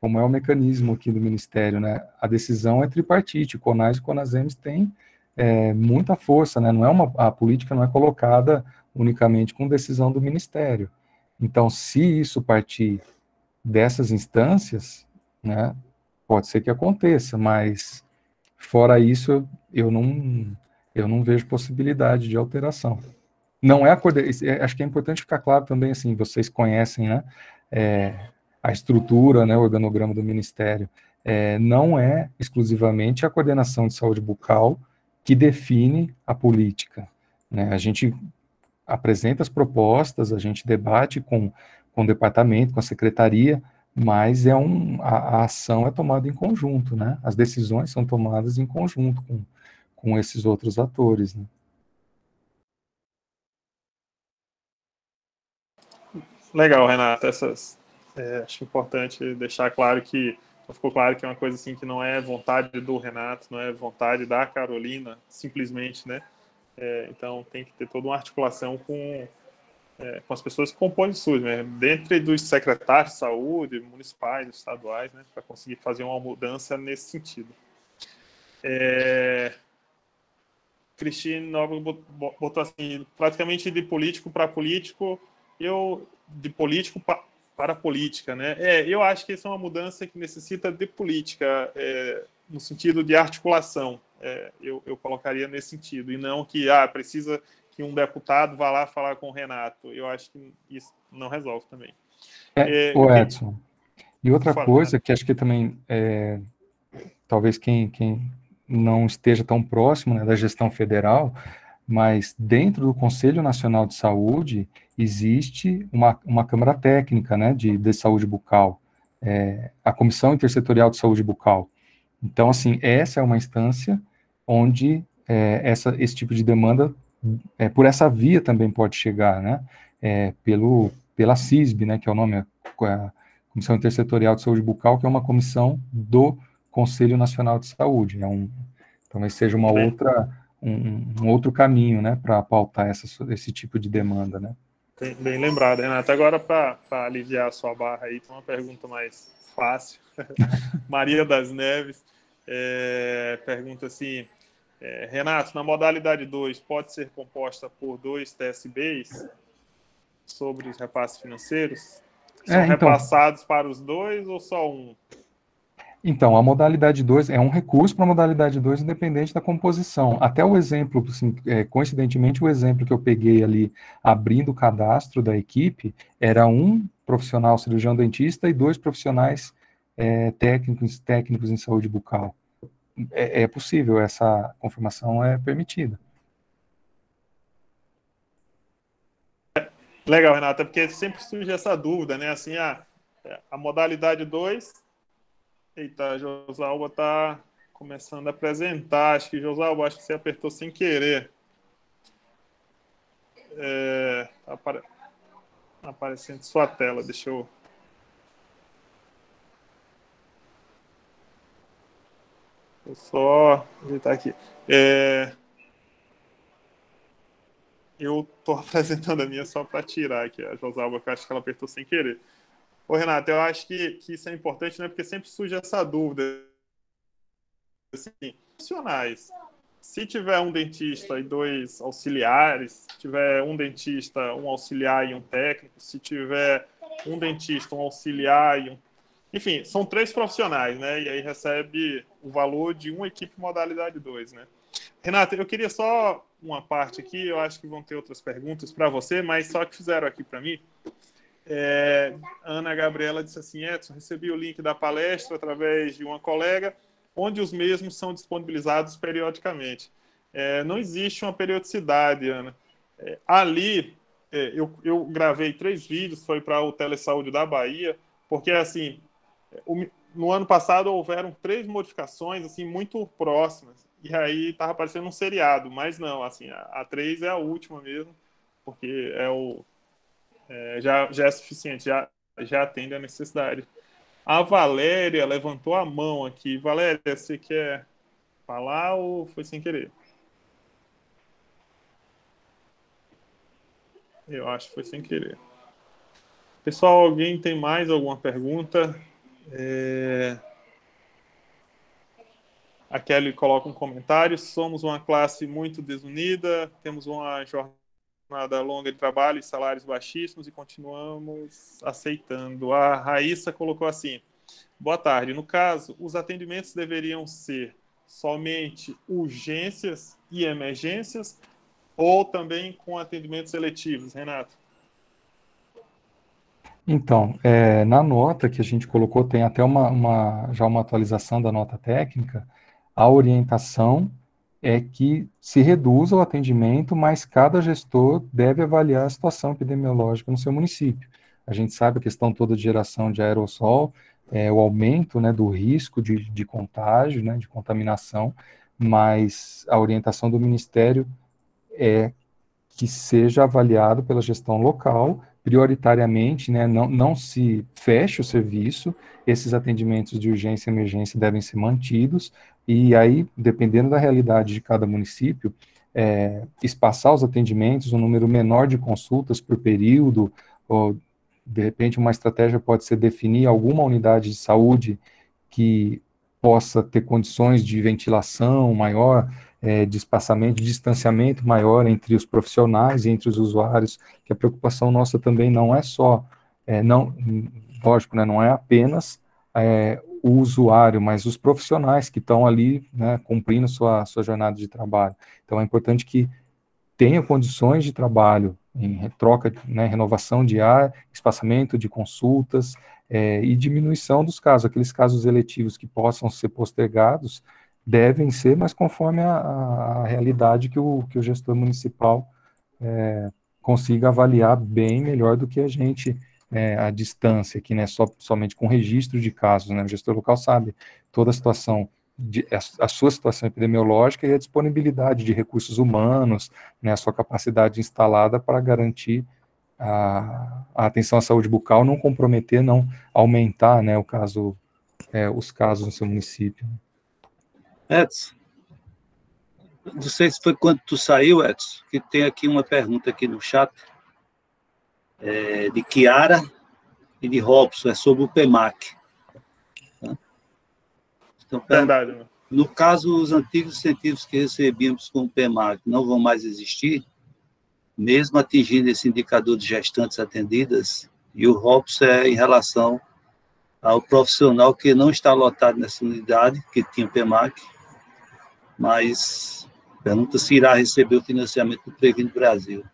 como é o mecanismo aqui do Ministério, né? A decisão é tripartite, CONAS e o CONASEMS têm é, muita força, né? Não é uma, a política não é colocada unicamente com decisão do Ministério. Então, se isso partir dessas instâncias, né, Pode ser que aconteça, mas Fora isso, eu não, eu não vejo possibilidade de alteração. Não é a coordenação, é, acho que é importante ficar claro também, assim, vocês conhecem, né, é, a estrutura, né, o organograma do Ministério, é, não é exclusivamente a coordenação de saúde bucal que define a política. Né? A gente apresenta as propostas, a gente debate com, com o departamento, com a secretaria, mas é um, a, a, ação é tomada em conjunto, né? As decisões são tomadas em conjunto com, com esses outros atores, né? Legal, Renata. Essas, é, acho importante deixar claro que ficou claro que é uma coisa assim que não é vontade do Renato, não é vontade da Carolina, simplesmente, né? É, então tem que ter toda uma articulação com, é, com as pessoas que compõem o SUS, né? Dos secretários de saúde, municipais, estaduais, né? Para conseguir fazer uma mudança nesse sentido. É... Cristine botou assim, praticamente de político para político, eu de político para a política, né? É, eu acho que isso é uma mudança que necessita de política, é, no sentido de articulação. É, eu, eu colocaria nesse sentido, e não que ah, precisa que um deputado vá lá falar com o Renato. Eu acho que isso não resolve também. É, o Edson. E outra coisa que acho que também é, talvez quem, quem não esteja tão próximo né, da gestão federal mas dentro do Conselho Nacional de Saúde existe uma, uma Câmara Técnica né, de, de Saúde Bucal, é, a Comissão Intersetorial de Saúde Bucal. Então, assim, essa é uma instância onde é, essa, esse tipo de demanda, é, por essa via também pode chegar, né, é, pelo, pela CISB, né, que é o nome, a Comissão Intersetorial de Saúde Bucal, que é uma comissão do Conselho Nacional de Saúde. É um, talvez seja uma outra um, um outro caminho, né, para pautar essa, esse tipo de demanda, né? Bem, bem lembrado, Renato. Agora, para aliviar a sua barra aí, tem uma pergunta mais fácil. Maria das Neves é, pergunta assim, é, Renato, na modalidade 2, pode ser composta por dois TSBs sobre os repasses financeiros? São é, então... repassados para os dois ou só um? Então, a modalidade 2 é um recurso para a modalidade 2 independente da composição. Até o exemplo, assim, é, coincidentemente, o exemplo que eu peguei ali, abrindo o cadastro da equipe, era um profissional cirurgião dentista e dois profissionais é, técnicos, técnicos em saúde bucal. É, é possível, essa confirmação é permitida. Legal, Renata, porque sempre surge essa dúvida, né? Assim, a, a modalidade 2 Eita, Josalba tá começando a apresentar. Acho que, Josalba, acho que você apertou sem querer. É, tá apare... aparecendo sua tela, deixa eu. Vou só ajeitar aqui. É... Eu tô apresentando a minha só para tirar aqui a Josalba, que eu acho que ela apertou sem querer. Ô, Renato, eu acho que, que isso é importante, né? Porque sempre surge essa dúvida. Assim, profissionais. Se tiver um dentista e dois auxiliares, se tiver um dentista, um auxiliar e um técnico, se tiver um dentista, um auxiliar e um. Enfim, são três profissionais, né? E aí recebe o valor de uma equipe modalidade 2, né? Renato, eu queria só uma parte aqui, eu acho que vão ter outras perguntas para você, mas só que fizeram aqui para mim. É, Ana Gabriela disse assim: Edson, recebi o link da palestra através de uma colega, onde os mesmos são disponibilizados periodicamente. É, não existe uma periodicidade, Ana. É, ali, é, eu, eu, gravei três vídeos, foi para o Telesaúde da Bahia, porque, assim, o, no ano passado houveram três modificações, assim, muito próximas, e aí estava aparecendo um seriado, mas não, assim, a, a três é a última mesmo, porque é o é, já, já é suficiente, já, já atende a necessidade. A Valéria levantou a mão aqui. Valéria, você quer falar ou foi sem querer? Eu acho que foi sem querer. Pessoal, alguém tem mais alguma pergunta? É... A Kelly coloca um comentário. Somos uma classe muito desunida, temos uma jornada longa de trabalho e salários baixíssimos e continuamos aceitando. A Raíssa colocou assim: Boa tarde. No caso, os atendimentos deveriam ser somente urgências e emergências ou também com atendimentos seletivos, Renato? Então, é, na nota que a gente colocou, tem até uma, uma, já uma atualização da nota técnica, a orientação é que se reduza o atendimento, mas cada gestor deve avaliar a situação epidemiológica no seu município. A gente sabe a questão toda de geração de aerossol, é, o aumento né, do risco de, de contágio, né, de contaminação, mas a orientação do Ministério é que seja avaliado pela gestão local prioritariamente, né, não, não se feche o serviço, esses atendimentos de urgência e emergência devem ser mantidos, e aí, dependendo da realidade de cada município, é, espaçar os atendimentos, um número menor de consultas por período, ou de repente uma estratégia pode ser definir alguma unidade de saúde que possa ter condições de ventilação maior, é, de espaçamento, de distanciamento maior entre os profissionais e entre os usuários, que a preocupação nossa também não é só, é, não, lógico, né, não é apenas é, o usuário, mas os profissionais que estão ali né, cumprindo sua, sua jornada de trabalho. Então é importante que tenha condições de trabalho em troca, né, renovação de ar, espaçamento de consultas é, e diminuição dos casos, aqueles casos eletivos que possam ser postergados, devem ser, mas conforme a, a realidade que o, que o gestor municipal é, consiga avaliar bem melhor do que a gente é, a distância, que é só, somente com registro de casos, né? O gestor local sabe toda a situação, de, a, a, sua situação epidemiológica e a disponibilidade de recursos humanos, né? A sua capacidade instalada para garantir a, a, atenção à saúde bucal, não comprometer, não aumentar, né? O caso, é, os casos no seu município. Edson, não sei se foi quando tu saiu, Edson, que tem aqui uma pergunta aqui no chat é, de Kiara e de Robson, é sobre o PEMAC. Tá? Então, Verdade. No caso, os antigos incentivos que recebíamos com o PEMAC não vão mais existir, mesmo atingindo esse indicador de gestantes atendidas, e o Robson é em relação ao profissional que não está lotado nessa unidade, que tinha o PEMAC, mas pergunta se irá receber o financiamento do Previno Brasil.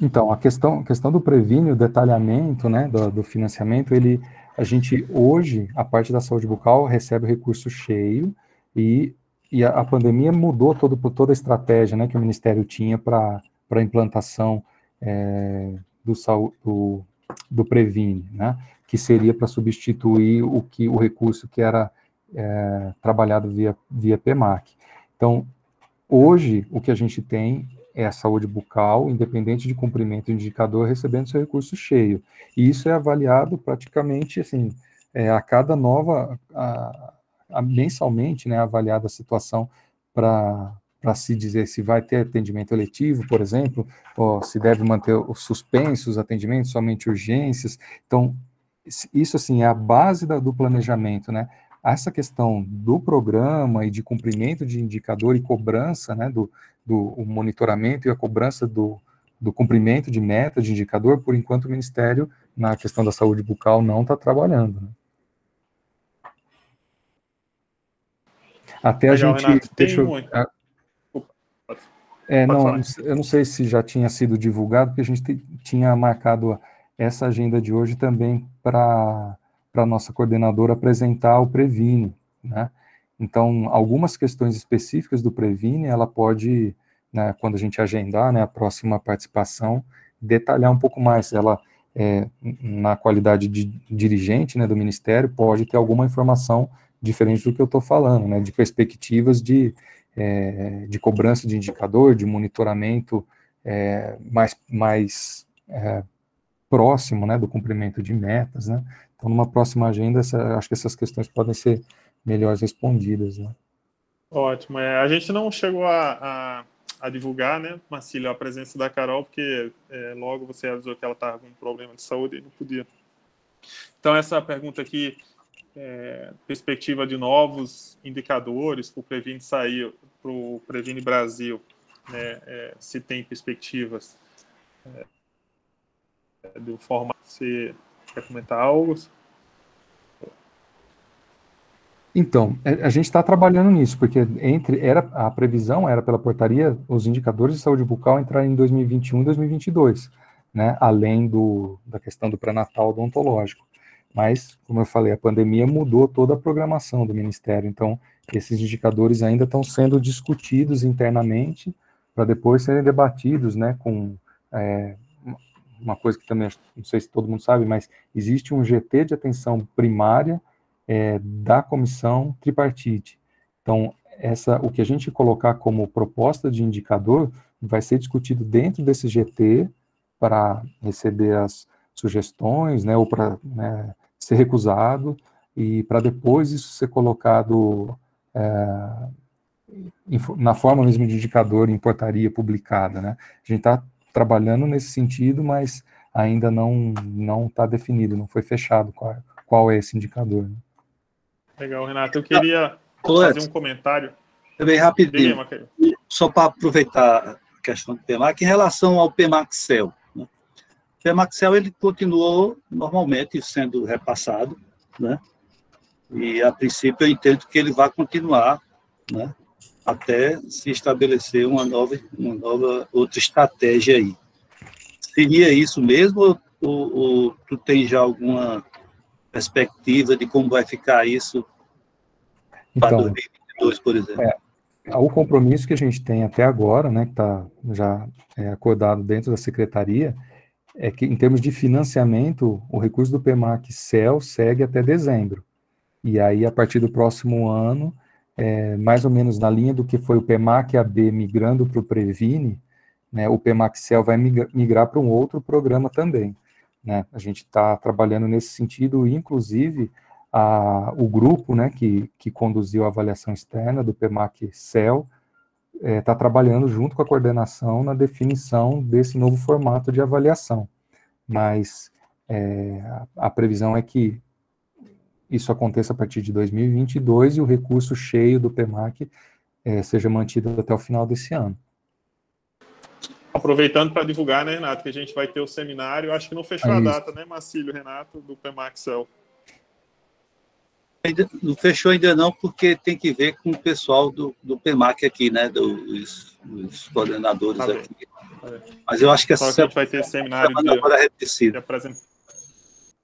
Então, a questão, questão do Previne, o detalhamento né, do, do, financiamento, ele, a gente hoje, a parte da saúde bucal recebe o recurso cheio e, e a, a pandemia mudou todo, toda a estratégia né, que o Ministério tinha para a implantação é, do, do, do Previne, né, que seria para substituir o, que, o recurso que era é, trabalhado via, via PEMAC. Então, hoje, o que a gente tem é a saúde bucal, independente de cumprimento do indicador, recebendo seu recurso cheio. E isso é avaliado praticamente, assim, é, a cada nova, a, a, mensalmente, né, avaliada a situação para para se dizer se vai ter atendimento eletivo, por exemplo, ou se deve manter os suspensos atendimentos, somente urgências. Então, isso, assim, é a base da, do planejamento, né? Essa questão do programa e de cumprimento de indicador e cobrança, né, do, do monitoramento e a cobrança do, do cumprimento de meta de indicador, por enquanto o Ministério, na questão da saúde bucal, não está trabalhando. Né? Até Legal, a gente. Renato, deixa eu, é, não, eu não sei se já tinha sido divulgado, porque a gente tinha marcado essa agenda de hoje também para para a nossa coordenadora apresentar o Previne, né? Então, algumas questões específicas do Previne, ela pode, né, quando a gente agendar né, a próxima participação, detalhar um pouco mais. Ela, é, na qualidade de dirigente né, do Ministério, pode ter alguma informação diferente do que eu estou falando, né, de perspectivas de, é, de cobrança de indicador, de monitoramento é, mais, mais é, próximo né, do cumprimento de metas, né? Então, numa próxima agenda, essa, acho que essas questões podem ser melhores respondidas. Né? Ótimo. É, a gente não chegou a, a, a, divulgar, né, Marcílio, a presença da Carol, porque é, logo você avisou que ela estava com um problema de saúde e não podia. Então, essa pergunta aqui, é, perspectiva de novos indicadores para o Previne sair, para o Previne Brasil, né, é, se tem perspectivas é, do formato, se Quer comentar algo? Então, é, a gente está trabalhando nisso, porque entre era a previsão era pela portaria os indicadores de saúde bucal entrarem em 2021 e 2022, né? Além do, da questão do pré-natal odontológico. Mas, como eu falei, a pandemia mudou toda a programação do Ministério, então esses indicadores ainda estão sendo discutidos internamente para depois serem debatidos, né, com é, uma coisa que também, não sei se todo mundo sabe, mas existe um GT de atenção primária é, da comissão tripartite. Então, essa, o que a gente colocar como proposta de indicador vai ser discutido dentro desse GT para receber as sugestões, né, ou para né, ser recusado, e para depois isso ser colocado é, na forma mesmo de indicador em portaria publicada, né? A gente está trabalhando nesse sentido, mas ainda não não está definido, não foi fechado qual, qual é esse indicador. Né? Legal, Renato. Eu queria fazer um comentário. Bem rapidinho. Só para aproveitar a questão do PEMAC, em relação ao PEMAXEL. Né? O PEMAXEL ele continuou normalmente sendo repassado, né? E, a princípio, eu entendo que ele vai continuar, né? Até se estabelecer uma nova, uma nova outra estratégia aí. Seria isso mesmo ou, ou, ou tu tem já alguma perspectiva de como vai ficar isso para então, 2022, por exemplo? É, o compromisso que a gente tem até agora, né, que está já é, acordado dentro da secretaria, é que em termos de financiamento, o recurso do PEMAC CEL segue até dezembro. E aí, a partir do próximo ano, é, mais ou menos na linha do que foi o PEMAC AB migrando para o Previne, né, o PEMAC CEL vai migrar para um outro programa também. Né? A gente está trabalhando nesse sentido, inclusive a, o grupo né, que, que conduziu a avaliação externa do PEMAC CEL está é, tá trabalhando junto com a coordenação na definição desse novo formato de avaliação. Mas é, a, a previsão é que isso aconteça a partir de 2022 e o recurso cheio do PEMAC é, seja mantido até o final desse ano. Aproveitando para divulgar, né, Renato, que a gente vai ter o seminário, acho que não fechou é a data, né, Marcílio, Renato, do PEMAXEL. Ainda, não fechou ainda não, porque tem que ver com o pessoal do, do PEMAC aqui, né, dos, dos coordenadores tá aqui. Mas eu acho que essa Só que a gente vai ter seminário de, de, apresentar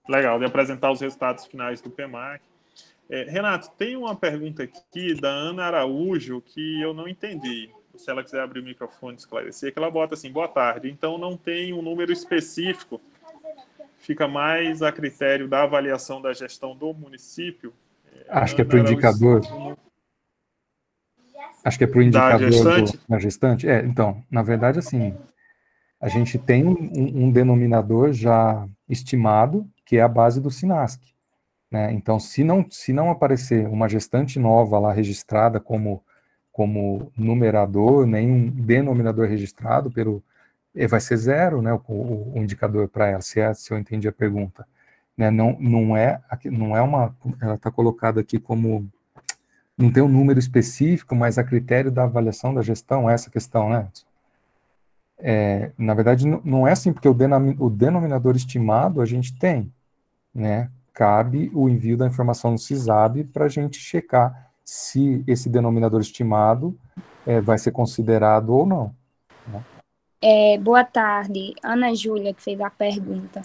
Legal, de apresentar os resultados finais do PEMAC. É, Renato, tem uma pergunta aqui da Ana Araújo que eu não entendi. Se ela quiser abrir o microfone e esclarecer, que ela bota assim, boa tarde. Então não tem um número específico, fica mais a critério da avaliação da gestão do município. Acho Ana que é para o indicador. Acho que é para o indicador da gestante. Do, da gestante. É, então, na verdade, assim, a gente tem um, um denominador já estimado, que é a base do SINASC. Né? Então, se não, se não aparecer uma gestante nova lá registrada como, como numerador, nem um denominador registrado pelo. Eh, vai ser zero né, o, o indicador para ela, se, é, se eu entendi a pergunta. Né? Não, não, é, não é uma. Ela está colocada aqui como. Não tem um número específico, mas a critério da avaliação da gestão, essa questão, né? É, na verdade, não é assim, porque o, denominador estimado a gente tem né, cabe o envio da informação no CISAB para a gente checar se esse denominador estimado é, vai ser considerado ou não. Né? É, boa tarde, Ana Júlia, que fez a pergunta.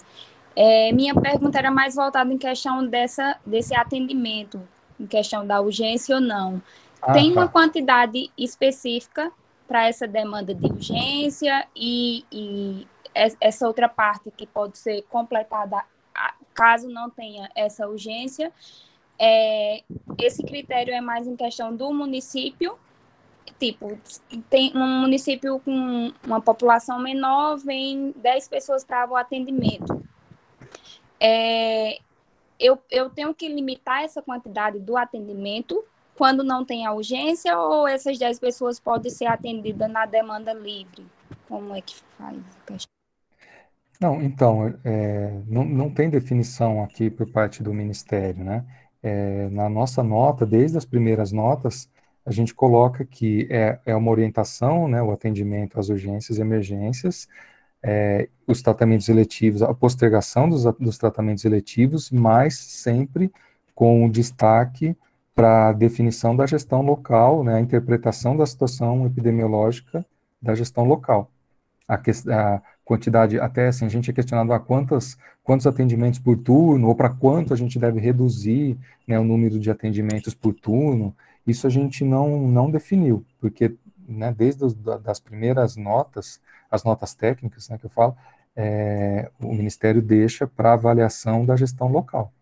É, minha pergunta era mais voltada em questão dessa, desse atendimento, em questão da urgência ou não. Ah, Tem tá. uma quantidade específica para essa demanda de urgência e, e essa outra parte que pode ser completada caso não tenha essa urgência. É, esse critério é mais em questão do município. Tipo, tem um município com uma população menor, vem 10 pessoas para o atendimento. É, eu, eu tenho que limitar essa quantidade do atendimento quando não tem a urgência ou essas 10 pessoas podem ser atendidas na demanda livre? Como é que faz? Não, então, é, não, não tem definição aqui por parte do Ministério, né? É, na nossa nota, desde as primeiras notas, a gente coloca que é, é uma orientação, né, o atendimento às urgências e emergências, é, os tratamentos eletivos, a postergação dos, dos tratamentos eletivos, mas sempre com destaque para a definição da gestão local, né, a interpretação da situação epidemiológica da gestão local. A, que, a quantidade, até assim, a gente é questionado a quantas, quantos atendimentos por turno, ou para quanto a gente deve reduzir né, o número de atendimentos por turno, isso a gente não, não definiu, porque né, desde as das primeiras notas, as notas técnicas né, que eu falo, é, o Ministério deixa para avaliação da gestão local.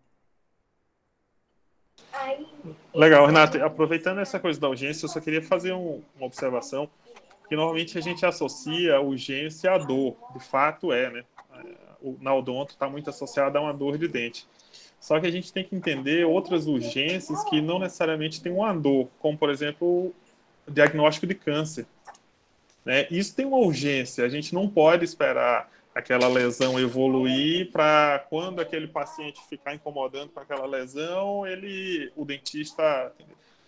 Legal, Renato. Aproveitando essa coisa da urgência, eu só queria fazer um, uma observação, que normalmente a gente associa urgência à dor. De fato é, né? O, na odonto está muito associado a uma dor de dente. Só que a gente tem que entender outras urgências que não necessariamente têm uma dor, como, por exemplo, o diagnóstico de câncer. Né? Isso tem uma urgência, a gente não pode esperar aquela lesão evoluir para quando aquele paciente ficar incomodando com aquela lesão, ele, o dentista.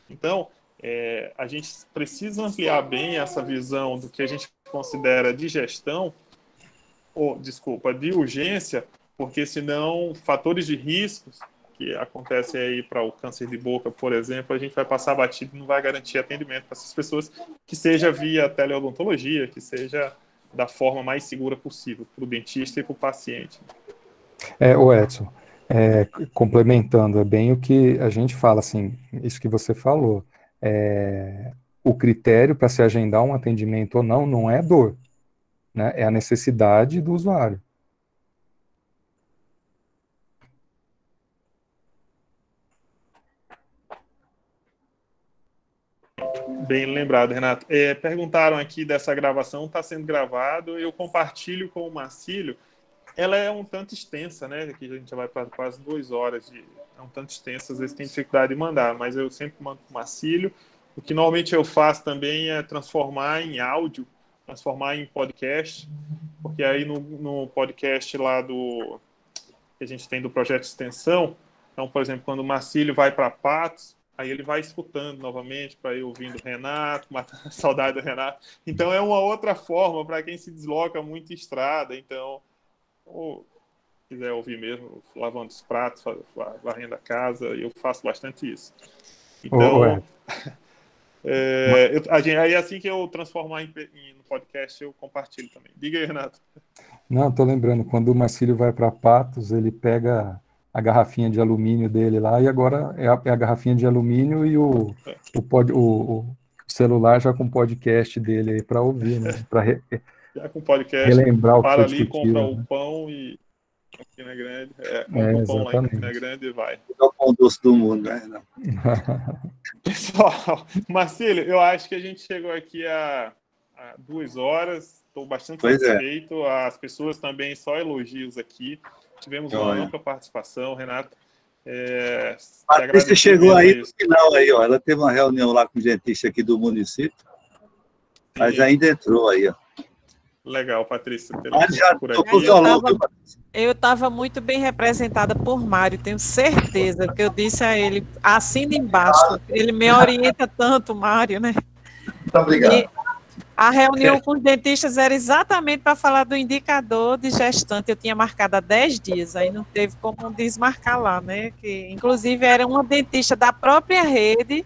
Então, é, a gente precisa ampliar bem essa visão do que a gente considera de gestão, ou desculpa, de urgência, porque senão fatores de riscos que acontecem aí para o câncer de boca, por exemplo, a gente vai passar batido e não vai garantir atendimento para essas pessoas, que seja via teleodontologia, que seja da forma mais segura possível para o dentista e para o paciente. É, o Edson, é, complementando, é bem o que a gente fala, assim, isso que você falou. É, o critério para se agendar um atendimento ou não não é dor, né? É a necessidade do usuário. Bem lembrado, Renato. É, perguntaram aqui dessa gravação, está sendo gravado, eu compartilho com o Marcílio. Ela é um tanto extensa, né? Aqui a gente já vai para quase duas horas, de, é um tanto extensa, às vezes tem dificuldade de mandar, mas eu sempre mando para o Marcílio. O que normalmente eu faço também é transformar em áudio, transformar em podcast, porque aí no, no podcast lá do que a gente tem do projeto de extensão, então, por exemplo, quando o Marcílio vai para Patos, Aí ele vai escutando novamente para ir ouvindo o Renato, matando a saudade do Renato. Então é uma outra forma para quem se desloca muito estrada. Então, quiser ouvir mesmo, lavando os pratos, varrendo a casa, eu faço bastante isso. Então, é. é, eu, aí assim que eu transformar em, em, no podcast, eu compartilho também. Diga aí, Renato. Não, estou lembrando, quando o Marcílio vai para Patos, ele pega a garrafinha de alumínio dele lá, e agora é a, é a garrafinha de alumínio e o, o, pod, o, o, celular já com o podcast dele aí para ouvir, né? Para re, já com podcast, relembrar o que para ali, compra né? o pão e Campina Grande, é, compra é, pão lá em Campina Grande e vai. É o pão doce do mundo, né? Pessoal, Marcílio, eu acho que a gente chegou aqui a, a duas horas, estou bastante pois é. satisfeito, é. as pessoas também só elogios aqui. Tivemos uma ampla participação, Renato. É, Patrícia chegou aí no final aí, ó. Ela teve uma reunião lá com o dentista aqui do município, Sim. mas ainda entrou aí, ó. Legal, Patrícia. Já por aqui. Eu estava muito bem representada por Mário, tenho certeza, que eu disse a ele, assina embaixo, ele me orienta tanto, Mário, né? Muito obrigado. E, a reunião com os dentistas era exatamente para falar do indicador de gestante. Eu tinha marcado há 10 dias, aí não teve como desmarcar lá, né? Que, inclusive, era uma dentista da própria rede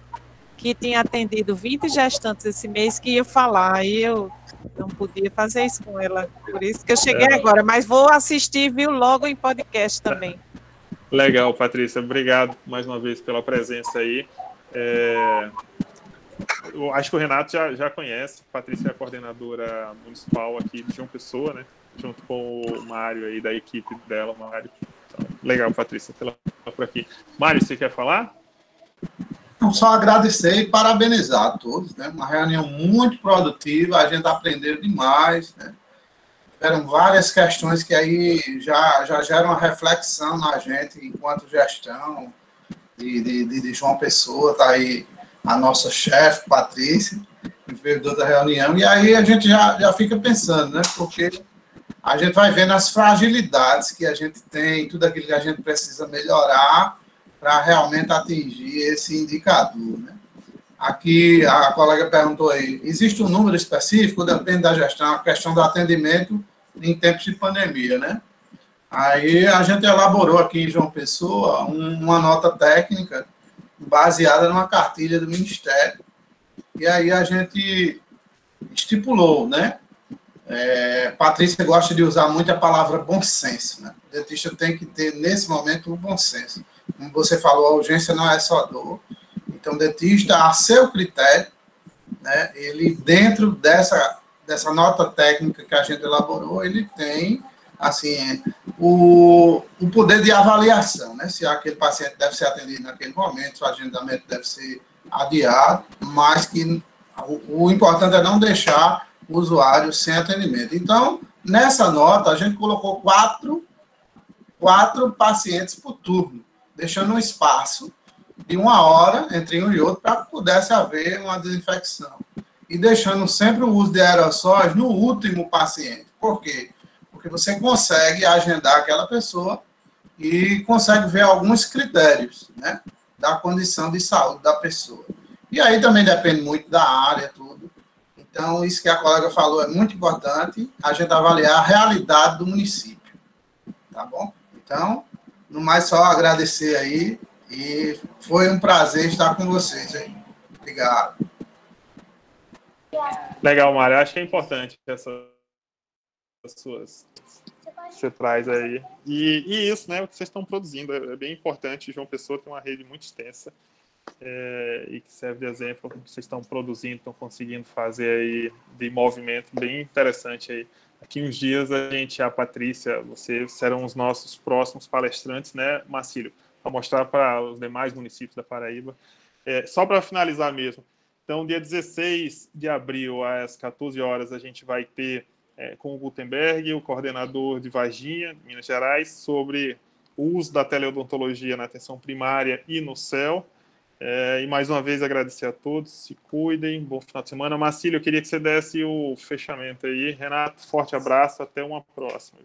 que tinha atendido 20 gestantes esse mês que ia falar. Aí eu não podia fazer isso com ela. Por isso que eu cheguei é. agora. Mas vou assistir, viu, logo em podcast também. Legal, Patrícia. Obrigado mais uma vez pela presença aí. É, eu acho que o Renato já, já conhece, Patrícia é a coordenadora municipal aqui de João Pessoa, né? Junto com o Mário aí da equipe dela, Mário. Então, legal, Patrícia, pela por aqui. Mário, você quer falar? Então, só agradecer e parabenizar a todos, né? Uma reunião muito produtiva, a gente aprendeu demais, né? Eram várias questões que aí já, já geram uma reflexão na gente enquanto gestão de, de, de João Pessoa, tá aí a nossa chefe, Patrícia, veio da reunião, e aí a gente já, já fica pensando, né? Porque a gente vai vendo as fragilidades que a gente tem, tudo aquilo que a gente precisa melhorar para realmente atingir esse indicador, né? Aqui a colega perguntou aí, existe um número específico, depende da gestão, a questão do atendimento em tempos de pandemia, né? Aí a gente elaborou aqui em João Pessoa uma nota técnica baseada numa cartilha do Ministério. E aí a gente estipulou, né? É, Patrícia gosta de usar muito a palavra bom senso, né? O dentista tem que ter, nesse momento, o bom senso. Como você falou, a urgência não é só dor. Então, o dentista, a seu critério, né, ele, dentro dessa, dessa nota técnica que a gente elaborou, ele tem, assim, o, o poder de avaliação, né? Se aquele paciente deve ser atendido naquele momento, se o agendamento deve ser adiado, mas que o, o importante é não deixar o usuário sem atendimento. Então, nessa nota, a gente colocou quatro, quatro pacientes por turno, deixando um espaço de uma hora entre um e outro para que pudesse haver uma desinfecção. E deixando sempre o uso de aerossóis no último paciente. Por quê? Porque você consegue agendar aquela pessoa e consegue ver alguns critérios né, da condição de saúde da pessoa. E aí também depende muito da área, tudo. Então, isso que a colega falou é muito importante, a gente avaliar a realidade do município. Tá bom? Então, no mais, só agradecer aí e foi um prazer estar com vocês aí. Obrigado. Legal, Mário. Acho que é importante essas suas você traz aí. E, e, isso, né, o que vocês estão produzindo é, é bem importante. João Pessoa tem uma rede muito extensa é, e que serve de exemplo que vocês estão produzindo, estão conseguindo fazer aí de movimento bem interessante aí. Aqui uns dias a gente, a Patrícia, vocês serão os nossos próximos palestrantes, né, Marcílio, para mostrar para os demais municípios da Paraíba. É, só para finalizar mesmo, então, dia 16 de abril, às 14 horas, a gente vai ter é, com o Gutenberg, o coordenador de Varginha, Minas Gerais, sobre o uso da teleodontologia na atenção primária e no céu. É, e mais uma vez agradecer a todos, se cuidem, bom final de semana. Marcílio, eu queria que você desse o fechamento aí. Renato, forte abraço, até uma próxima.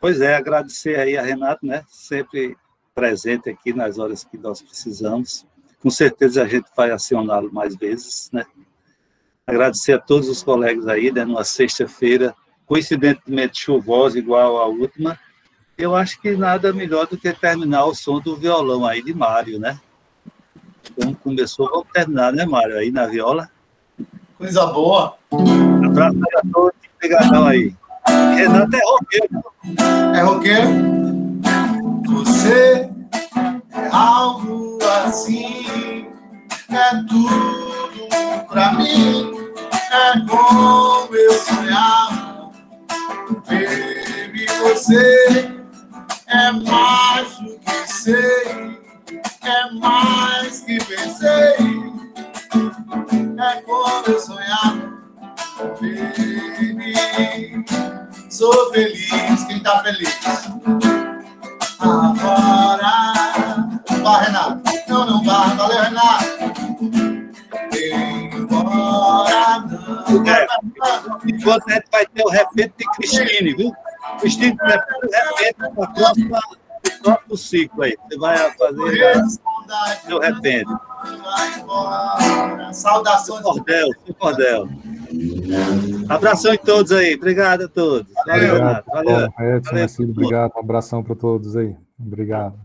Pois é, agradecer aí a Renato, né? Sempre presente aqui nas horas que nós precisamos. Com certeza a gente vai acioná-lo mais vezes, né? Agradecer a todos os colegas aí, né? Numa sexta-feira, coincidentemente chuvosa, igual a última. Eu acho que nada melhor do que terminar o som do violão aí de Mário, né? Então começou, vamos terminar, né, Mário? Aí na viola. Coisa boa. Abraço a todos, obrigadão aí. Renato é roqueiro. É roqueiro? Você é algo assim, é tudo pra mim, é como eu sonhava. Baby, você é mais do que sei é mais que pensei, é como eu sonhava, baby. Sou feliz, quem tá feliz? Agora, vai Renato, não, não vai, valeu Renato. Embora não. Enquanto a gente vai ter o repente de Cristine, viu? Cristine, prepara o repente para a próxima próximo ciclo aí. Você vai fazer seu repente. Saudações. Cordel, seu Cordel. Abração em todos aí. Obrigado a todos. Valeu, Obrigado, Valeu. Edson, Valeu. Obrigado. Um abração para todos aí. Obrigado.